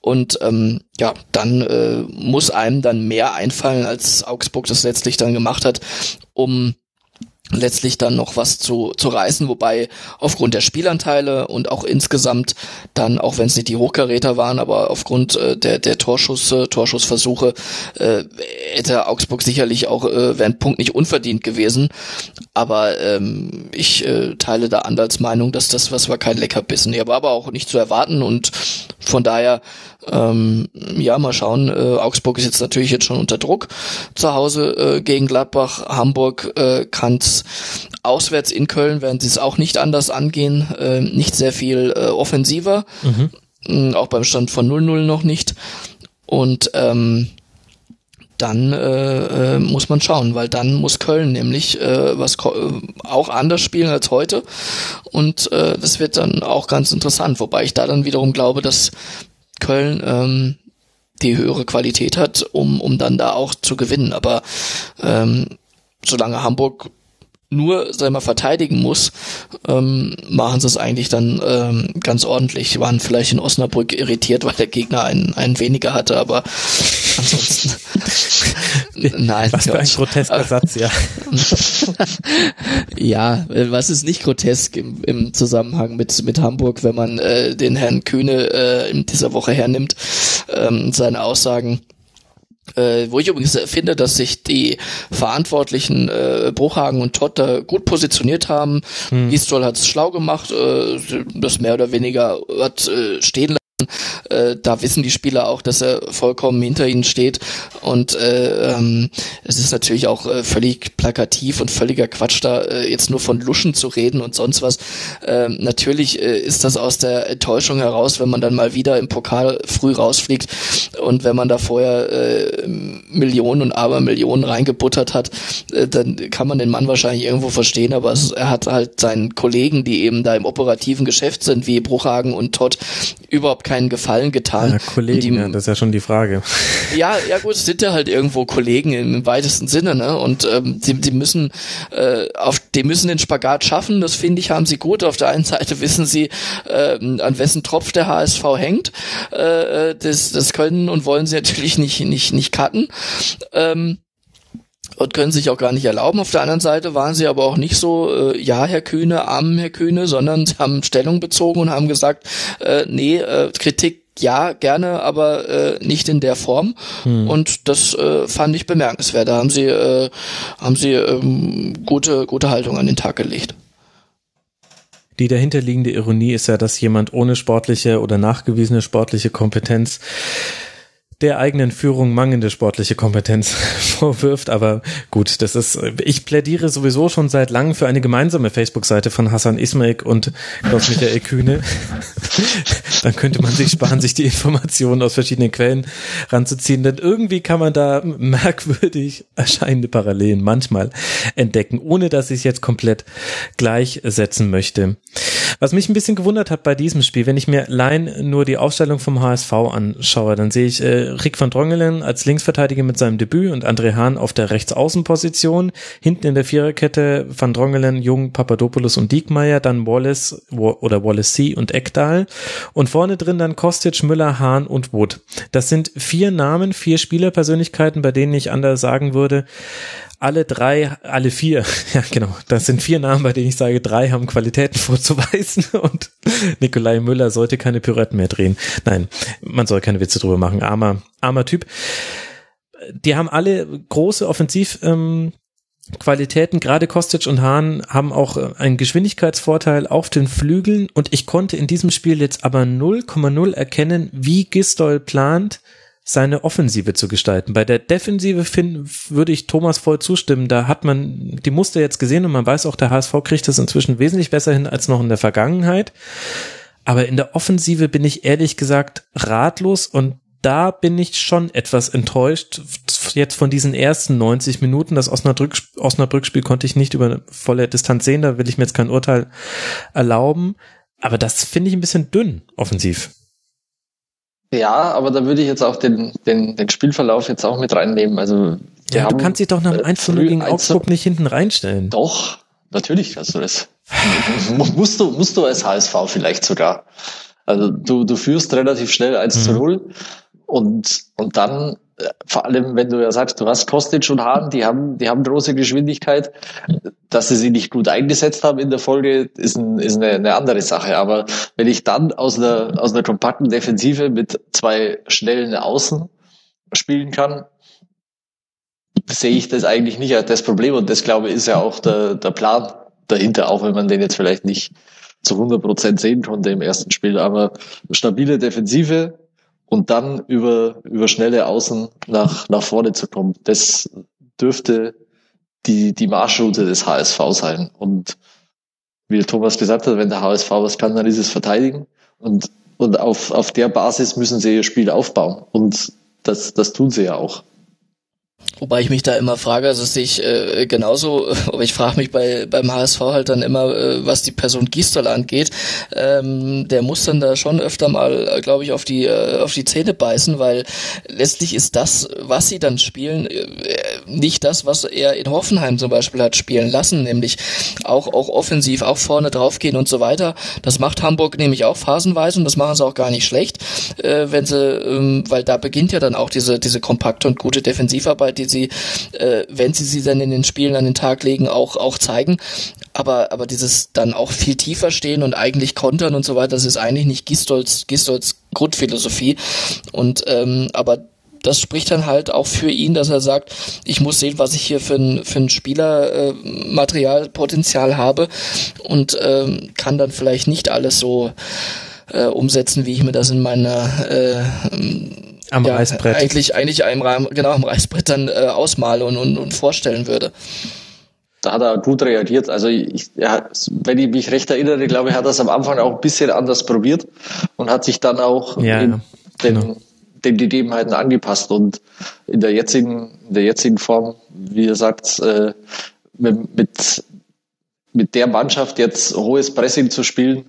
Speaker 4: Und ähm, ja, dann äh, muss einem dann mehr einfallen, als Augsburg das letztlich dann gemacht hat, um letztlich dann noch was zu, zu reißen, wobei aufgrund der Spielanteile und auch insgesamt dann, auch wenn es nicht die Hochkaräter waren, aber aufgrund äh, der, der Torschüsse, Torschussversuche, äh, hätte Augsburg sicherlich auch, äh, wäre ein Punkt nicht unverdient gewesen. Aber ähm, ich äh, teile da Andals Meinung, dass das was war kein Leckerbissen. Nee, aber, aber auch nicht zu erwarten und von daher ähm, ja, mal schauen. Äh, Augsburg ist jetzt natürlich jetzt schon unter Druck zu Hause äh, gegen Gladbach. Hamburg äh, kann auswärts in Köln, werden sie es auch nicht anders angehen. Äh, nicht sehr viel äh, offensiver. Mhm. Auch beim Stand von 0-0 noch nicht. Und ähm, dann äh, äh, muss man schauen, weil dann muss Köln nämlich äh, was äh, auch anders spielen als heute und äh, das wird dann auch ganz interessant, wobei ich da dann wiederum glaube, dass Köln ähm, die höhere Qualität hat, um um dann da auch zu gewinnen. Aber ähm, solange Hamburg nur, sag mal, verteidigen muss, ähm, machen sie es eigentlich dann ähm, ganz ordentlich. Waren vielleicht in Osnabrück irritiert, weil der Gegner einen, einen weniger hatte, aber ansonsten (laughs) nein.
Speaker 3: Was für ein grotesker Satz, ja. (laughs)
Speaker 4: Ja, was ist nicht grotesk im, im Zusammenhang mit, mit Hamburg, wenn man äh, den Herrn Kühne äh, in dieser Woche hernimmt, ähm, seine Aussagen. Äh, wo ich übrigens finde, dass sich die Verantwortlichen äh, Bruchhagen und da gut positioniert haben. Hm. Gistol hat es schlau gemacht, äh, das mehr oder weniger hat äh, stehen lassen. Äh, da wissen die Spieler auch, dass er vollkommen hinter ihnen steht. Und äh, ähm, es ist natürlich auch äh, völlig plakativ und völliger Quatsch, da äh, jetzt nur von Luschen zu reden und sonst was. Äh, natürlich äh, ist das aus der Enttäuschung heraus, wenn man dann mal wieder im Pokal früh rausfliegt und wenn man da vorher Millionen und Abermillionen reingebuttert hat, dann kann man den Mann wahrscheinlich irgendwo verstehen, aber es, er hat halt seinen Kollegen, die eben da im operativen Geschäft sind, wie Bruchhagen und Todd, überhaupt keinen Gefallen getan.
Speaker 3: ja Kollegen,
Speaker 4: die,
Speaker 3: ja, das ist ja schon die Frage.
Speaker 4: ja, ja gut, es sind ja halt irgendwo Kollegen im, im weitesten Sinne, ne? Und ähm, die, die müssen äh, auf, die müssen den Spagat schaffen. Das finde ich, haben sie gut. Auf der einen Seite wissen sie, äh, an wessen Tropf der HSV hängt. Äh, das, das können und wollen sie natürlich nicht nicht nicht cutten. Ähm, und können sich auch gar nicht erlauben. Auf der anderen Seite waren sie aber auch nicht so, äh, ja, Herr Kühne, arm Herr Kühne, sondern sie (laughs) haben Stellung bezogen und haben gesagt, äh, nee, äh, Kritik ja, gerne, aber äh, nicht in der Form. Und das äh, fand ich bemerkenswert. Da haben sie, äh, haben sie ähm, gute, gute Haltung an den Tag gelegt.
Speaker 3: Die dahinterliegende Ironie ist ja, dass jemand ohne sportliche oder nachgewiesene sportliche Kompetenz der eigenen Führung mangelnde sportliche Kompetenz (laughs) vorwirft. Aber gut, das ist, ich plädiere sowieso schon seit langem für eine gemeinsame Facebook-Seite von Hassan Ismail und Klaus-Michael Kühne. Dann könnte man sich sparen, sich die Informationen aus verschiedenen Quellen ranzuziehen. Denn irgendwie kann man da merkwürdig erscheinende Parallelen manchmal entdecken, ohne dass ich es jetzt komplett gleichsetzen möchte. Was mich ein bisschen gewundert hat bei diesem Spiel, wenn ich mir allein nur die Aufstellung vom HSV anschaue, dann sehe ich äh, Rick van Drongelen als Linksverteidiger mit seinem Debüt und André Hahn auf der Rechtsaußenposition. Hinten in der Viererkette van Drongelen, Jung, Papadopoulos und Diekmeyer, dann Wallace oder Wallace C und Eckdahl. Und vorne drin dann Kostic, Müller, Hahn und Wood. Das sind vier Namen, vier Spielerpersönlichkeiten, bei denen ich anders sagen würde, alle drei, alle vier, (laughs) ja genau, das sind vier Namen, bei denen ich sage, drei haben Qualitäten (laughs) vorzuweisen und (laughs) Nikolai Müller sollte keine Pirouetten mehr drehen. Nein, man soll keine Witze drüber machen, armer, armer Typ. Die haben alle große Offensiv, ähm, Qualitäten, gerade Kostic und Hahn haben auch äh, einen Geschwindigkeitsvorteil auf den Flügeln und ich konnte in diesem Spiel jetzt aber 0,0 erkennen, wie Gistol plant, seine Offensive zu gestalten. Bei der Defensive find, würde ich Thomas voll zustimmen. Da hat man die Muster jetzt gesehen und man weiß auch, der HSV kriegt das inzwischen wesentlich besser hin als noch in der Vergangenheit. Aber in der Offensive bin ich ehrlich gesagt ratlos und da bin ich schon etwas enttäuscht. Jetzt von diesen ersten 90 Minuten, das Osnabrück, Osnabrück-Spiel konnte ich nicht über volle Distanz sehen, da will ich mir jetzt kein Urteil erlauben. Aber das finde ich ein bisschen dünn, offensiv.
Speaker 5: Ja, aber da würde ich jetzt auch den, den, den Spielverlauf jetzt auch mit reinnehmen. Also,
Speaker 3: ja, du kannst dich doch nach dem 1 0 gegen Augsburg nicht hinten reinstellen.
Speaker 5: Doch, natürlich kannst du das. musst du, musst du als HSV vielleicht sogar. Also du, du führst relativ schnell 1 zu 0 mhm. Und, und dann vor allem, wenn du ja sagst, du hast Kostic und Hahn, die haben, die haben große Geschwindigkeit. Dass sie sie nicht gut eingesetzt haben in der Folge, ist, ein, ist eine, eine andere Sache. Aber wenn ich dann aus einer, aus einer kompakten Defensive mit zwei schnellen Außen spielen kann, sehe ich das eigentlich nicht als das Problem. Und das, glaube ich, ist ja auch der, der Plan dahinter, auch wenn man den jetzt vielleicht nicht zu 100 Prozent sehen konnte im ersten Spiel. Aber stabile Defensive, und dann über, über schnelle Außen nach, nach vorne zu kommen. Das dürfte die, die Marschroute des HSV sein. Und wie Thomas gesagt hat, wenn der HSV was kann, dann ist es verteidigen. Und, und auf, auf der Basis müssen sie ihr Spiel aufbauen. Und das, das tun sie ja auch.
Speaker 4: Wobei ich mich da immer frage, also sehe ich äh, genauso, (laughs) aber ich frage mich bei beim HSV halt dann immer, äh, was die Person Gistol angeht. Ähm, der muss dann da schon öfter mal, äh, glaube ich, auf die äh, auf die Zähne beißen, weil letztlich ist das, was sie dann spielen, äh, nicht das, was er in Hoffenheim zum Beispiel hat spielen lassen, nämlich auch auch offensiv, auch vorne draufgehen und so weiter. Das macht Hamburg nämlich auch phasenweise und das machen sie auch gar nicht schlecht, äh, wenn sie, ähm, weil da beginnt ja dann auch diese diese kompakte und gute Defensivarbeit, die sie, äh, wenn sie sie dann in den Spielen an den Tag legen, auch, auch zeigen. Aber, aber dieses dann auch viel tiefer stehen und eigentlich kontern und so weiter, das ist eigentlich nicht Gistolz, Gistolz Grundphilosophie. Und, ähm, aber das spricht dann halt auch für ihn, dass er sagt, ich muss sehen, was ich hier für ein, für ein Spielermaterialpotenzial äh, habe und ähm, kann dann vielleicht nicht alles so äh, umsetzen, wie ich mir das in meiner äh,
Speaker 3: am ja, Reißbrett.
Speaker 4: Eigentlich, eigentlich einem, genau am Reißbrett dann äh, ausmale und, und, und vorstellen würde.
Speaker 5: Da hat er gut reagiert. Also ich, ja, wenn ich mich recht erinnere, glaube ich, hat er es am Anfang auch ein bisschen anders probiert und hat sich dann auch
Speaker 3: ja,
Speaker 5: in den, genau. den Gegebenheiten angepasst. Und in der jetzigen, in der jetzigen Form, wie er sagt, äh, mit, mit, mit der Mannschaft jetzt hohes Pressing zu spielen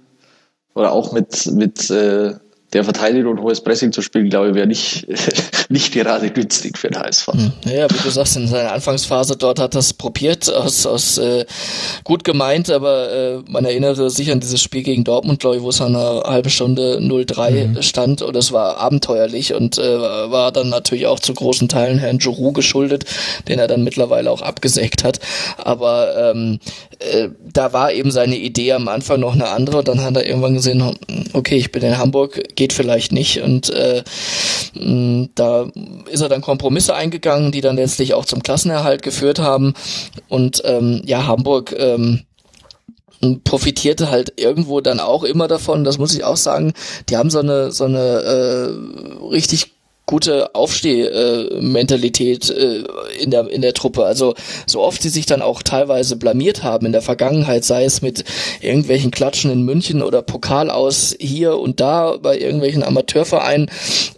Speaker 5: oder auch mit, mit äh, der Verteidigung und hohes Pressing zu spielen, glaube ich, wäre nicht, (laughs) nicht gerade günstig für den HSV. Hm.
Speaker 4: Ja, wie du sagst, in seiner Anfangsphase dort hat das probiert, aus, aus äh, gut gemeint, aber äh, man erinnere sich an dieses Spiel gegen Dortmund, glaube ich, wo es eine halbe Stunde 0-3 mhm. stand und es war abenteuerlich und äh, war dann natürlich auch zu großen Teilen Herrn Giroux geschuldet, den er dann mittlerweile auch abgesägt hat. Aber ähm, äh, da war eben seine Idee am Anfang noch eine andere und dann hat er irgendwann gesehen, okay, ich bin in Hamburg, geht vielleicht nicht. Und äh, da ist er dann Kompromisse eingegangen, die dann letztlich auch zum Klassenerhalt geführt haben. Und ähm, ja, Hamburg ähm, profitierte halt irgendwo dann auch immer davon, das muss ich auch sagen, die haben so eine so eine äh, richtig gute Aufstehmentalität äh, in der in der Truppe. Also so oft sie sich dann auch teilweise blamiert haben in der Vergangenheit, sei es mit irgendwelchen Klatschen in München oder Pokal aus hier und da bei irgendwelchen Amateurvereinen,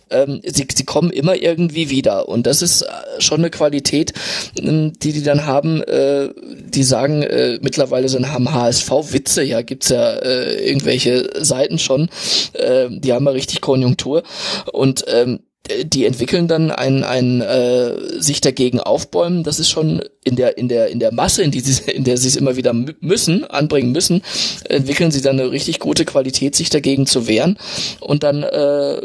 Speaker 4: ähm, sie, sie kommen immer irgendwie wieder. Und das ist äh, schon eine Qualität, ähm, die die dann haben. Äh, die sagen, äh, mittlerweile sind haben HSV-Witze, ja, gibt's ja äh, irgendwelche Seiten schon, äh, die haben ja richtig Konjunktur. Und ähm, die entwickeln dann ein, ein äh, sich dagegen aufbäumen. Das ist schon in der in der in der Masse, in die sie in der sie es immer wieder müssen anbringen müssen, entwickeln sie dann eine richtig gute Qualität, sich dagegen zu wehren und dann äh,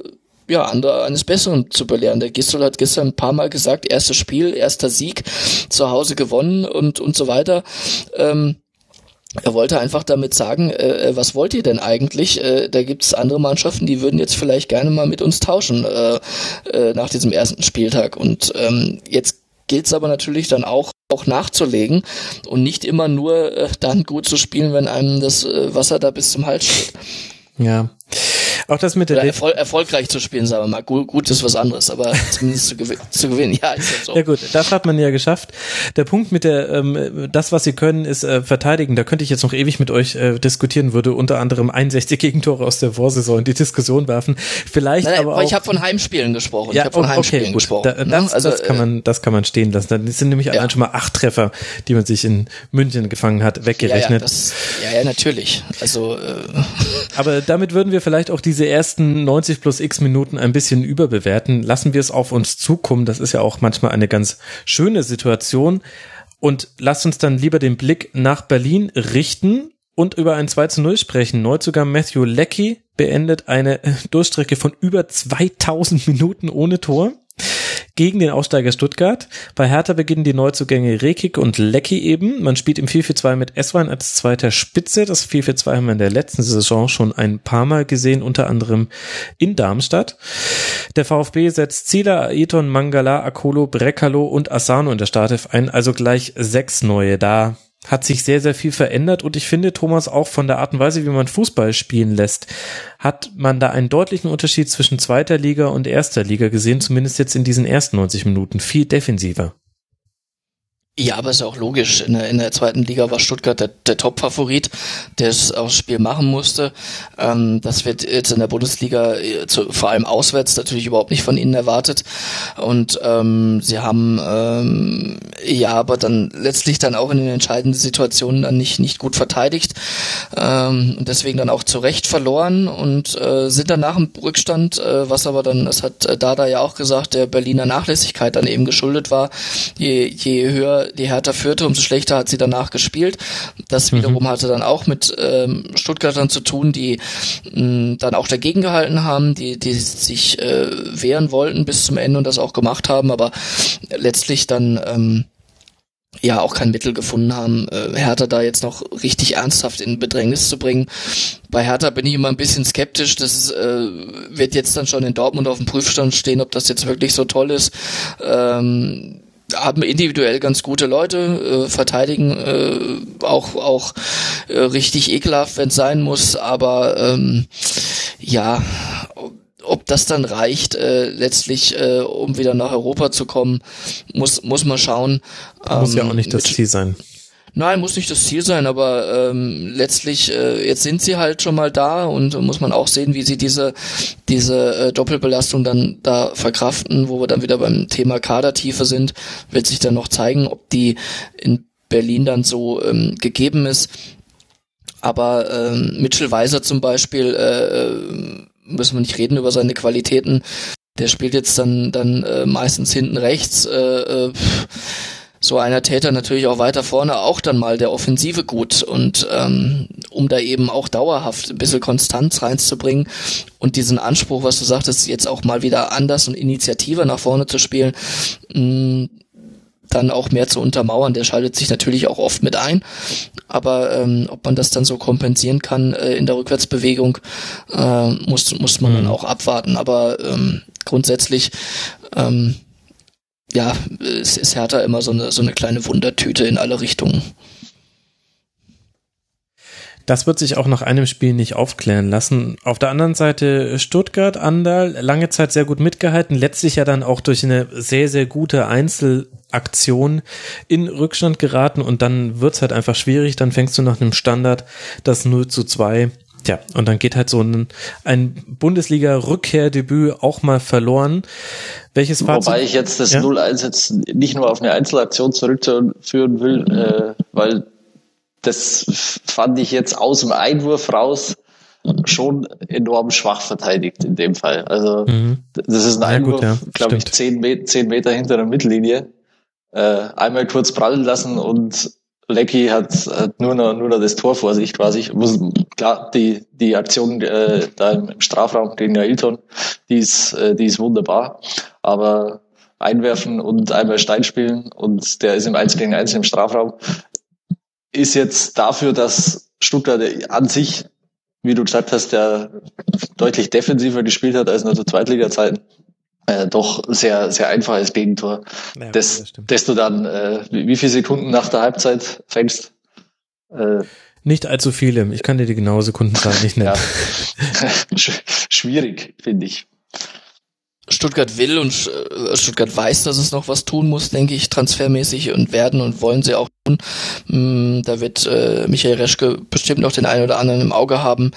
Speaker 4: ja, andere eines Besseren zu belehren. Der Gistol hat gestern ein paar Mal gesagt, erstes Spiel, erster Sieg, zu Hause gewonnen und, und so weiter. Ähm, er wollte einfach damit sagen, äh, äh, was wollt ihr denn eigentlich? Äh, da gibt's andere Mannschaften, die würden jetzt vielleicht gerne mal mit uns tauschen äh, äh, nach diesem ersten Spieltag. Und ähm, jetzt gilt's aber natürlich dann auch auch nachzulegen und nicht immer nur äh, dann gut zu spielen, wenn einem das Wasser da bis zum Hals steht.
Speaker 3: Ja. Auch das mit der
Speaker 4: Oder erfol erfolgreich zu spielen, sagen wir mal. Gut, gut ist was anderes, aber zumindest zu, gew zu gewinnen, (laughs) ja, ist
Speaker 3: halt so. Ja gut, das hat man ja geschafft. Der Punkt mit der, ähm, das, was sie können, ist äh, verteidigen. Da könnte ich jetzt noch ewig mit euch äh, diskutieren, würde unter anderem 61 Gegentore aus der Vorsaison in die Diskussion werfen. Vielleicht nein, nein, aber,
Speaker 4: auch, ich habe von Heimspielen gesprochen.
Speaker 3: Ja,
Speaker 4: ich habe von
Speaker 3: Heimspielen okay, gesprochen. Da, das, ne? also, das kann man, das kann man stehen lassen. Das sind nämlich ja. allein schon mal acht Treffer, die man sich in München gefangen hat, weggerechnet. Ja, ja,
Speaker 4: das, ja, ja natürlich. Also, äh,
Speaker 3: aber damit würden wir vielleicht auch diese ersten 90 plus x Minuten ein bisschen überbewerten. Lassen wir es auf uns zukommen. Das ist ja auch manchmal eine ganz schöne Situation. Und lasst uns dann lieber den Blick nach Berlin richten und über ein 2 zu 0 sprechen. Neuzugang Matthew Leckie beendet eine Durchstrecke von über 2000 Minuten ohne Tor gegen den Aussteiger Stuttgart. Bei Hertha beginnen die Neuzugänge Rekik und Lecky eben. Man spielt im 4-4-2 mit Eswein als zweiter Spitze. Das 4-4-2 haben wir in der letzten Saison schon ein paar Mal gesehen, unter anderem in Darmstadt. Der VfB setzt Zieler, Aeton, Mangala, Akolo, Brekalo und Asano in der Startelf ein, also gleich sechs neue da hat sich sehr, sehr viel verändert und ich finde, Thomas, auch von der Art und Weise, wie man Fußball spielen lässt, hat man da einen deutlichen Unterschied zwischen zweiter Liga und erster Liga gesehen, zumindest jetzt in diesen ersten 90 Minuten, viel defensiver.
Speaker 4: Ja, aber ist ja auch logisch. In der, in der zweiten Liga war Stuttgart der, der Top-Favorit, der es das Spiel machen musste. Ähm, das wird jetzt in der Bundesliga äh, zu, vor allem auswärts natürlich überhaupt nicht von ihnen erwartet. Und ähm, sie haben ähm, ja aber dann letztlich dann auch in den entscheidenden Situationen dann nicht, nicht gut verteidigt ähm, und deswegen dann auch zu Recht verloren und äh, sind dann nach dem Rückstand, äh, was aber dann, das hat Dada ja auch gesagt, der Berliner Nachlässigkeit dann eben geschuldet war. Je, je höher die Hertha führte, umso schlechter hat sie danach gespielt. Das mhm. wiederum mhm. hatte dann auch mit ähm, Stuttgartern zu tun, die mh, dann auch dagegen gehalten haben, die, die sich äh, wehren wollten bis zum Ende und das auch gemacht haben, aber letztlich dann ähm, ja auch kein Mittel gefunden haben, äh, Hertha da jetzt noch richtig ernsthaft in Bedrängnis zu bringen. Bei Hertha bin ich immer ein bisschen skeptisch. Das äh, wird jetzt dann schon in Dortmund auf dem Prüfstand stehen, ob das jetzt wirklich so toll ist. Ähm, haben individuell ganz gute Leute, äh, verteidigen äh, auch auch äh, richtig ekelhaft, wenn es sein muss, aber ähm, ja, ob das dann reicht, äh, letztlich, äh, um wieder nach Europa zu kommen, muss muss man schauen.
Speaker 3: Muss ja auch nicht das Ziel sein.
Speaker 4: Nein, muss nicht das Ziel sein, aber ähm, letztlich, äh, jetzt sind sie halt schon mal da und muss man auch sehen, wie sie diese, diese äh, Doppelbelastung dann da verkraften, wo wir dann wieder beim Thema Kadertiefe sind, wird sich dann noch zeigen, ob die in Berlin dann so ähm, gegeben ist. Aber ähm, Mitchell Weiser zum Beispiel, äh, äh müssen wir nicht reden über seine Qualitäten. Der spielt jetzt dann dann äh, meistens hinten rechts. Äh, äh, so einer Täter natürlich auch weiter vorne auch dann mal der Offensive gut und ähm, um da eben auch dauerhaft ein bisschen Konstanz reinzubringen und diesen Anspruch, was du sagtest, jetzt auch mal wieder anders und Initiative nach vorne zu spielen, mh, mm, dann auch mehr zu untermauern. Der schaltet sich natürlich auch oft mit ein, aber ähm, ob man das dann so kompensieren kann äh, in der Rückwärtsbewegung, äh, muss muss man mhm. dann auch abwarten. Aber ähm, grundsätzlich ähm, ja, es ist Hertha immer so eine, so eine kleine Wundertüte in alle Richtungen.
Speaker 3: Das wird sich auch nach einem Spiel nicht aufklären lassen. Auf der anderen Seite Stuttgart, Andal, lange Zeit sehr gut mitgehalten, letztlich ja dann auch durch eine sehr, sehr gute Einzelaktion in Rückstand geraten und dann wird's halt einfach schwierig. Dann fängst du nach einem Standard das 0 zu 2 Tja, und dann geht halt so ein, ein Bundesliga-Rückkehrdebüt auch mal verloren. Welches
Speaker 5: Fazit? Wobei ich jetzt das ja? 0-1 jetzt nicht nur auf eine Einzelaktion zurückführen will, äh, weil das fand ich jetzt aus dem Einwurf raus schon enorm schwach verteidigt in dem Fall. Also mhm. das ist ein Einwurf, ja, glaube ich, zehn, Me zehn Meter hinter der Mittellinie. Äh, einmal kurz prallen lassen und Lecky hat, hat nur noch nur noch das Tor vor sich quasi. Muss, klar, die die Aktion äh, da im Strafraum gegen Ailton, die ist äh, die ist wunderbar, aber einwerfen und einmal Stein spielen und der ist im 1 gegen 1 im Strafraum ist jetzt dafür, dass Stuttgart an sich, wie du gesagt hast, der deutlich defensiver gespielt hat als in der Zweitliga-Zeiten, äh, doch sehr, sehr einfaches Gegentor. Ja, das, das, das du dann, äh, wie viele Sekunden nach der Halbzeit fängst?
Speaker 3: Äh, nicht allzu viele. Ich kann dir die genaue Sekundenzahl nicht nennen.
Speaker 5: Ja. (laughs) Schwierig, finde ich.
Speaker 4: Stuttgart will und äh, Stuttgart weiß, dass es noch was tun muss, denke ich, transfermäßig und werden und wollen sie auch tun. Mm, da wird äh, Michael Reschke bestimmt noch den einen oder anderen im Auge haben.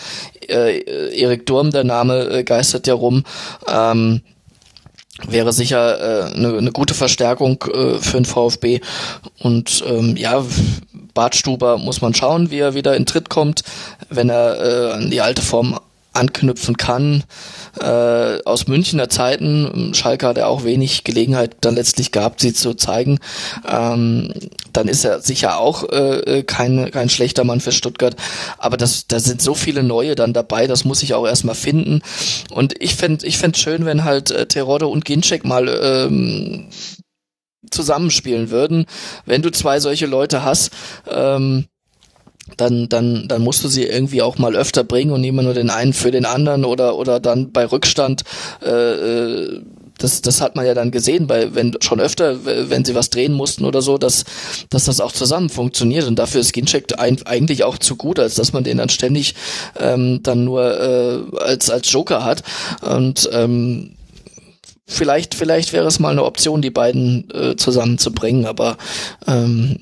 Speaker 4: Äh, Erik Durm, der Name äh, geistert ja rum. Ähm, wäre sicher eine äh, ne gute Verstärkung äh, für den VfB. Und ähm, ja, Bartstuber muss man schauen, wie er wieder in Tritt kommt, wenn er äh, an die alte Form anknüpfen kann. Äh, aus Münchner Zeiten, Schalke hat ja auch wenig Gelegenheit dann letztlich gehabt, sie zu zeigen. Ähm, dann ist er sicher auch äh, kein, kein schlechter Mann für Stuttgart. Aber das, da sind so viele neue dann dabei, das muss ich auch erstmal finden. Und ich fände ich fänd schön, wenn halt äh, Terodde und Ginczek mal ähm, zusammenspielen würden. Wenn du zwei solche Leute hast, ähm, dann, dann, dann musst du sie irgendwie auch mal öfter bringen und immer nur den einen für den anderen oder, oder dann bei Rückstand, äh, äh das, das hat man ja dann gesehen, bei, wenn schon öfter, wenn sie was drehen mussten oder so, dass, dass das auch zusammen funktioniert. Und dafür ist Gincheck ein, eigentlich auch zu gut, als dass man den dann ständig ähm, dann nur äh, als, als Joker hat. Und ähm, vielleicht, vielleicht wäre es mal eine Option, die beiden äh, zusammenzubringen, aber ähm,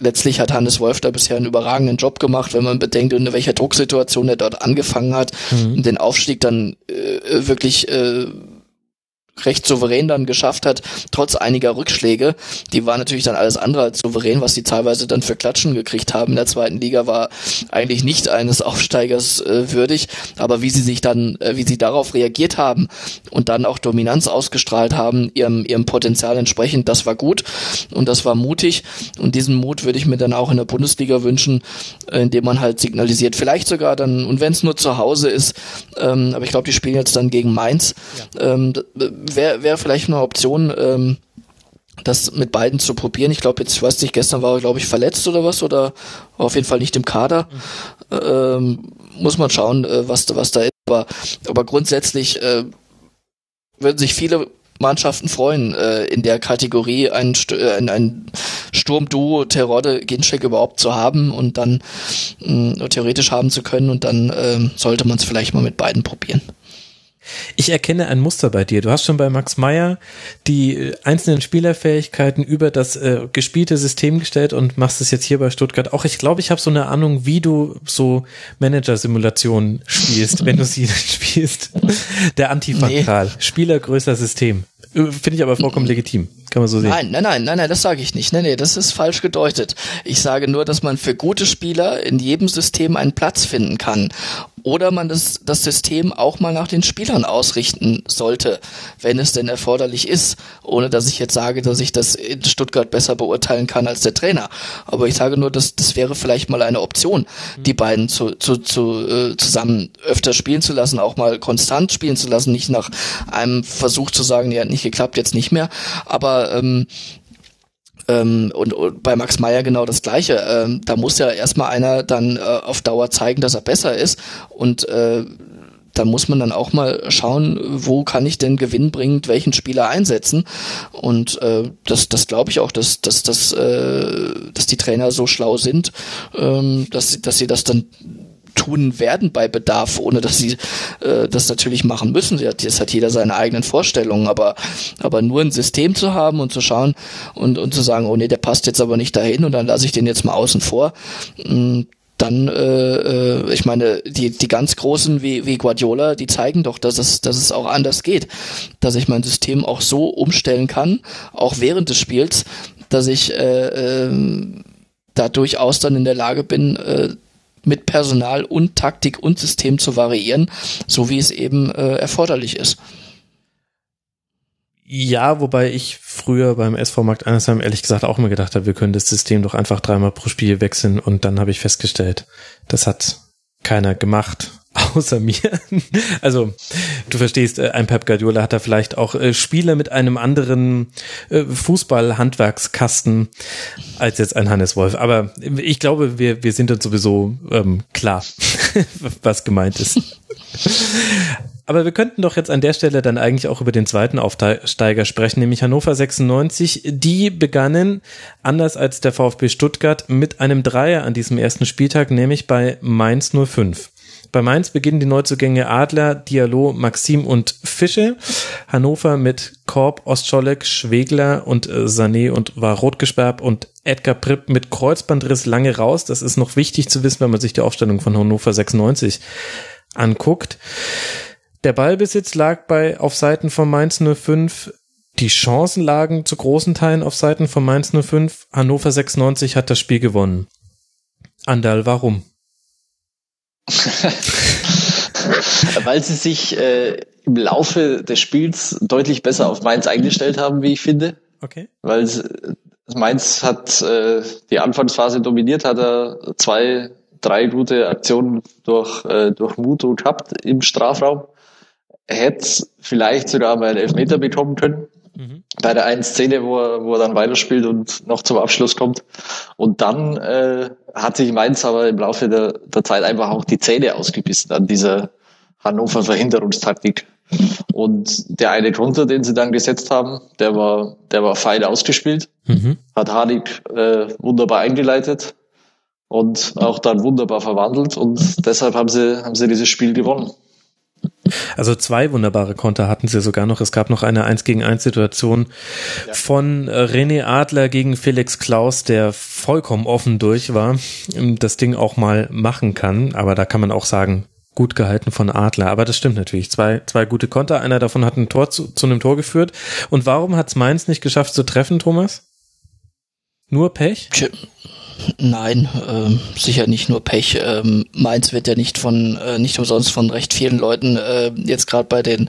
Speaker 4: letztlich hat Hannes Wolf da bisher einen überragenden Job gemacht, wenn man bedenkt, in welcher Drucksituation er dort angefangen hat mhm. den Aufstieg dann äh, wirklich äh, recht souverän dann geschafft hat, trotz einiger Rückschläge. Die war natürlich dann alles andere als souverän, was sie teilweise dann für Klatschen gekriegt haben in der zweiten Liga, war eigentlich nicht eines Aufsteigers äh, würdig. Aber wie sie sich dann, äh, wie sie darauf reagiert haben und dann auch Dominanz ausgestrahlt haben, ihrem, ihrem Potenzial entsprechend, das war gut und das war mutig. Und diesen Mut würde ich mir dann auch in der Bundesliga wünschen, äh, indem man halt signalisiert, vielleicht sogar dann, und wenn es nur zu Hause ist, ähm, aber ich glaube, die spielen jetzt dann gegen Mainz, ja. ähm, wäre wär vielleicht eine Option, ähm, das mit beiden zu probieren. Ich glaube, jetzt, weiß nicht, gestern war er, glaube ich, verletzt oder was, oder auf jeden Fall nicht im Kader. Ähm, muss man schauen, äh, was, was da ist. Aber, aber grundsätzlich äh, würden sich viele Mannschaften freuen, äh, in der Kategorie ein, St äh, ein, ein Sturmduo Terodde Ginczek überhaupt zu haben und dann mh, theoretisch haben zu können und dann äh, sollte man es vielleicht mal mit beiden probieren.
Speaker 3: Ich erkenne ein Muster bei dir. Du hast schon bei Max Meyer die äh, einzelnen Spielerfähigkeiten über das äh, gespielte System gestellt und machst es jetzt hier bei Stuttgart auch. Ich glaube, ich habe so eine Ahnung, wie du so Manager-Simulationen spielst, wenn du sie (laughs) spielst. Der Antifakral. Nee. Spieler größer System. Äh, finde ich aber vollkommen legitim. Kann man so sehen.
Speaker 4: Nein, nein, nein, nein, nein, das sage ich nicht. Nein, nee, das ist falsch gedeutet. Ich sage nur, dass man für gute Spieler in jedem System einen Platz finden kann oder man das, das System auch mal nach den Spielern ausrichten sollte, wenn es denn erforderlich ist, ohne dass ich jetzt sage, dass ich das in Stuttgart besser beurteilen kann als der Trainer. Aber ich sage nur, dass das wäre vielleicht mal eine Option, mhm. die beiden zu, zu, zu, äh, zusammen öfter spielen zu lassen, auch mal konstant spielen zu lassen, nicht nach einem Versuch zu sagen, ja, hat nicht geklappt, jetzt nicht mehr. Aber ähm, ähm, und, und, bei Max Meyer genau das Gleiche. Ähm, da muss ja erstmal einer dann äh, auf Dauer zeigen, dass er besser ist. Und äh, da muss man dann auch mal schauen, wo kann ich denn gewinnbringend welchen Spieler einsetzen. Und äh, das, das glaube ich auch, dass, dass, dass, äh, dass die Trainer so schlau sind, ähm, dass, dass sie das dann tun werden bei Bedarf, ohne dass sie äh, das natürlich machen müssen. Das hat jeder seine eigenen Vorstellungen, aber, aber nur ein System zu haben und zu schauen und, und zu sagen, oh nee, der passt jetzt aber nicht dahin und dann lasse ich den jetzt mal außen vor. Mm, dann, äh, äh, ich meine, die, die ganz Großen wie, wie Guardiola, die zeigen doch, dass es, dass es auch anders geht. Dass ich mein System auch so umstellen kann, auch während des Spiels, dass ich äh, äh, da durchaus dann in der Lage bin, äh, mit Personal und Taktik und System zu variieren, so wie es eben äh, erforderlich ist.
Speaker 3: Ja, wobei ich früher beim SV Markt Einersheim ehrlich gesagt auch immer gedacht habe, wir können das System doch einfach dreimal pro Spiel wechseln und dann habe ich festgestellt, das hat keiner gemacht (laughs) außer mir. Also, du verstehst, äh, ein Pep Guardiola hat da vielleicht auch äh, Spieler mit einem anderen äh, Fußball-Handwerkskasten als jetzt ein Hannes Wolf. Aber ich glaube, wir, wir sind uns sowieso ähm, klar, (laughs) was gemeint ist. Aber wir könnten doch jetzt an der Stelle dann eigentlich auch über den zweiten Aufsteiger sprechen, nämlich Hannover 96. Die begannen, anders als der VfB Stuttgart, mit einem Dreier an diesem ersten Spieltag, nämlich bei Mainz 05. Bei Mainz beginnen die Neuzugänge Adler, Diallo, Maxim und Fische. Hannover mit Korb, Ostscholek, Schwegler und äh, Sané und war rot gesperrt und Edgar Pripp mit Kreuzbandriss lange raus. Das ist noch wichtig zu wissen, wenn man sich die Aufstellung von Hannover 96 anguckt. Der Ballbesitz lag bei auf Seiten von Mainz 05 die Chancen lagen zu großen Teilen auf Seiten von Mainz 05. Hannover 96 hat das Spiel gewonnen. Andal, warum? (laughs)
Speaker 5: Weil sie sich äh, im Laufe des Spiels deutlich besser auf Mainz eingestellt haben, wie ich finde.
Speaker 3: Okay.
Speaker 5: Weil Mainz hat äh, die Anfangsphase dominiert, hat er zwei, drei gute Aktionen durch, äh, durch Muto gehabt im Strafraum. Hätte vielleicht sogar mal einen Elfmeter bekommen können. Mhm. Bei der einen Szene, wo er, wo er dann weiterspielt und noch zum Abschluss kommt. Und dann äh, hat sich Mainz aber im Laufe der, der Zeit einfach auch die Zähne ausgebissen an dieser Hannover Verhinderungstaktik. Und der eine Konter, den sie dann gesetzt haben, der war, der war fein ausgespielt, mhm. hat Hanik äh, wunderbar eingeleitet und auch dann wunderbar verwandelt und deshalb haben sie, haben sie dieses Spiel gewonnen.
Speaker 3: Also zwei wunderbare Konter hatten sie sogar noch. Es gab noch eine 1 gegen 1 Situation ja. von äh, René Adler gegen Felix Klaus, der vollkommen offen durch war, das Ding auch mal machen kann. Aber da kann man auch sagen, gut gehalten von Adler. Aber das stimmt natürlich. Zwei, zwei gute Konter. Einer davon hat ein Tor zu, zu einem Tor geführt. Und warum hat es Mainz nicht geschafft zu treffen, Thomas? Nur Pech?
Speaker 4: Nein, äh, sicher nicht nur Pech. Ähm, Mainz wird ja nicht von äh, nicht umsonst von recht vielen Leuten äh, jetzt gerade bei den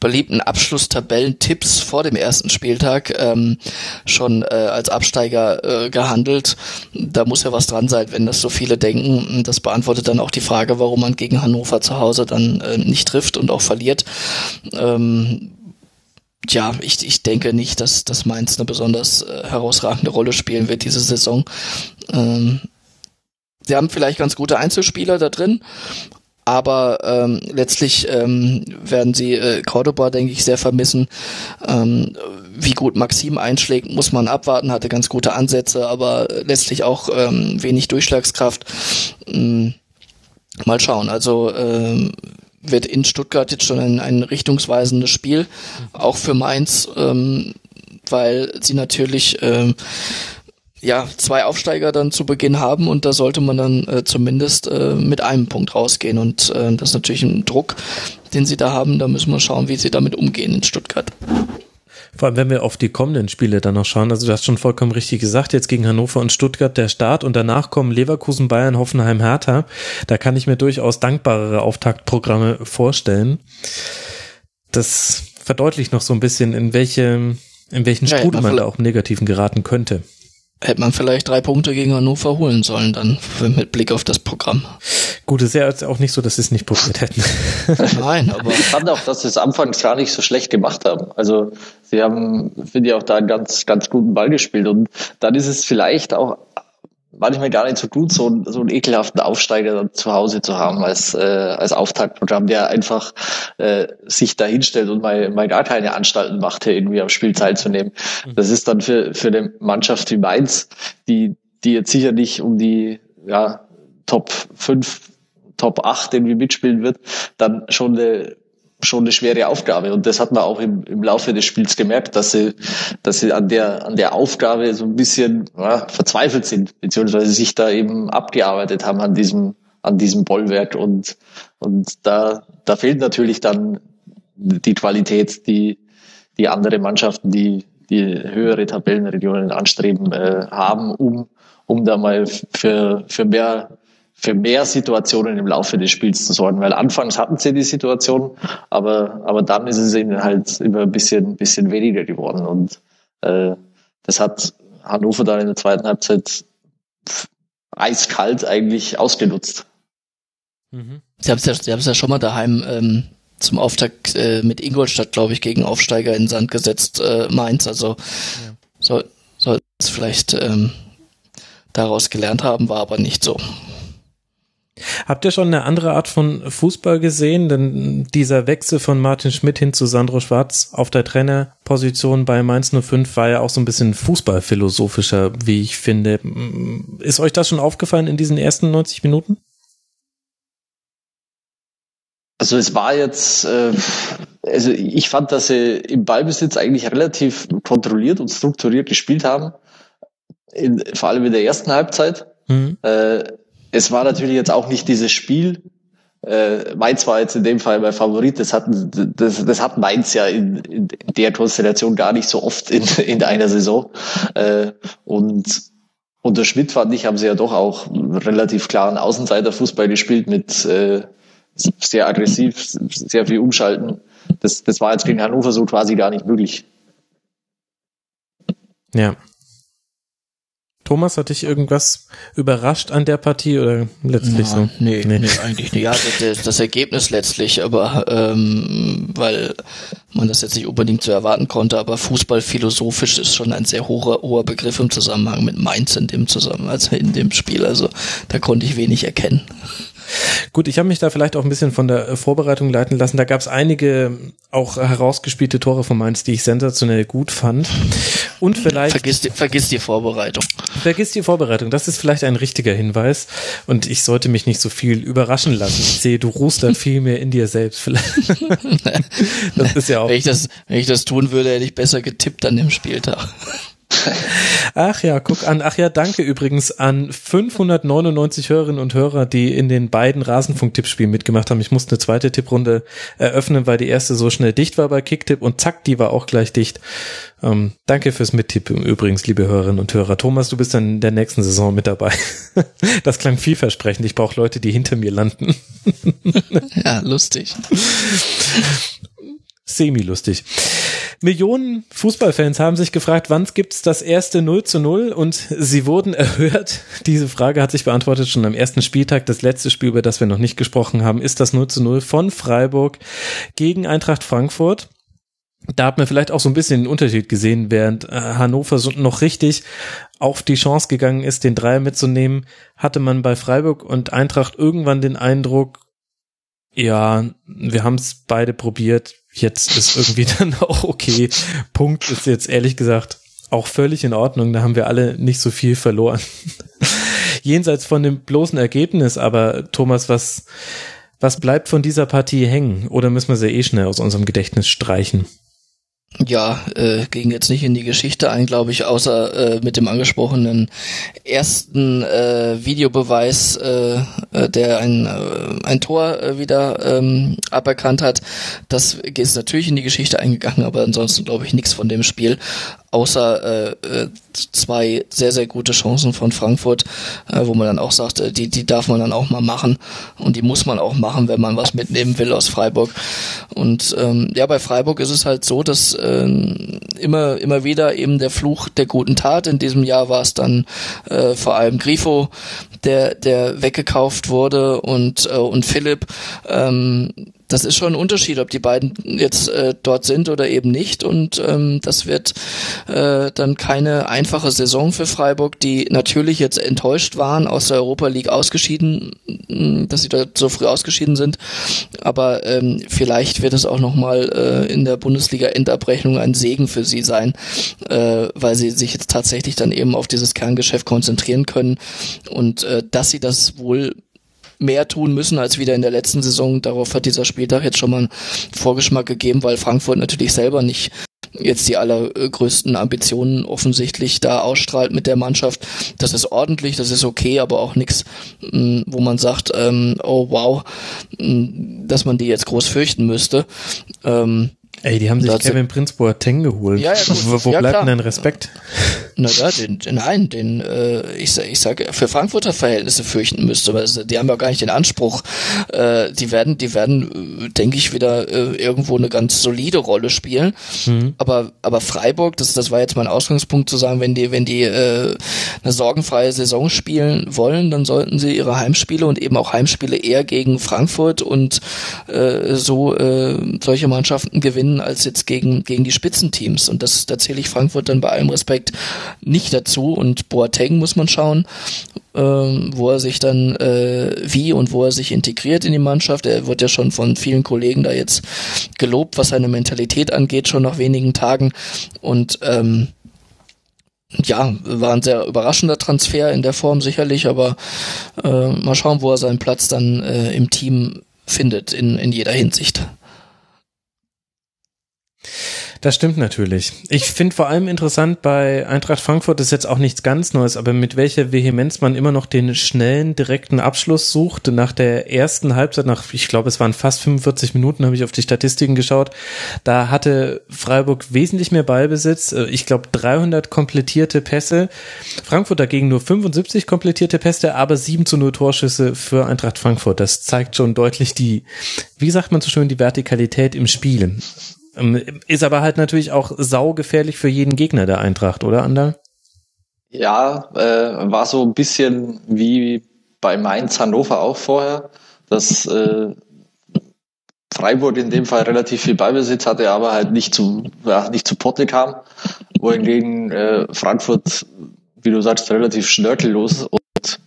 Speaker 4: beliebten Abschlusstabellentipps vor dem ersten Spieltag ähm, schon äh, als Absteiger äh, gehandelt. Da muss ja was dran sein, wenn das so viele denken. Das beantwortet dann auch die Frage, warum man gegen Hannover zu Hause dann äh, nicht trifft und auch verliert. Ähm, ja, ich, ich denke nicht, dass, dass Mainz eine besonders äh, herausragende Rolle spielen wird diese Saison. Ähm, sie haben vielleicht ganz gute Einzelspieler da drin, aber ähm, letztlich ähm, werden sie äh, Cordoba, denke ich, sehr vermissen. Ähm, wie gut Maxim einschlägt, muss man abwarten, hatte ganz gute Ansätze, aber letztlich auch ähm, wenig Durchschlagskraft. Ähm, mal schauen. Also ähm, wird in Stuttgart jetzt schon ein, ein richtungsweisendes Spiel, auch für Mainz, ähm, weil sie natürlich ähm, ja zwei Aufsteiger dann zu Beginn haben und da sollte man dann äh, zumindest äh, mit einem Punkt rausgehen und äh, das ist natürlich ein Druck, den sie da haben. Da müssen wir schauen, wie sie damit umgehen in Stuttgart.
Speaker 3: Vor allem, wenn wir auf die kommenden Spiele dann noch schauen, also du hast schon vollkommen richtig gesagt, jetzt gegen Hannover und Stuttgart der Start. Und danach kommen Leverkusen, Bayern, Hoffenheim, Hertha. Da kann ich mir durchaus dankbarere Auftaktprogramme vorstellen. Das verdeutlicht noch so ein bisschen, in welche, in welchen Strudel ja, man da auch im Negativen geraten könnte
Speaker 4: hätte man vielleicht drei Punkte gegen Hannover holen sollen, dann mit Blick auf das Programm.
Speaker 3: Gut, es ist ja jetzt auch nicht so, dass sie es nicht probiert hätten. (laughs) (laughs)
Speaker 5: Nein, aber ich fand auch, dass sie es anfangs gar nicht so schlecht gemacht haben. Also sie haben, finde ich, auch da einen ganz, ganz guten Ball gespielt. Und dann ist es vielleicht auch manchmal gar nicht so gut, so, einen, so einen ekelhaften Aufsteiger zu Hause zu haben als, äh, als Auftaktprogramm, der einfach äh, sich da hinstellt und mal, mal gar keine Anstalten macht, hier irgendwie am Spiel teilzunehmen. Mhm. Das ist dann für, für eine Mannschaft wie Mainz, die, die jetzt sicher nicht um die ja, Top 5, Top 8 irgendwie mitspielen wird, dann schon eine schon eine schwere Aufgabe. Und das hat man auch im, im Laufe des Spiels gemerkt, dass sie, dass sie an der, an der Aufgabe so ein bisschen ja, verzweifelt sind, beziehungsweise sich da eben abgearbeitet haben an diesem, an diesem Bollwerk. Und, und da, da fehlt natürlich dann die Qualität, die, die andere Mannschaften, die, die höhere Tabellenregionen anstreben, äh, haben, um, um da mal für, für mehr für mehr Situationen im Laufe des Spiels zu sorgen, weil anfangs hatten sie die Situation, aber, aber dann ist es ihnen halt immer ein bisschen, bisschen weniger geworden und äh, das hat Hannover dann in der zweiten Halbzeit eiskalt eigentlich ausgenutzt.
Speaker 4: Mhm. Sie haben es ja, Sie ja schon mal daheim ähm, zum Auftakt äh, mit Ingolstadt, glaube ich, gegen Aufsteiger in Sand gesetzt, äh, Mainz. Also ja. soll soll es vielleicht ähm, daraus gelernt haben, war aber nicht so.
Speaker 3: Habt ihr schon eine andere Art von Fußball gesehen? Denn dieser Wechsel von Martin Schmidt hin zu Sandro Schwarz auf der Trainerposition bei Mainz 05 war ja auch so ein bisschen fußballphilosophischer, wie ich finde. Ist euch das schon aufgefallen in diesen ersten 90 Minuten?
Speaker 5: Also es war jetzt, äh, also ich fand, dass sie im Ballbesitz eigentlich relativ kontrolliert und strukturiert gespielt haben, in, vor allem in der ersten Halbzeit. Mhm. Äh, es war natürlich jetzt auch nicht dieses Spiel. Äh, Mainz war jetzt in dem Fall mein Favorit. Das hat, das, das hat Mainz ja in, in der Konstellation gar nicht so oft in, (laughs) in einer Saison. Äh, und unter Schmidt fand ich, haben sie ja doch auch relativ klaren Außenseiterfußball gespielt mit äh, sehr aggressiv, sehr viel umschalten. Das, das war jetzt gegen Hannover so quasi gar nicht möglich.
Speaker 3: Ja, Thomas, hat dich irgendwas überrascht an der Partie oder letztlich ja, so?
Speaker 4: Nee, nee, nee, eigentlich nicht. Ja, das, das Ergebnis letztlich, aber ähm, weil man das jetzt nicht unbedingt so erwarten konnte, aber Fußball philosophisch ist schon ein sehr hoher, hoher Begriff im Zusammenhang mit Mainz in dem Zusammenhang, also in dem Spiel. Also da konnte ich wenig erkennen.
Speaker 3: Gut, ich habe mich da vielleicht auch ein bisschen von der Vorbereitung leiten lassen. Da gab es einige auch herausgespielte Tore von Mainz, die ich sensationell gut fand. Und vielleicht.
Speaker 4: Vergiss die, vergiss die Vorbereitung.
Speaker 3: Vergiss die Vorbereitung. Das ist vielleicht ein richtiger Hinweis. Und ich sollte mich nicht so viel überraschen lassen. Ich sehe, du ruhst da (laughs) viel mehr in dir selbst. Vielleicht. (laughs)
Speaker 4: das ist ja auch. Wenn ich das, wenn ich das tun würde, hätte ich besser getippt an dem Spieltag.
Speaker 3: Ach ja, guck an. Ach ja, danke übrigens an 599 Hörerinnen und Hörer, die in den beiden Rasenfunk-Tippspielen mitgemacht haben. Ich musste eine zweite Tipprunde eröffnen, weil die erste so schnell dicht war bei Kicktipp und zack, die war auch gleich dicht. Ähm, danke fürs Mittippen übrigens, liebe Hörerinnen und Hörer. Thomas, du bist dann in der nächsten Saison mit dabei. (laughs) das klang vielversprechend. Ich brauche Leute, die hinter mir landen.
Speaker 4: ja, lustig. (laughs)
Speaker 3: Semi-lustig. Millionen Fußballfans haben sich gefragt, wann gibt's das erste 0 zu 0 und sie wurden (laughs) erhört. Diese Frage hat sich beantwortet schon am ersten Spieltag. Das letzte Spiel, über das wir noch nicht gesprochen haben, ist das 0 zu 0 von Freiburg gegen Eintracht Frankfurt. Da hat man vielleicht auch so ein bisschen den Unterschied gesehen, während äh, Hannover noch richtig auf die Chance gegangen ist, den Dreier mitzunehmen, hatte man bei Freiburg und Eintracht irgendwann den Eindruck, ja, wir haben es beide probiert, jetzt ist irgendwie (laughs) dann auch okay. Punkt ist jetzt ehrlich gesagt auch völlig in Ordnung. Da haben wir alle nicht so viel verloren. (laughs) Jenseits von dem bloßen Ergebnis, aber Thomas, was, was bleibt von dieser Partie hängen? Oder müssen wir sie eh schnell aus unserem Gedächtnis streichen?
Speaker 4: Ja, äh, ging jetzt nicht in die Geschichte ein, glaube ich, außer äh, mit dem angesprochenen ersten äh, Videobeweis, äh, äh, der ein, äh, ein Tor äh, wieder ähm, aberkannt hat. Das ist natürlich in die Geschichte eingegangen, aber ansonsten glaube ich nichts von dem Spiel außer äh, äh, zwei sehr, sehr gute Chancen von Frankfurt, äh, wo man dann auch sagt, äh, die, die darf man dann auch mal machen und die muss man auch machen, wenn man was mitnehmen will aus Freiburg. Und ähm, ja, bei Freiburg ist es halt so, dass äh, immer, immer wieder eben der Fluch der guten Tat, in diesem Jahr war es dann äh, vor allem Grifo, der, der weggekauft wurde und, äh, und Philipp, ähm, das ist schon ein Unterschied, ob die beiden jetzt äh, dort sind oder eben nicht. Und ähm, das wird äh, dann keine einfache Saison für Freiburg, die natürlich jetzt enttäuscht waren, aus der Europa League ausgeschieden, mm, dass sie da so früh ausgeschieden sind. Aber ähm, vielleicht wird es auch nochmal äh, in der Bundesliga-Endabrechnung ein Segen für sie sein, äh, weil sie sich jetzt tatsächlich dann eben auf dieses Kerngeschäft konzentrieren können. Und äh, dass sie das wohl mehr tun müssen als wieder in der letzten Saison. Darauf hat dieser Spieltag jetzt schon mal einen Vorgeschmack gegeben, weil Frankfurt natürlich selber nicht jetzt die allergrößten Ambitionen offensichtlich da ausstrahlt mit der Mannschaft. Das ist ordentlich, das ist okay, aber auch nichts, mm, wo man sagt, ähm, oh wow, mm, dass man die jetzt groß fürchten müsste.
Speaker 3: Ähm, Ey, die haben sich Kevin Prince Boateng geholt. Ja, ja, wo, wo ja, bleibt klar. denn dein Respekt?
Speaker 4: Na ja, den, nein, den, äh, ich, ich sage, für Frankfurter Verhältnisse fürchten müsste, weil die haben ja gar nicht den Anspruch. Äh, die werden, die werden, äh, denke ich, wieder äh, irgendwo eine ganz solide Rolle spielen. Mhm. Aber, aber Freiburg, das, das war jetzt mein Ausgangspunkt zu sagen, wenn die, wenn die äh, eine sorgenfreie Saison spielen wollen, dann sollten sie ihre Heimspiele und eben auch Heimspiele eher gegen Frankfurt und äh, so äh, solche Mannschaften gewinnen als jetzt gegen gegen die Spitzenteams. Und das da zähle ich Frankfurt dann bei allem Respekt nicht dazu. Und Boateng muss man schauen, ähm, wo er sich dann äh, wie und wo er sich integriert in die Mannschaft. Er wird ja schon von vielen Kollegen da jetzt gelobt, was seine Mentalität angeht, schon nach wenigen Tagen. Und ähm, ja, war ein sehr überraschender Transfer in der Form sicherlich, aber äh, mal schauen, wo er seinen Platz dann äh, im Team findet in, in jeder Hinsicht.
Speaker 3: Das stimmt natürlich. Ich finde vor allem interessant bei Eintracht Frankfurt ist jetzt auch nichts ganz Neues, aber mit welcher Vehemenz man immer noch den schnellen, direkten Abschluss sucht. Nach der ersten Halbzeit, nach, ich glaube, es waren fast 45 Minuten, habe ich auf die Statistiken geschaut. Da hatte Freiburg wesentlich mehr Ballbesitz. Äh, ich glaube, 300 komplettierte Pässe. Frankfurt dagegen nur 75 komplettierte Pässe, aber 7 zu 0 Torschüsse für Eintracht Frankfurt. Das zeigt schon deutlich die, wie sagt man so schön, die Vertikalität im Spiel. Ähm, ist aber halt natürlich auch saugefährlich für jeden Gegner der Eintracht, oder Ander?
Speaker 5: Ja, äh, war so ein bisschen wie bei Mainz Hannover auch vorher, dass äh, Freiburg in dem Fall relativ viel Ballbesitz hatte, aber halt nicht zu, ja, nicht zu Potte kam, wohingegen äh, Frankfurt, wie du sagst, relativ schnörkellos und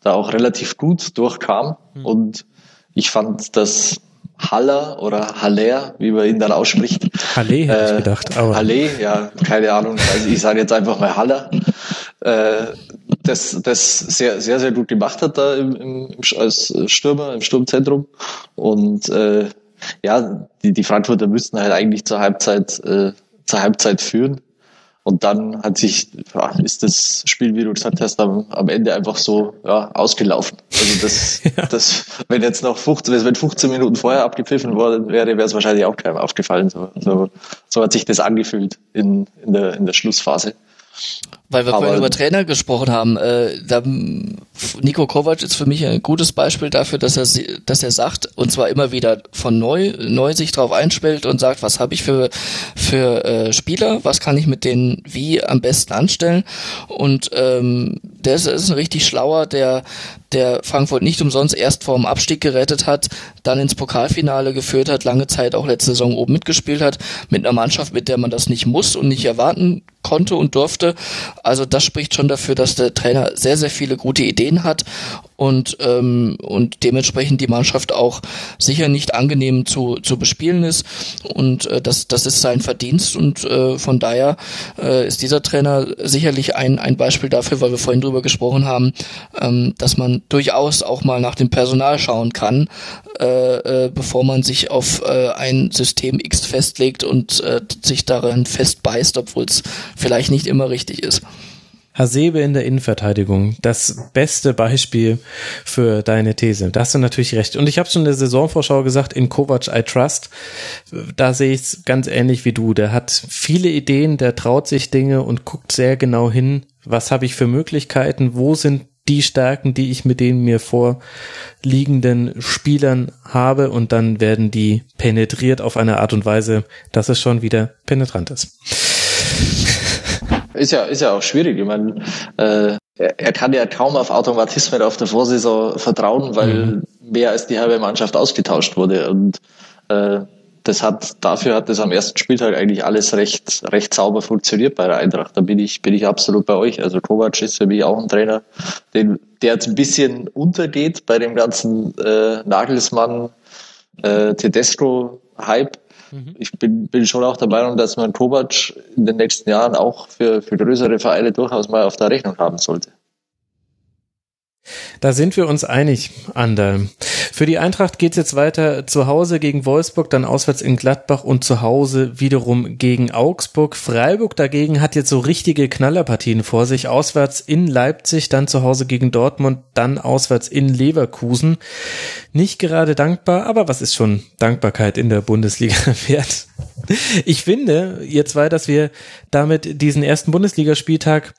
Speaker 5: da auch relativ gut durchkam. Mhm. Und ich fand, dass Haller oder Haller, wie man ihn dann ausspricht.
Speaker 3: Halle hätte äh, ich gedacht.
Speaker 5: Aber. Halle, ja, keine Ahnung. Also ich sage jetzt einfach mal Haller. Äh, das, das sehr, sehr, sehr gut gemacht hat da im, im, als Stürmer im Sturmzentrum. Und äh, ja, die, die Frankfurter müssten halt eigentlich zur Halbzeit, äh, zur Halbzeit führen. Und dann hat sich, ist das Spiel, wie du gesagt hast, am, am Ende einfach so ja, ausgelaufen. Also das, (laughs) ja. das, wenn jetzt noch 15, wenn 15 Minuten vorher abgepfiffen worden wäre, wäre es wahrscheinlich auch keinem aufgefallen. So, so, so hat sich das angefühlt in, in, der, in der Schlussphase.
Speaker 4: Weil wir vorhin über Trainer gesprochen haben, äh, da, Nico Kovac ist für mich ein gutes Beispiel dafür, dass er, dass er sagt, und zwar immer wieder von neu, neu sich drauf einspielt und sagt, was habe ich für, für äh, Spieler, was kann ich mit denen wie am besten anstellen. Und ähm, der ist, ist ein richtig schlauer, der, der Frankfurt nicht umsonst erst vor dem Abstieg gerettet hat, dann ins Pokalfinale geführt hat, lange Zeit auch letzte Saison oben mitgespielt hat, mit einer Mannschaft, mit der man das nicht muss und nicht erwarten konnte und durfte. Also das spricht schon dafür, dass der Trainer sehr, sehr viele gute Ideen hat und, ähm, und dementsprechend die Mannschaft auch sicher nicht angenehm zu, zu bespielen ist. Und äh, das, das ist sein Verdienst und äh, von daher äh, ist dieser Trainer sicherlich ein, ein Beispiel dafür, weil wir vorhin drüber gesprochen haben, ähm, dass man durchaus auch mal nach dem Personal schauen kann, äh, äh, bevor man sich auf äh, ein System X festlegt und äh, sich daran festbeißt, obwohl es vielleicht nicht immer richtig ist.
Speaker 3: Hasebe in der Innenverteidigung, das beste Beispiel für deine These. Da hast du natürlich recht. Und ich habe schon in der Saisonvorschau gesagt, in Kovac I trust. Da sehe ich es ganz ähnlich wie du. Der hat viele Ideen, der traut sich Dinge und guckt sehr genau hin, was habe ich für Möglichkeiten, wo sind die Stärken, die ich mit den mir vorliegenden Spielern habe und dann werden die penetriert auf eine Art und Weise, dass es schon wieder penetrant ist.
Speaker 5: Ist ja, ist ja auch schwierig. Ich meine, äh, er, kann ja kaum auf Automatismen auf der Vorsaison vertrauen, weil mhm. mehr als die halbe Mannschaft ausgetauscht wurde. Und äh, das hat, dafür hat das am ersten Spieltag eigentlich alles recht, recht sauber funktioniert bei der Eintracht. Da bin ich, bin ich absolut bei euch. Also Kovac ist für mich auch ein Trainer, den, der jetzt ein bisschen untergeht bei dem ganzen äh, Nagelsmann, äh, Tedesco Hype. Mhm. Ich bin, bin schon auch der Meinung, dass man Kovac in den nächsten Jahren auch für, für größere Vereine durchaus mal auf der Rechnung haben sollte.
Speaker 3: Da sind wir uns einig, Ander. Für die Eintracht geht's jetzt weiter zu Hause gegen Wolfsburg, dann auswärts in Gladbach und zu Hause wiederum gegen Augsburg. Freiburg dagegen hat jetzt so richtige Knallerpartien vor sich. Auswärts in Leipzig, dann zu Hause gegen Dortmund, dann auswärts in Leverkusen. Nicht gerade dankbar, aber was ist schon Dankbarkeit in der Bundesliga (laughs) wert? Ich finde, ihr zwei, dass wir damit diesen ersten Bundesligaspieltag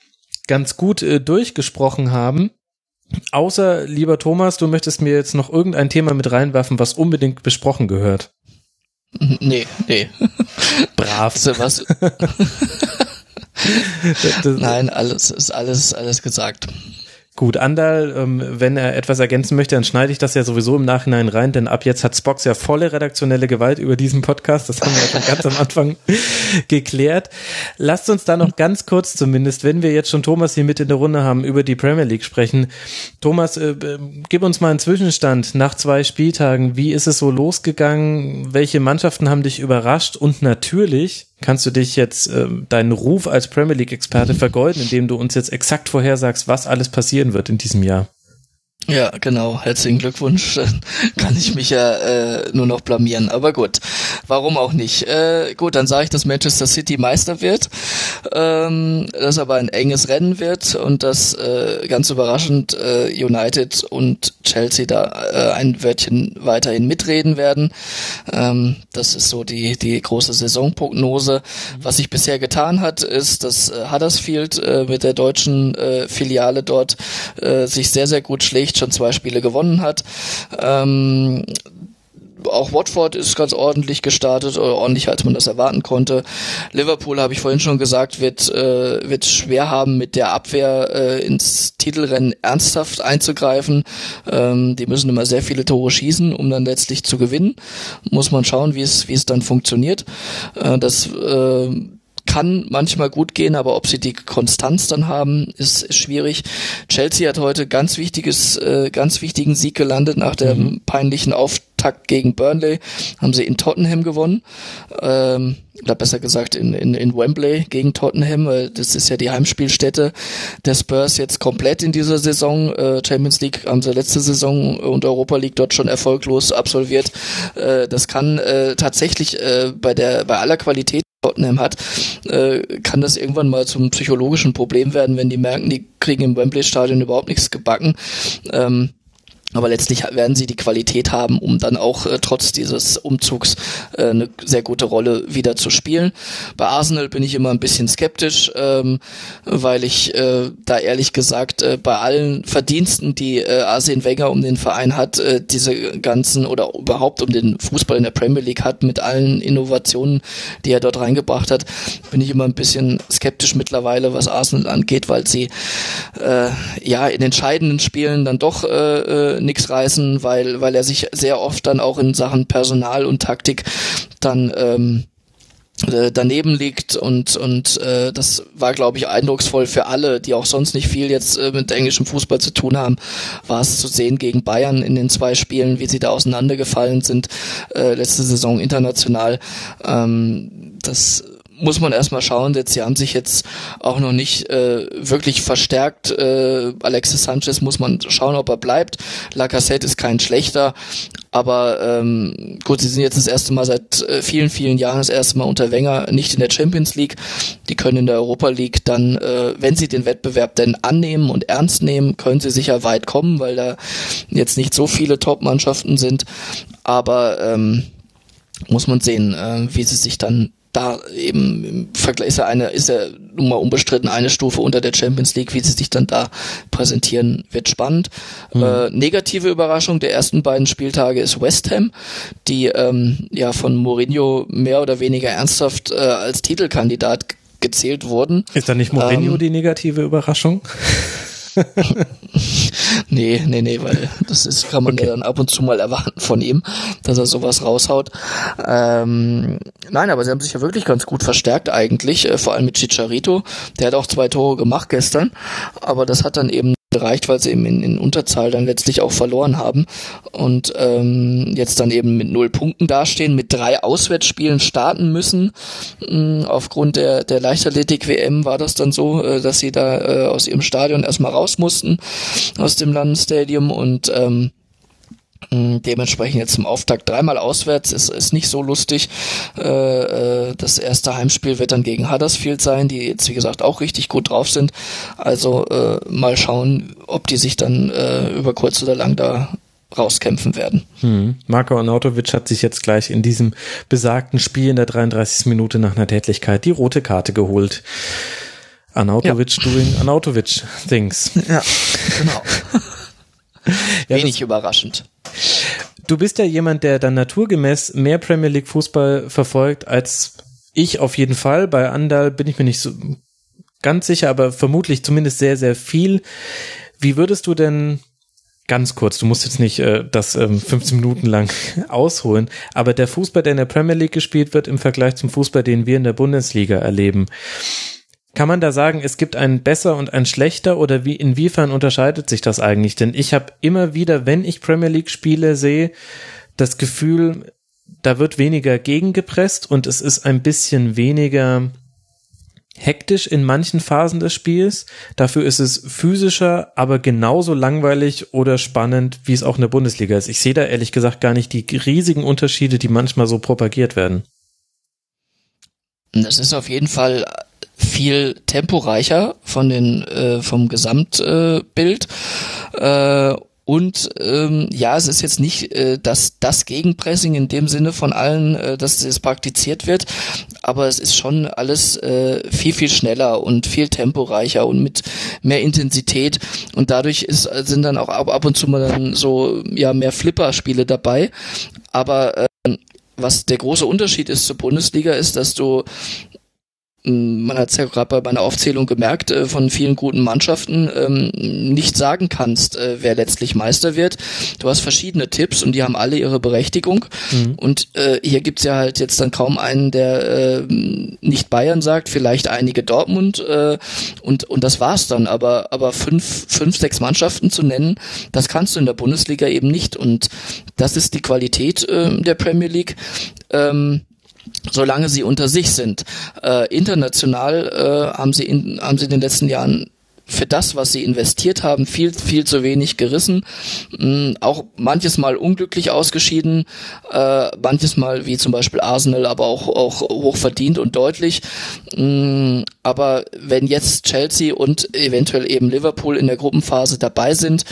Speaker 3: ganz gut äh, durchgesprochen haben. Außer, lieber Thomas, du möchtest mir jetzt noch irgendein Thema mit reinwerfen, was unbedingt besprochen gehört.
Speaker 4: Nee, nee. (laughs)
Speaker 3: Brav.
Speaker 4: Was. (laughs) Nein, alles ist alles, alles gesagt.
Speaker 3: Gut, Andal, ähm, wenn er etwas ergänzen möchte, dann schneide ich das ja sowieso im Nachhinein rein, denn ab jetzt hat Spox ja volle redaktionelle Gewalt über diesen Podcast. Das haben wir ja schon ganz am Anfang (laughs) geklärt. Lasst uns da noch ganz kurz zumindest, wenn wir jetzt schon Thomas hier mit in der Runde haben, über die Premier League sprechen. Thomas, äh, gib uns mal einen Zwischenstand nach zwei Spieltagen. Wie ist es so losgegangen? Welche Mannschaften haben dich überrascht? Und natürlich, kannst du dich jetzt äh, deinen Ruf als Premier League-Experte vergeuden, indem du uns jetzt exakt vorhersagst, was alles passieren wird in diesem Jahr.
Speaker 4: Ja, genau. Herzlichen Glückwunsch. (laughs) Dann kann ich mich ja äh, nur noch blamieren. Aber gut, warum auch nicht? Äh, gut, dann sage ich, dass Manchester City Meister wird, ähm, dass aber ein enges Rennen wird und dass äh, ganz überraschend äh, United und Chelsea da äh, ein Wörtchen weiterhin mitreden werden. Ähm, das ist so die die große Saisonprognose. Was sich bisher getan hat, ist, dass äh, Huddersfield äh, mit der deutschen äh, Filiale dort äh, sich sehr sehr gut schlägt schon zwei Spiele gewonnen hat. Ähm, auch Watford ist ganz ordentlich gestartet, oder ordentlicher als man das erwarten konnte. Liverpool, habe ich vorhin schon gesagt, wird, äh, wird schwer haben, mit der Abwehr äh, ins Titelrennen ernsthaft einzugreifen. Ähm, die müssen immer sehr viele Tore schießen, um dann letztlich zu gewinnen. Muss man schauen, wie es, wie es dann funktioniert. Äh, das äh, kann manchmal gut gehen, aber ob sie die Konstanz dann haben, ist, ist schwierig. Chelsea hat heute ganz wichtiges, äh, ganz wichtigen Sieg gelandet nach dem mhm. peinlichen Auftakt gegen Burnley. Haben sie in Tottenham gewonnen. Ähm, oder besser gesagt in, in, in Wembley gegen Tottenham. Das ist ja die Heimspielstätte der Spurs jetzt komplett in dieser Saison. Äh, Champions League haben sie letzte Saison und Europa League dort schon erfolglos absolviert. Äh, das kann äh, tatsächlich äh, bei der bei aller Qualität Tottenham hat, äh, kann das irgendwann mal zum psychologischen Problem werden, wenn die merken, die kriegen im Wembley-Stadion überhaupt nichts gebacken. Ähm, aber letztlich werden sie die Qualität haben, um dann auch äh, trotz dieses Umzugs äh, eine sehr gute Rolle wieder zu spielen. Bei Arsenal bin ich immer ein bisschen skeptisch, ähm, weil ich äh, da ehrlich gesagt äh, bei allen Verdiensten, die äh, Arsene Wenger um den Verein hat, äh, diese ganzen oder überhaupt um den Fußball in der Premier League hat, mit allen Innovationen, die er dort reingebracht hat, bin ich immer ein bisschen skeptisch mittlerweile, was Arsenal angeht, weil sie äh, ja in entscheidenden Spielen dann doch äh, nichts reißen, weil, weil er sich sehr oft dann auch in Sachen Personal und Taktik dann ähm, äh, daneben liegt und und äh, das war glaube ich eindrucksvoll für alle, die auch sonst nicht viel jetzt äh, mit englischem Fußball zu tun haben, war es zu sehen gegen Bayern in den zwei Spielen, wie sie da auseinandergefallen sind äh, letzte Saison international. Ähm, das muss man erstmal schauen. Jetzt, sie haben sich jetzt auch noch nicht äh, wirklich verstärkt. Äh, Alexis Sanchez muss man schauen, ob er bleibt. Lacassette ist kein schlechter. Aber ähm, gut, sie sind jetzt das erste Mal seit äh, vielen, vielen Jahren das erste Mal unter Wenger nicht in der Champions League. Die können in der Europa League dann, äh, wenn sie den Wettbewerb denn annehmen und ernst nehmen, können sie sicher weit kommen, weil da jetzt nicht so viele Top-Mannschaften sind. Aber ähm, muss man sehen, äh, wie sie sich dann da eben im Vergleich ist er eine, ist er nun mal unbestritten eine Stufe unter der Champions League, wie sie sich dann da präsentieren, wird spannend. Mhm. Äh, negative Überraschung der ersten beiden Spieltage ist West Ham, die ähm, ja von Mourinho mehr oder weniger ernsthaft äh, als Titelkandidat gezählt wurden.
Speaker 3: Ist da nicht Mourinho ähm, die negative Überraschung? (laughs)
Speaker 4: nee, nee, nee, weil das ist, kann man okay. ja dann ab und zu mal erwarten von ihm, dass er sowas raushaut. Ähm, nein, aber sie haben sich ja wirklich ganz gut verstärkt eigentlich, äh, vor allem mit Chicharito. Der hat auch zwei Tore gemacht gestern, aber das hat dann eben gereicht, weil sie eben in, in Unterzahl dann letztlich auch verloren haben und ähm, jetzt dann eben mit null Punkten dastehen, mit drei Auswärtsspielen starten müssen. Ähm, aufgrund der, der Leichtathletik-WM war das dann so, äh, dass sie da äh, aus ihrem Stadion erstmal raus mussten, aus dem Landesstadium und ähm, hm, dementsprechend jetzt zum Auftakt dreimal auswärts ist, ist nicht so lustig. Äh, äh, das erste Heimspiel wird dann gegen Huddersfield sein, die jetzt wie gesagt auch richtig gut drauf sind. Also äh, mal schauen, ob die sich dann äh, über kurz oder lang da rauskämpfen werden.
Speaker 3: Hm. Marko Arnautovic hat sich jetzt gleich in diesem besagten Spiel in der 33. Minute nach einer Tätlichkeit die rote Karte geholt. Arnautovic ja. doing Arnautovic things.
Speaker 4: Ja, genau. (laughs) ja, Wenig überraschend.
Speaker 3: Du bist ja jemand, der dann naturgemäß mehr Premier League Fußball verfolgt als ich auf jeden Fall. Bei Andal bin ich mir nicht so ganz sicher, aber vermutlich zumindest sehr, sehr viel. Wie würdest du denn ganz kurz, du musst jetzt nicht äh, das ähm, 15 Minuten lang (laughs) ausholen, aber der Fußball, der in der Premier League gespielt wird, im Vergleich zum Fußball, den wir in der Bundesliga erleben, kann man da sagen, es gibt einen besser und ein schlechter oder wie inwiefern unterscheidet sich das eigentlich? Denn ich habe immer wieder, wenn ich Premier League Spiele sehe, das Gefühl, da wird weniger gegengepresst und es ist ein bisschen weniger hektisch in manchen Phasen des Spiels. Dafür ist es physischer, aber genauso langweilig oder spannend, wie es auch in der Bundesliga ist. Ich sehe da ehrlich gesagt gar nicht die riesigen Unterschiede, die manchmal so propagiert werden.
Speaker 4: Das ist auf jeden Fall viel temporeicher von den äh, vom Gesamtbild äh, und ähm, ja, es ist jetzt nicht äh, das, das Gegenpressing in dem Sinne von allen, äh, dass es praktiziert wird, aber es ist schon alles äh, viel, viel schneller und viel temporeicher und mit mehr Intensität. Und dadurch ist, sind dann auch ab, ab und zu mal dann so ja mehr Flipper-Spiele dabei. Aber äh, was der große Unterschied ist zur Bundesliga, ist, dass du man hat es ja gerade bei meiner Aufzählung gemerkt, äh, von vielen guten Mannschaften ähm, nicht sagen kannst, äh, wer letztlich Meister wird. Du hast verschiedene Tipps und die haben alle ihre Berechtigung. Mhm. Und äh, hier gibt's ja halt jetzt dann kaum einen, der äh, nicht Bayern sagt, vielleicht einige Dortmund äh, und, und das war's dann. Aber, aber fünf, fünf, sechs Mannschaften zu nennen, das kannst du in der Bundesliga eben nicht. Und das ist die Qualität äh, der Premier League. Ähm, solange sie unter sich sind. Äh, international äh, haben sie in, haben sie in den letzten Jahren für das, was sie investiert haben, viel, viel zu wenig gerissen. Mhm, auch manches Mal unglücklich ausgeschieden, äh, manches Mal wie zum Beispiel Arsenal, aber auch, auch hoch verdient und deutlich. Mhm, aber wenn jetzt Chelsea und eventuell eben Liverpool in der Gruppenphase dabei sind,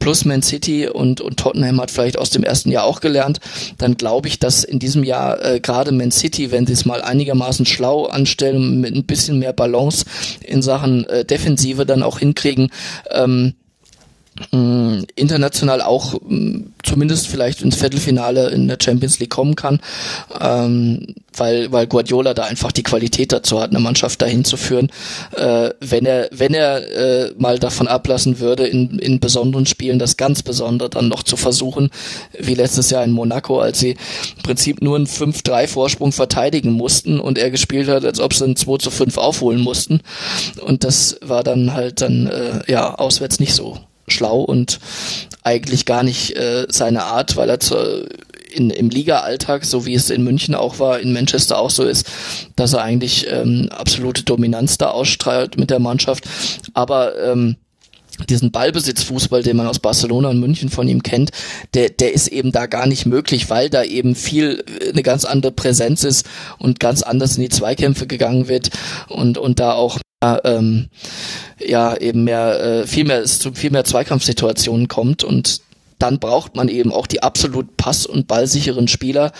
Speaker 4: plus Man City und, und Tottenham hat vielleicht aus dem ersten Jahr auch gelernt, dann glaube ich, dass in diesem Jahr äh, gerade Man City, wenn sie es mal einigermaßen schlau anstellen, mit ein bisschen mehr Balance in Sachen äh, Defensive dann auch hinkriegen, ähm, mh, international auch mh, zumindest vielleicht ins Viertelfinale in der Champions League kommen kann, ähm, weil, weil Guardiola da einfach die Qualität dazu hat, eine Mannschaft dahin zu führen. Äh, wenn er, wenn er äh, mal davon ablassen würde, in, in besonderen Spielen das ganz Besondere dann noch zu versuchen, wie letztes Jahr in Monaco, als sie im Prinzip nur einen 5-3 Vorsprung verteidigen mussten und er gespielt hat, als ob sie einen 2 zu 5 aufholen mussten. Und das war dann halt dann äh, ja auswärts nicht so schlau und eigentlich gar nicht äh, seine Art, weil er zu, in, im Liga-Alltag, so wie es in München auch war, in Manchester auch so ist, dass er eigentlich ähm, absolute Dominanz da ausstrahlt mit der Mannschaft. Aber ähm, diesen Ballbesitzfußball, den man aus Barcelona und München von ihm kennt, der, der ist eben da gar nicht möglich, weil da eben viel eine ganz andere Präsenz ist und ganz anders in die Zweikämpfe gegangen wird und, und da auch ähm, ja eben mehr äh, viel mehr es zu viel mehr Zweikampfsituationen kommt und dann braucht man eben auch die absolut pass- und ballsicheren Spieler,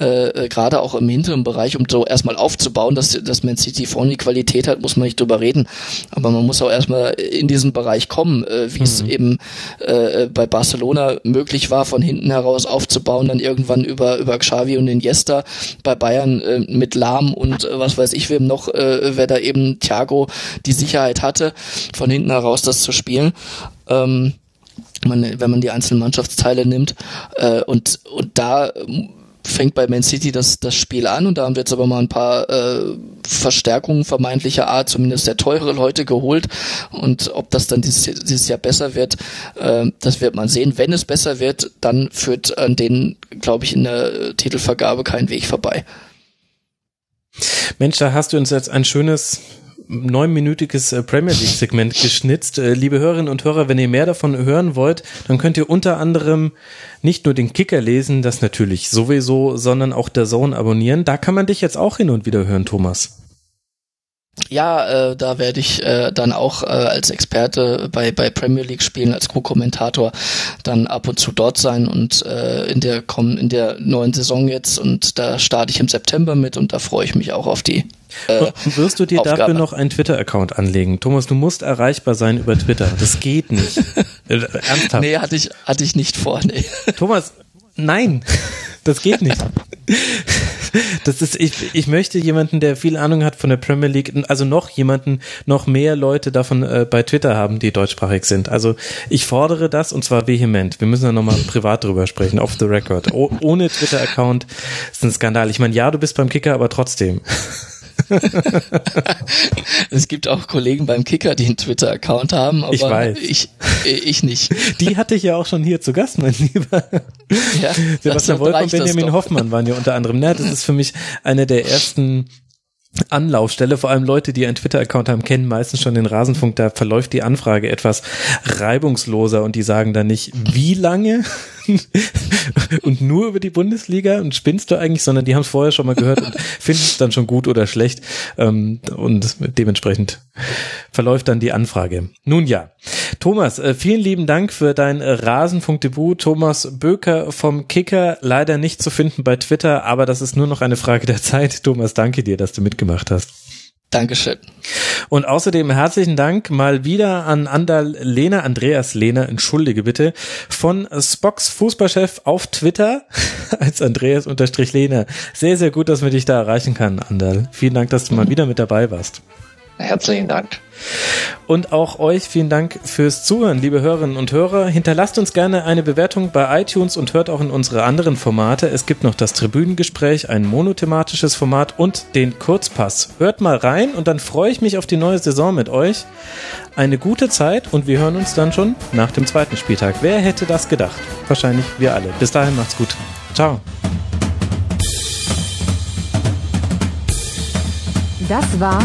Speaker 4: äh, äh, gerade auch im hinteren Bereich, um so erstmal aufzubauen, dass, dass Man City vorne die Qualität hat, muss man nicht drüber reden. Aber man muss auch erstmal in diesen Bereich kommen, äh, wie mhm. es eben äh, bei Barcelona möglich war, von hinten heraus aufzubauen, dann irgendwann über, über Xavi und Iniesta, bei Bayern äh, mit Lahm und äh, was weiß ich wem noch, äh, wer da eben Thiago die Sicherheit hatte, von hinten heraus das zu spielen. Ähm, man, wenn man die einzelnen Mannschaftsteile nimmt. Äh, und, und da fängt bei Man City das, das Spiel an und da haben wir jetzt aber mal ein paar äh, Verstärkungen vermeintlicher Art, zumindest der teure Leute geholt. Und ob das dann dieses, dieses Jahr besser wird, äh, das wird man sehen. Wenn es besser wird, dann führt an denen, glaube ich, in der Titelvergabe kein Weg vorbei.
Speaker 3: Mensch, da hast du uns jetzt ein schönes neunminütiges äh, Premier League Segment geschnitzt. Äh, liebe Hörerinnen und Hörer, wenn ihr mehr davon hören wollt, dann könnt ihr unter anderem nicht nur den Kicker lesen, das natürlich sowieso, sondern auch der Zone abonnieren. Da kann man dich jetzt auch hin und wieder hören, Thomas.
Speaker 4: Ja, äh, da werde ich äh, dann auch äh, als Experte bei, bei Premier League spielen, als Co-Kommentator dann ab und zu dort sein und äh, in der kommen in der neuen Saison jetzt und da starte ich im September mit und da freue ich mich auch auf die.
Speaker 3: Äh, Wirst du dir Aufgabe. dafür noch einen Twitter-Account anlegen? Thomas, du musst erreichbar sein über Twitter. Das geht nicht. (laughs)
Speaker 4: Äh, ernsthaft. Nee, hatte ich, hatte ich nicht vor, nee.
Speaker 3: Thomas, nein, (laughs) das geht nicht. (laughs) Das ist, ich, ich möchte jemanden, der viel Ahnung hat von der Premier League, also noch jemanden, noch mehr Leute davon äh, bei Twitter haben, die deutschsprachig sind. Also ich fordere das und zwar vehement. Wir müssen da nochmal privat drüber sprechen, off the record. Oh, ohne Twitter-Account ist ein Skandal. Ich meine, ja, du bist beim Kicker, aber trotzdem. (laughs)
Speaker 4: es gibt auch Kollegen beim Kicker, die einen Twitter-Account haben, aber
Speaker 3: ich, weiß.
Speaker 4: ich, ich nicht. (laughs)
Speaker 3: Die hatte ich ja auch schon hier zu Gast, mein Lieber. Ja, (laughs) Sebastian Wolf und Benjamin Hoffmann waren ja unter anderem. Na, das ist für mich eine der ersten Anlaufstelle, vor allem Leute, die einen Twitter-Account haben, kennen meistens schon den Rasenfunk, da verläuft die Anfrage etwas reibungsloser und die sagen dann nicht, wie lange (laughs) und nur über die Bundesliga und spinnst du eigentlich, sondern die haben es vorher schon mal gehört und (laughs) finden es dann schon gut oder schlecht ähm, und dementsprechend verläuft dann die Anfrage. Nun ja, Thomas, äh, vielen lieben Dank für dein Rasenfunk-Debüt. Thomas Böker vom Kicker, leider nicht zu finden bei Twitter, aber das ist nur noch eine Frage der Zeit. Thomas, danke dir, dass du mitgemacht hast.
Speaker 4: Dankeschön.
Speaker 3: Und außerdem herzlichen Dank mal wieder an Andal Lehner, Andreas Lehner, entschuldige bitte, von Spocks Fußballchef auf Twitter (laughs) als Andreas unterstrich Lehner. Sehr, sehr gut, dass man dich da erreichen kann, Andal. Vielen Dank, dass du mal wieder mit dabei warst.
Speaker 5: Herzlichen Dank.
Speaker 3: Und auch euch vielen Dank fürs Zuhören, liebe Hörerinnen und Hörer. Hinterlasst uns gerne eine Bewertung bei iTunes und hört auch in unsere anderen Formate. Es gibt noch das Tribünengespräch, ein monothematisches Format und den Kurzpass. Hört mal rein und dann freue ich mich auf die neue Saison mit euch. Eine gute Zeit und wir hören uns dann schon nach dem zweiten Spieltag. Wer hätte das gedacht? Wahrscheinlich wir alle. Bis dahin macht's gut. Ciao.
Speaker 1: Das war